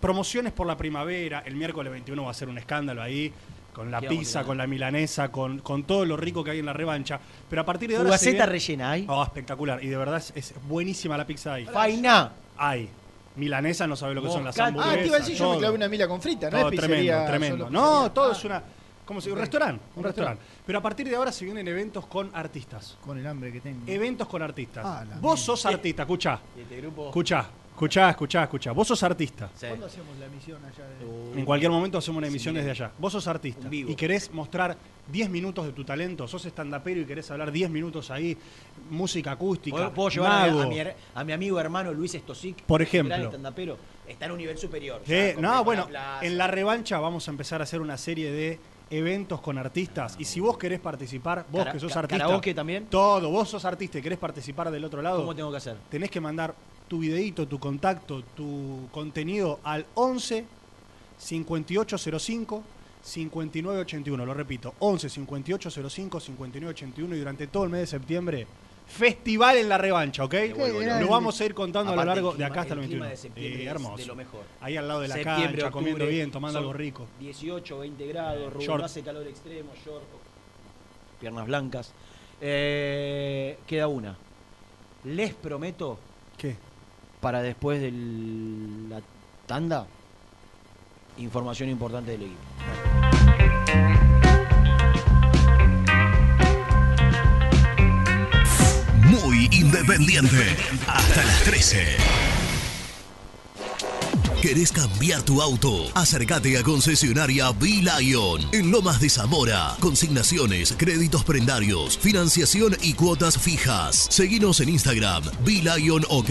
S1: Promociones por la primavera. El miércoles 21 va a ser un escándalo ahí. Con la
S3: ¿Qué vamos a
S1: pizza, con la milanesa, con, con todo lo rico que hay en la revancha. Pero a partir de ahora. se
S3: Fugaceta
S1: viene-
S3: rellena hay.
S1: Oh, espectacular. Y de verdad es, es buenísima la pizza ahí.
S3: Faina.
S1: Hay. Milanesa no sabe lo que son las hamburguesas.
S2: Ah, te iba a decir, yo me clavé una mila con frita, ¿no?
S1: Todo
S2: es pizzería
S1: tremendo, tremendo. No, todo
S2: Ah,
S1: es una. ¿Cómo se dice? Un restaurante. Un
S2: Un
S1: restaurante. Pero a partir de ahora se vienen eventos con artistas.
S2: Con el hambre que tengo.
S1: Eventos con artistas.
S2: Ah,
S1: Vos sos artista, escuchá.
S3: Y este grupo.
S1: Escuchá, escuchá, escuchá, escuchá. Vos sos artista.
S3: Sí.
S2: ¿Cuándo hacemos la emisión allá? De...
S3: Uh,
S1: En cualquier momento hacemos una emisión desde allá. Vos sos artista
S3: vivo.
S1: y querés mostrar 10 minutos de tu talento, sos estandapero y querés hablar 10 minutos ahí, música acústica.
S3: ¿Puedo, puedo llevar a, mi-
S1: mago.
S3: a mi, her- a mi amigo hermano Luis Estosic?
S1: Por ejemplo.
S3: gran estandapero? Está en un nivel superior.
S1: Sí,
S3: completo
S1: no, bueno, en la revancha vamos a empezar a hacer una serie de eventos con artistas. Y si vos querés participar, vos
S3: Cara-
S1: que sos artista.
S3: karaoke también?
S1: Todo, vos sos artista y querés participar del otro lado.
S3: ¿Cómo tengo que hacer?
S1: tenés que mandar tu videíto, tu contacto, tu contenido al 11 5805 5981. Lo repito, 11 5805 5981 y durante todo el mes de septiembre, festival en la revancha, ¿ok?
S3: vuelvo
S1: Lo vamos a ir contando a lo largo
S3: el
S1: de
S3: clima-
S1: acá hasta el
S3: el
S1: 21.
S3: clima de septiembre
S1: Sí, hermoso.
S3: de lo mejor.
S1: Ahí al lado de la
S3: Septiembre,
S1: cancha, comiendo bien, tomando algo rico.
S3: 18, 20 grados, no hace calor extremo, short, piernas blancas. Eh, queda una. Les prometo,
S1: ¿Qué?
S3: para después de la tanda, información importante del equipo.
S7: Muy independiente. Hasta las 13. ¿Querés cambiar tu auto? Acércate a concesionaria B-Lion en Lomas de Zamora. Consignaciones, créditos prendarios, financiación y cuotas fijas. Seguinos en Instagram, B-Lion OK.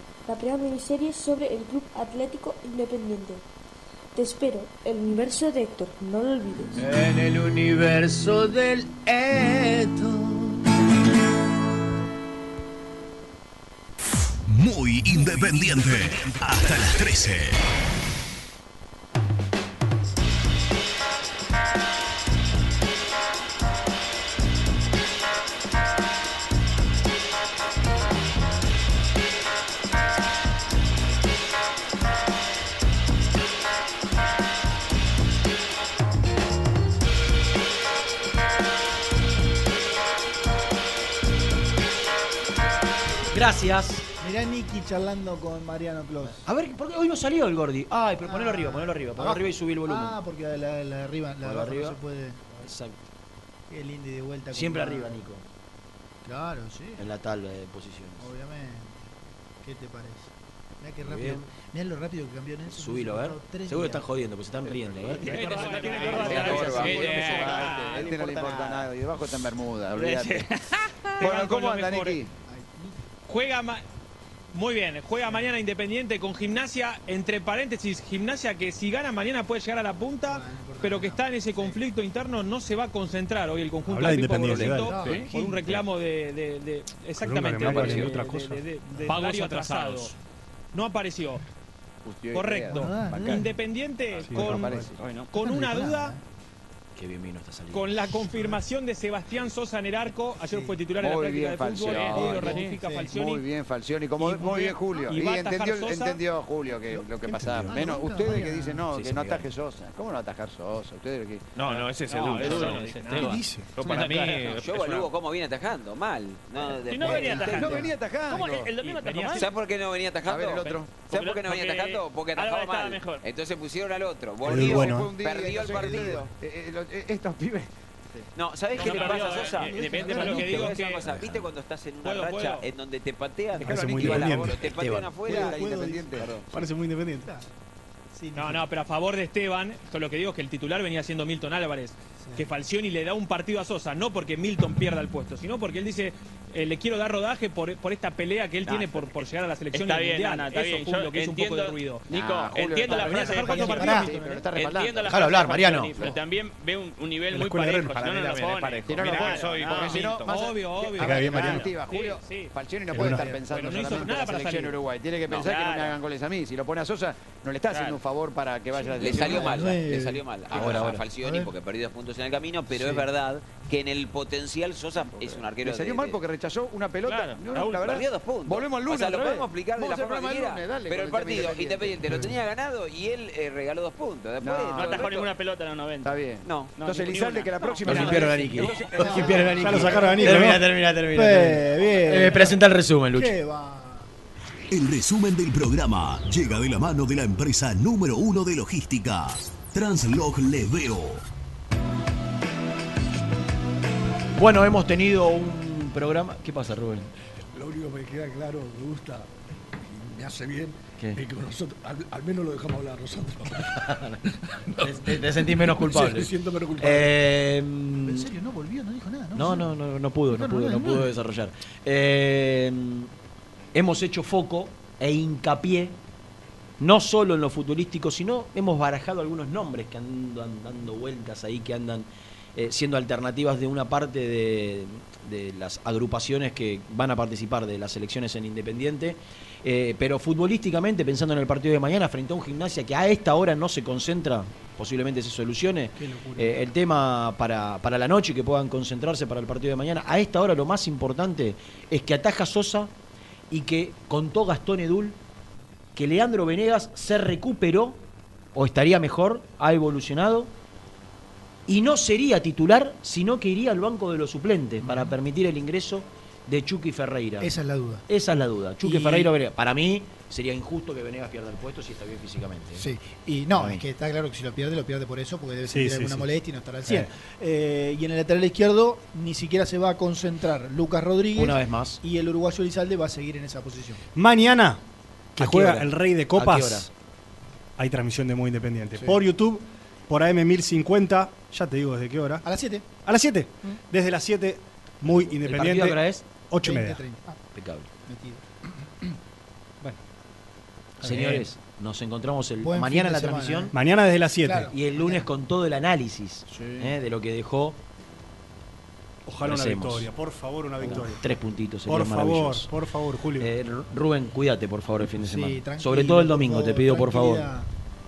S28: la primera miniserie sobre el Club Atlético Independiente. Te espero, el universo de Héctor, no lo olvides.
S3: En el universo del Eto.
S7: Muy independiente. Hasta las 13.
S3: Gracias.
S2: Mirá Nicky charlando con Mariano Clos.
S3: A ver, ¿por qué hoy no salió el Gordi? Ay, pero ponelo arriba, ponelo arriba, ponelo
S2: Ah.
S3: arriba y subí el volumen.
S2: Ah, porque la, la, la de arriba, la de abajo
S3: arriba.
S2: no se puede.
S3: Exacto.
S2: Qué lindo y de vuelta. con
S3: Siempre arriba, Nico.
S2: Claro, sí.
S3: En la tabla de posiciones.
S2: Obviamente. ¿Qué te parece? Mirá qué
S3: Muy
S2: rápido.
S3: bien.
S2: Mirá lo rápido que cambió Nelson.
S3: Subilo, a ver. Seguro
S2: días.
S3: están jodiendo, pues se están riendo, a ver.
S29: A este no le importa nada. Y debajo está en Bermuda, olvídate. Bueno, ¿cómo anda,
S30: mejor. Juega ma- muy bien, juega mañana Independiente con Gimnasia, entre paréntesis, Gimnasia que si gana mañana puede llegar a la punta, pero que está en ese conflicto interno, no se va a concentrar hoy el conjunto
S1: Habla de
S30: Pipo
S1: dale.
S30: por un reclamo de, de- de- exactamente
S1: no
S30: de-
S1: apareció
S30: de-
S1: otra cosa.
S30: de- de- de
S1: Pagos atrasados.
S30: atrasado. No apareció. Correcto.
S29: Bacán.
S30: Independiente
S29: Sí,
S30: con,
S29: no aparece.
S30: con una duda
S3: Qué bien vino está saliendo.
S30: con la confirmación de Sebastián Sosa en el arco, ayer fue titular en la
S29: bien,
S30: de fútbol,
S29: Falcioni.
S30: hoy lo ratifica Falcioni.
S29: Muy bien, Falcioni. Como,
S30: Y
S29: muy bien, Julio.
S30: y
S29: Y, entendió,
S30: Sosa.
S29: entendió Julio que, lo que pasaba. Menos ustedes que dicen no,
S30: Sí,
S29: que
S30: sí,
S29: no ataje Sosa. ¿Cómo no atajar Sosa? Ustedes que.
S30: No, no, ese es
S29: No.
S30: Edu Eso
S29: no
S30: no.
S29: ¿Qué dice?
S30: Yo para mí.
S31: Yo
S30: es una-
S31: evalúo cómo viene atajando, mal. No,
S30: Si no venía atajando.
S29: No venía atajando.
S30: ¿Cómo? El- el domingo atajó mal.
S31: ¿Sabes por qué no venía atajando?
S29: A ver el otro.
S31: ¿Sabes por qué no venía atajando? Porque atajaba
S29: ¿eh?
S31: mal. Entonces pusieron al otro. Volvió,
S29: bueno. Fue un día,
S31: perdió el partido.
S29: Eh, eh, eh, estos pibes.
S31: No, ¿sabés
S30: No,
S31: qué le
S30: no,
S31: pasa
S30: no,
S31: a Sosa?
S30: eh, depende, pero lo que
S31: Te
S30: digo que-
S31: cosa. ¿Viste cuando estás en una
S30: Puedo,
S31: racha
S30: puedo.
S31: en donde te patean?
S1: Parece muy independiente.
S31: te patean afuera
S29: Puedo, puedo, independiente.
S1: Parece muy independiente.
S30: No, no, pero a favor de Esteban, esto lo que digo es que el titular venía siendo Milton Álvarez. Que Falcioni le da un partido a Sosa, no porque Milton pierda el puesto, sino porque él dice, eh, le quiero dar rodaje por, por esta pelea que él No, tiene por, por llegar a la selección está y bien, mundial. Ana, está Eso bien. fue Yo lo que hizo un poco de entiendo- ruido. Nico,
S29: Ah, Julio,
S30: entiendo la frase de
S29: bien,
S30: Milton,
S29: pero
S30: ¿eh?
S29: está.
S30: Entiendo la frase
S3: hablar, Mariano.
S30: Falcioni, Pero también veo un, un nivel muy parejo, si no, no lo pone.
S29: Si no lo
S30: Obvio, obvio.
S1: Te cae bien, Mariano.
S29: Julio. Falcioni no puede estar pensando solamente en la selección. Uruguay. Tiene que pensar que no me hagan goles a mí. Si lo pone a Sosa, no le está haciendo un favor para que vaya a la
S31: Le
S29: selección.
S31: salió mal, le salió mal.
S3: Ahora,
S31: Falcioni porque perdió dos puntos en el camino, pero
S1: Sí.
S31: es verdad que en el potencial Sosa es un arquero
S29: Le salió
S31: de-
S29: mal porque rechazó una pelota.
S30: Claro,
S29: No, la verdad.
S31: Perdió dos puntos.
S29: Volvemos al lunes.
S31: O sea, lo
S29: vez.
S31: podemos explicar de
S29: Vamos
S31: la forma que quiera.
S29: lunes, dale,
S31: pero el partido Independiente lo tenía ganado y él eh, regaló dos puntos. Después,
S29: No,
S30: No atajó ninguna pelota en los 90.
S29: Está bien.
S31: No.
S29: Entonces,
S30: ni
S29: Elizalde, que la
S30: No.
S29: próxima.
S3: Lo limpiaron a Niki.
S29: Entonces,
S3: Lo limpiaron a Niki.
S1: Ya lo sacaron a Niki,
S3: Termina,
S1: ¿no?
S3: termina, termina.
S2: Bien.
S3: Eh, presenta el resumen, Lucho.
S7: El resumen del programa llega de la mano de la empresa número uno de logística, Translog Leveo.
S3: Bueno, hemos tenido un programa. ¿Qué pasa, Rubén?
S4: Lo único que me queda claro, me gusta y me hace bien,
S3: ¿Qué?
S4: es que nosotros, al, al menos lo dejamos hablar nosotros.
S3: Te, te sentís menos culpable.
S4: Sí, me siento menos culpable.
S3: Eh,
S2: En serio, no volvió, no dijo nada.
S3: No, no, no, no pudo, no pudo,
S2: no,
S3: no
S2: no.
S3: pudo desarrollar. Eh, hemos hecho foco e hincapié no solo en lo futurístico, sino hemos barajado algunos nombres que andan dando vueltas ahí, que andan eh, siendo alternativas de una parte de, de las agrupaciones que van a participar de las elecciones en Independiente. Eh, pero futbolísticamente, pensando en el partido de mañana, frente a un gimnasia que a esta hora no se concentra, posiblemente se solucione, eh, el tema para, para la noche y que puedan concentrarse para el partido de mañana, a esta hora lo más importante es que ataja Sosa y que contó Gastón Edul que Leandro Venegas se recuperó o estaría mejor, ha evolucionado y no sería titular, sino que iría al banco de los suplentes para permitir el ingreso de Chucky Ferreira.
S2: Esa es la duda.
S3: Esa es la duda. Chucky
S2: Y-
S3: Ferreira, para mí sería injusto que Venegas pierda el puesto si está bien físicamente. ¿eh?
S2: Sí, y no,
S3: Para mí.
S2: es que está claro que si lo pierde, lo pierde por eso, porque debe sentir
S3: sí,
S2: alguna
S3: sí.
S2: molestia y no estar al 100.
S3: Eh.
S2: Eh, y en el lateral izquierdo ni siquiera se va a concentrar Lucas Rodríguez.
S3: Una vez más.
S2: Y el uruguayo Elizalde va a seguir en esa posición.
S1: Mañana, que
S2: ¿A qué
S1: juega
S2: hora?
S1: el Rey de
S2: ¿A qué hora?
S1: Copas, hay transmisión de Muy Independiente.
S2: Sí.
S1: Por YouTube, por AM1050, ya te digo desde qué hora.
S2: A las 7.
S1: A las 7. Desde las 7, Muy
S3: ¿El
S1: Independiente.
S3: hora es?
S1: 8 y media.
S2: 20, 30. Ah,
S3: Impecable.
S2: metido.
S3: Señores, nos encontramos el
S2: Buen
S3: mañana en la
S2: semana,
S3: transmisión.
S2: ¿eh?
S1: Mañana desde las 7.
S2: Claro.
S3: Y el lunes con todo el análisis eh, de lo que dejó.
S1: Ojalá una
S3: Merecemos.
S1: victoria, por favor, una victoria.
S3: Tres puntitos, sería
S1: Por favor, por favor, Julio.
S3: Eh, Ru- Rubén, cuídate por favor el fin de semana. Sobre todo el domingo, te pido por favor.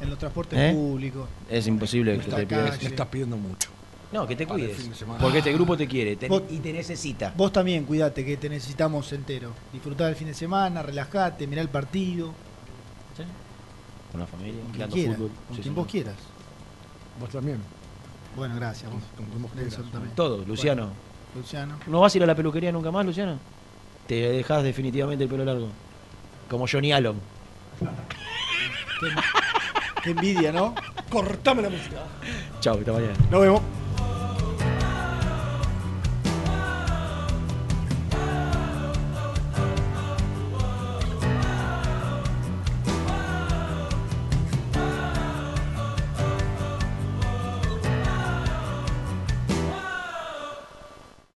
S2: En los transportes
S3: ¿Eh?
S2: públicos.
S3: Es imposible que te pidas.
S4: Me estás pidiendo mucho.
S3: No, que te
S4: el
S3: cuides. Porque este grupo te quiere te-
S2: Vos-
S3: y te necesita.
S2: Vos también, cuídate, que te necesitamos entero. Disfrutá del fin de semana, relajate, mirá el partido.
S3: Con la familia,
S2: Con quien quiera,
S3: fútbol.
S2: con
S3: Sí,
S2: quien
S3: señor.
S2: vos quieras.
S4: Vos también.
S2: Bueno, gracias. Vos.
S4: Con quien vos
S2: Nelson también.
S3: Todo, Luciano.
S2: Bueno, Luciano.
S3: ¿No vas a ir a la peluquería nunca más, Luciano? Te dejas definitivamente el pelo largo. Como Johnny Allen.
S2: Qué envidia, ¿no?
S1: Cortame la música.
S3: Chao, hasta mañana.
S1: Nos vemos.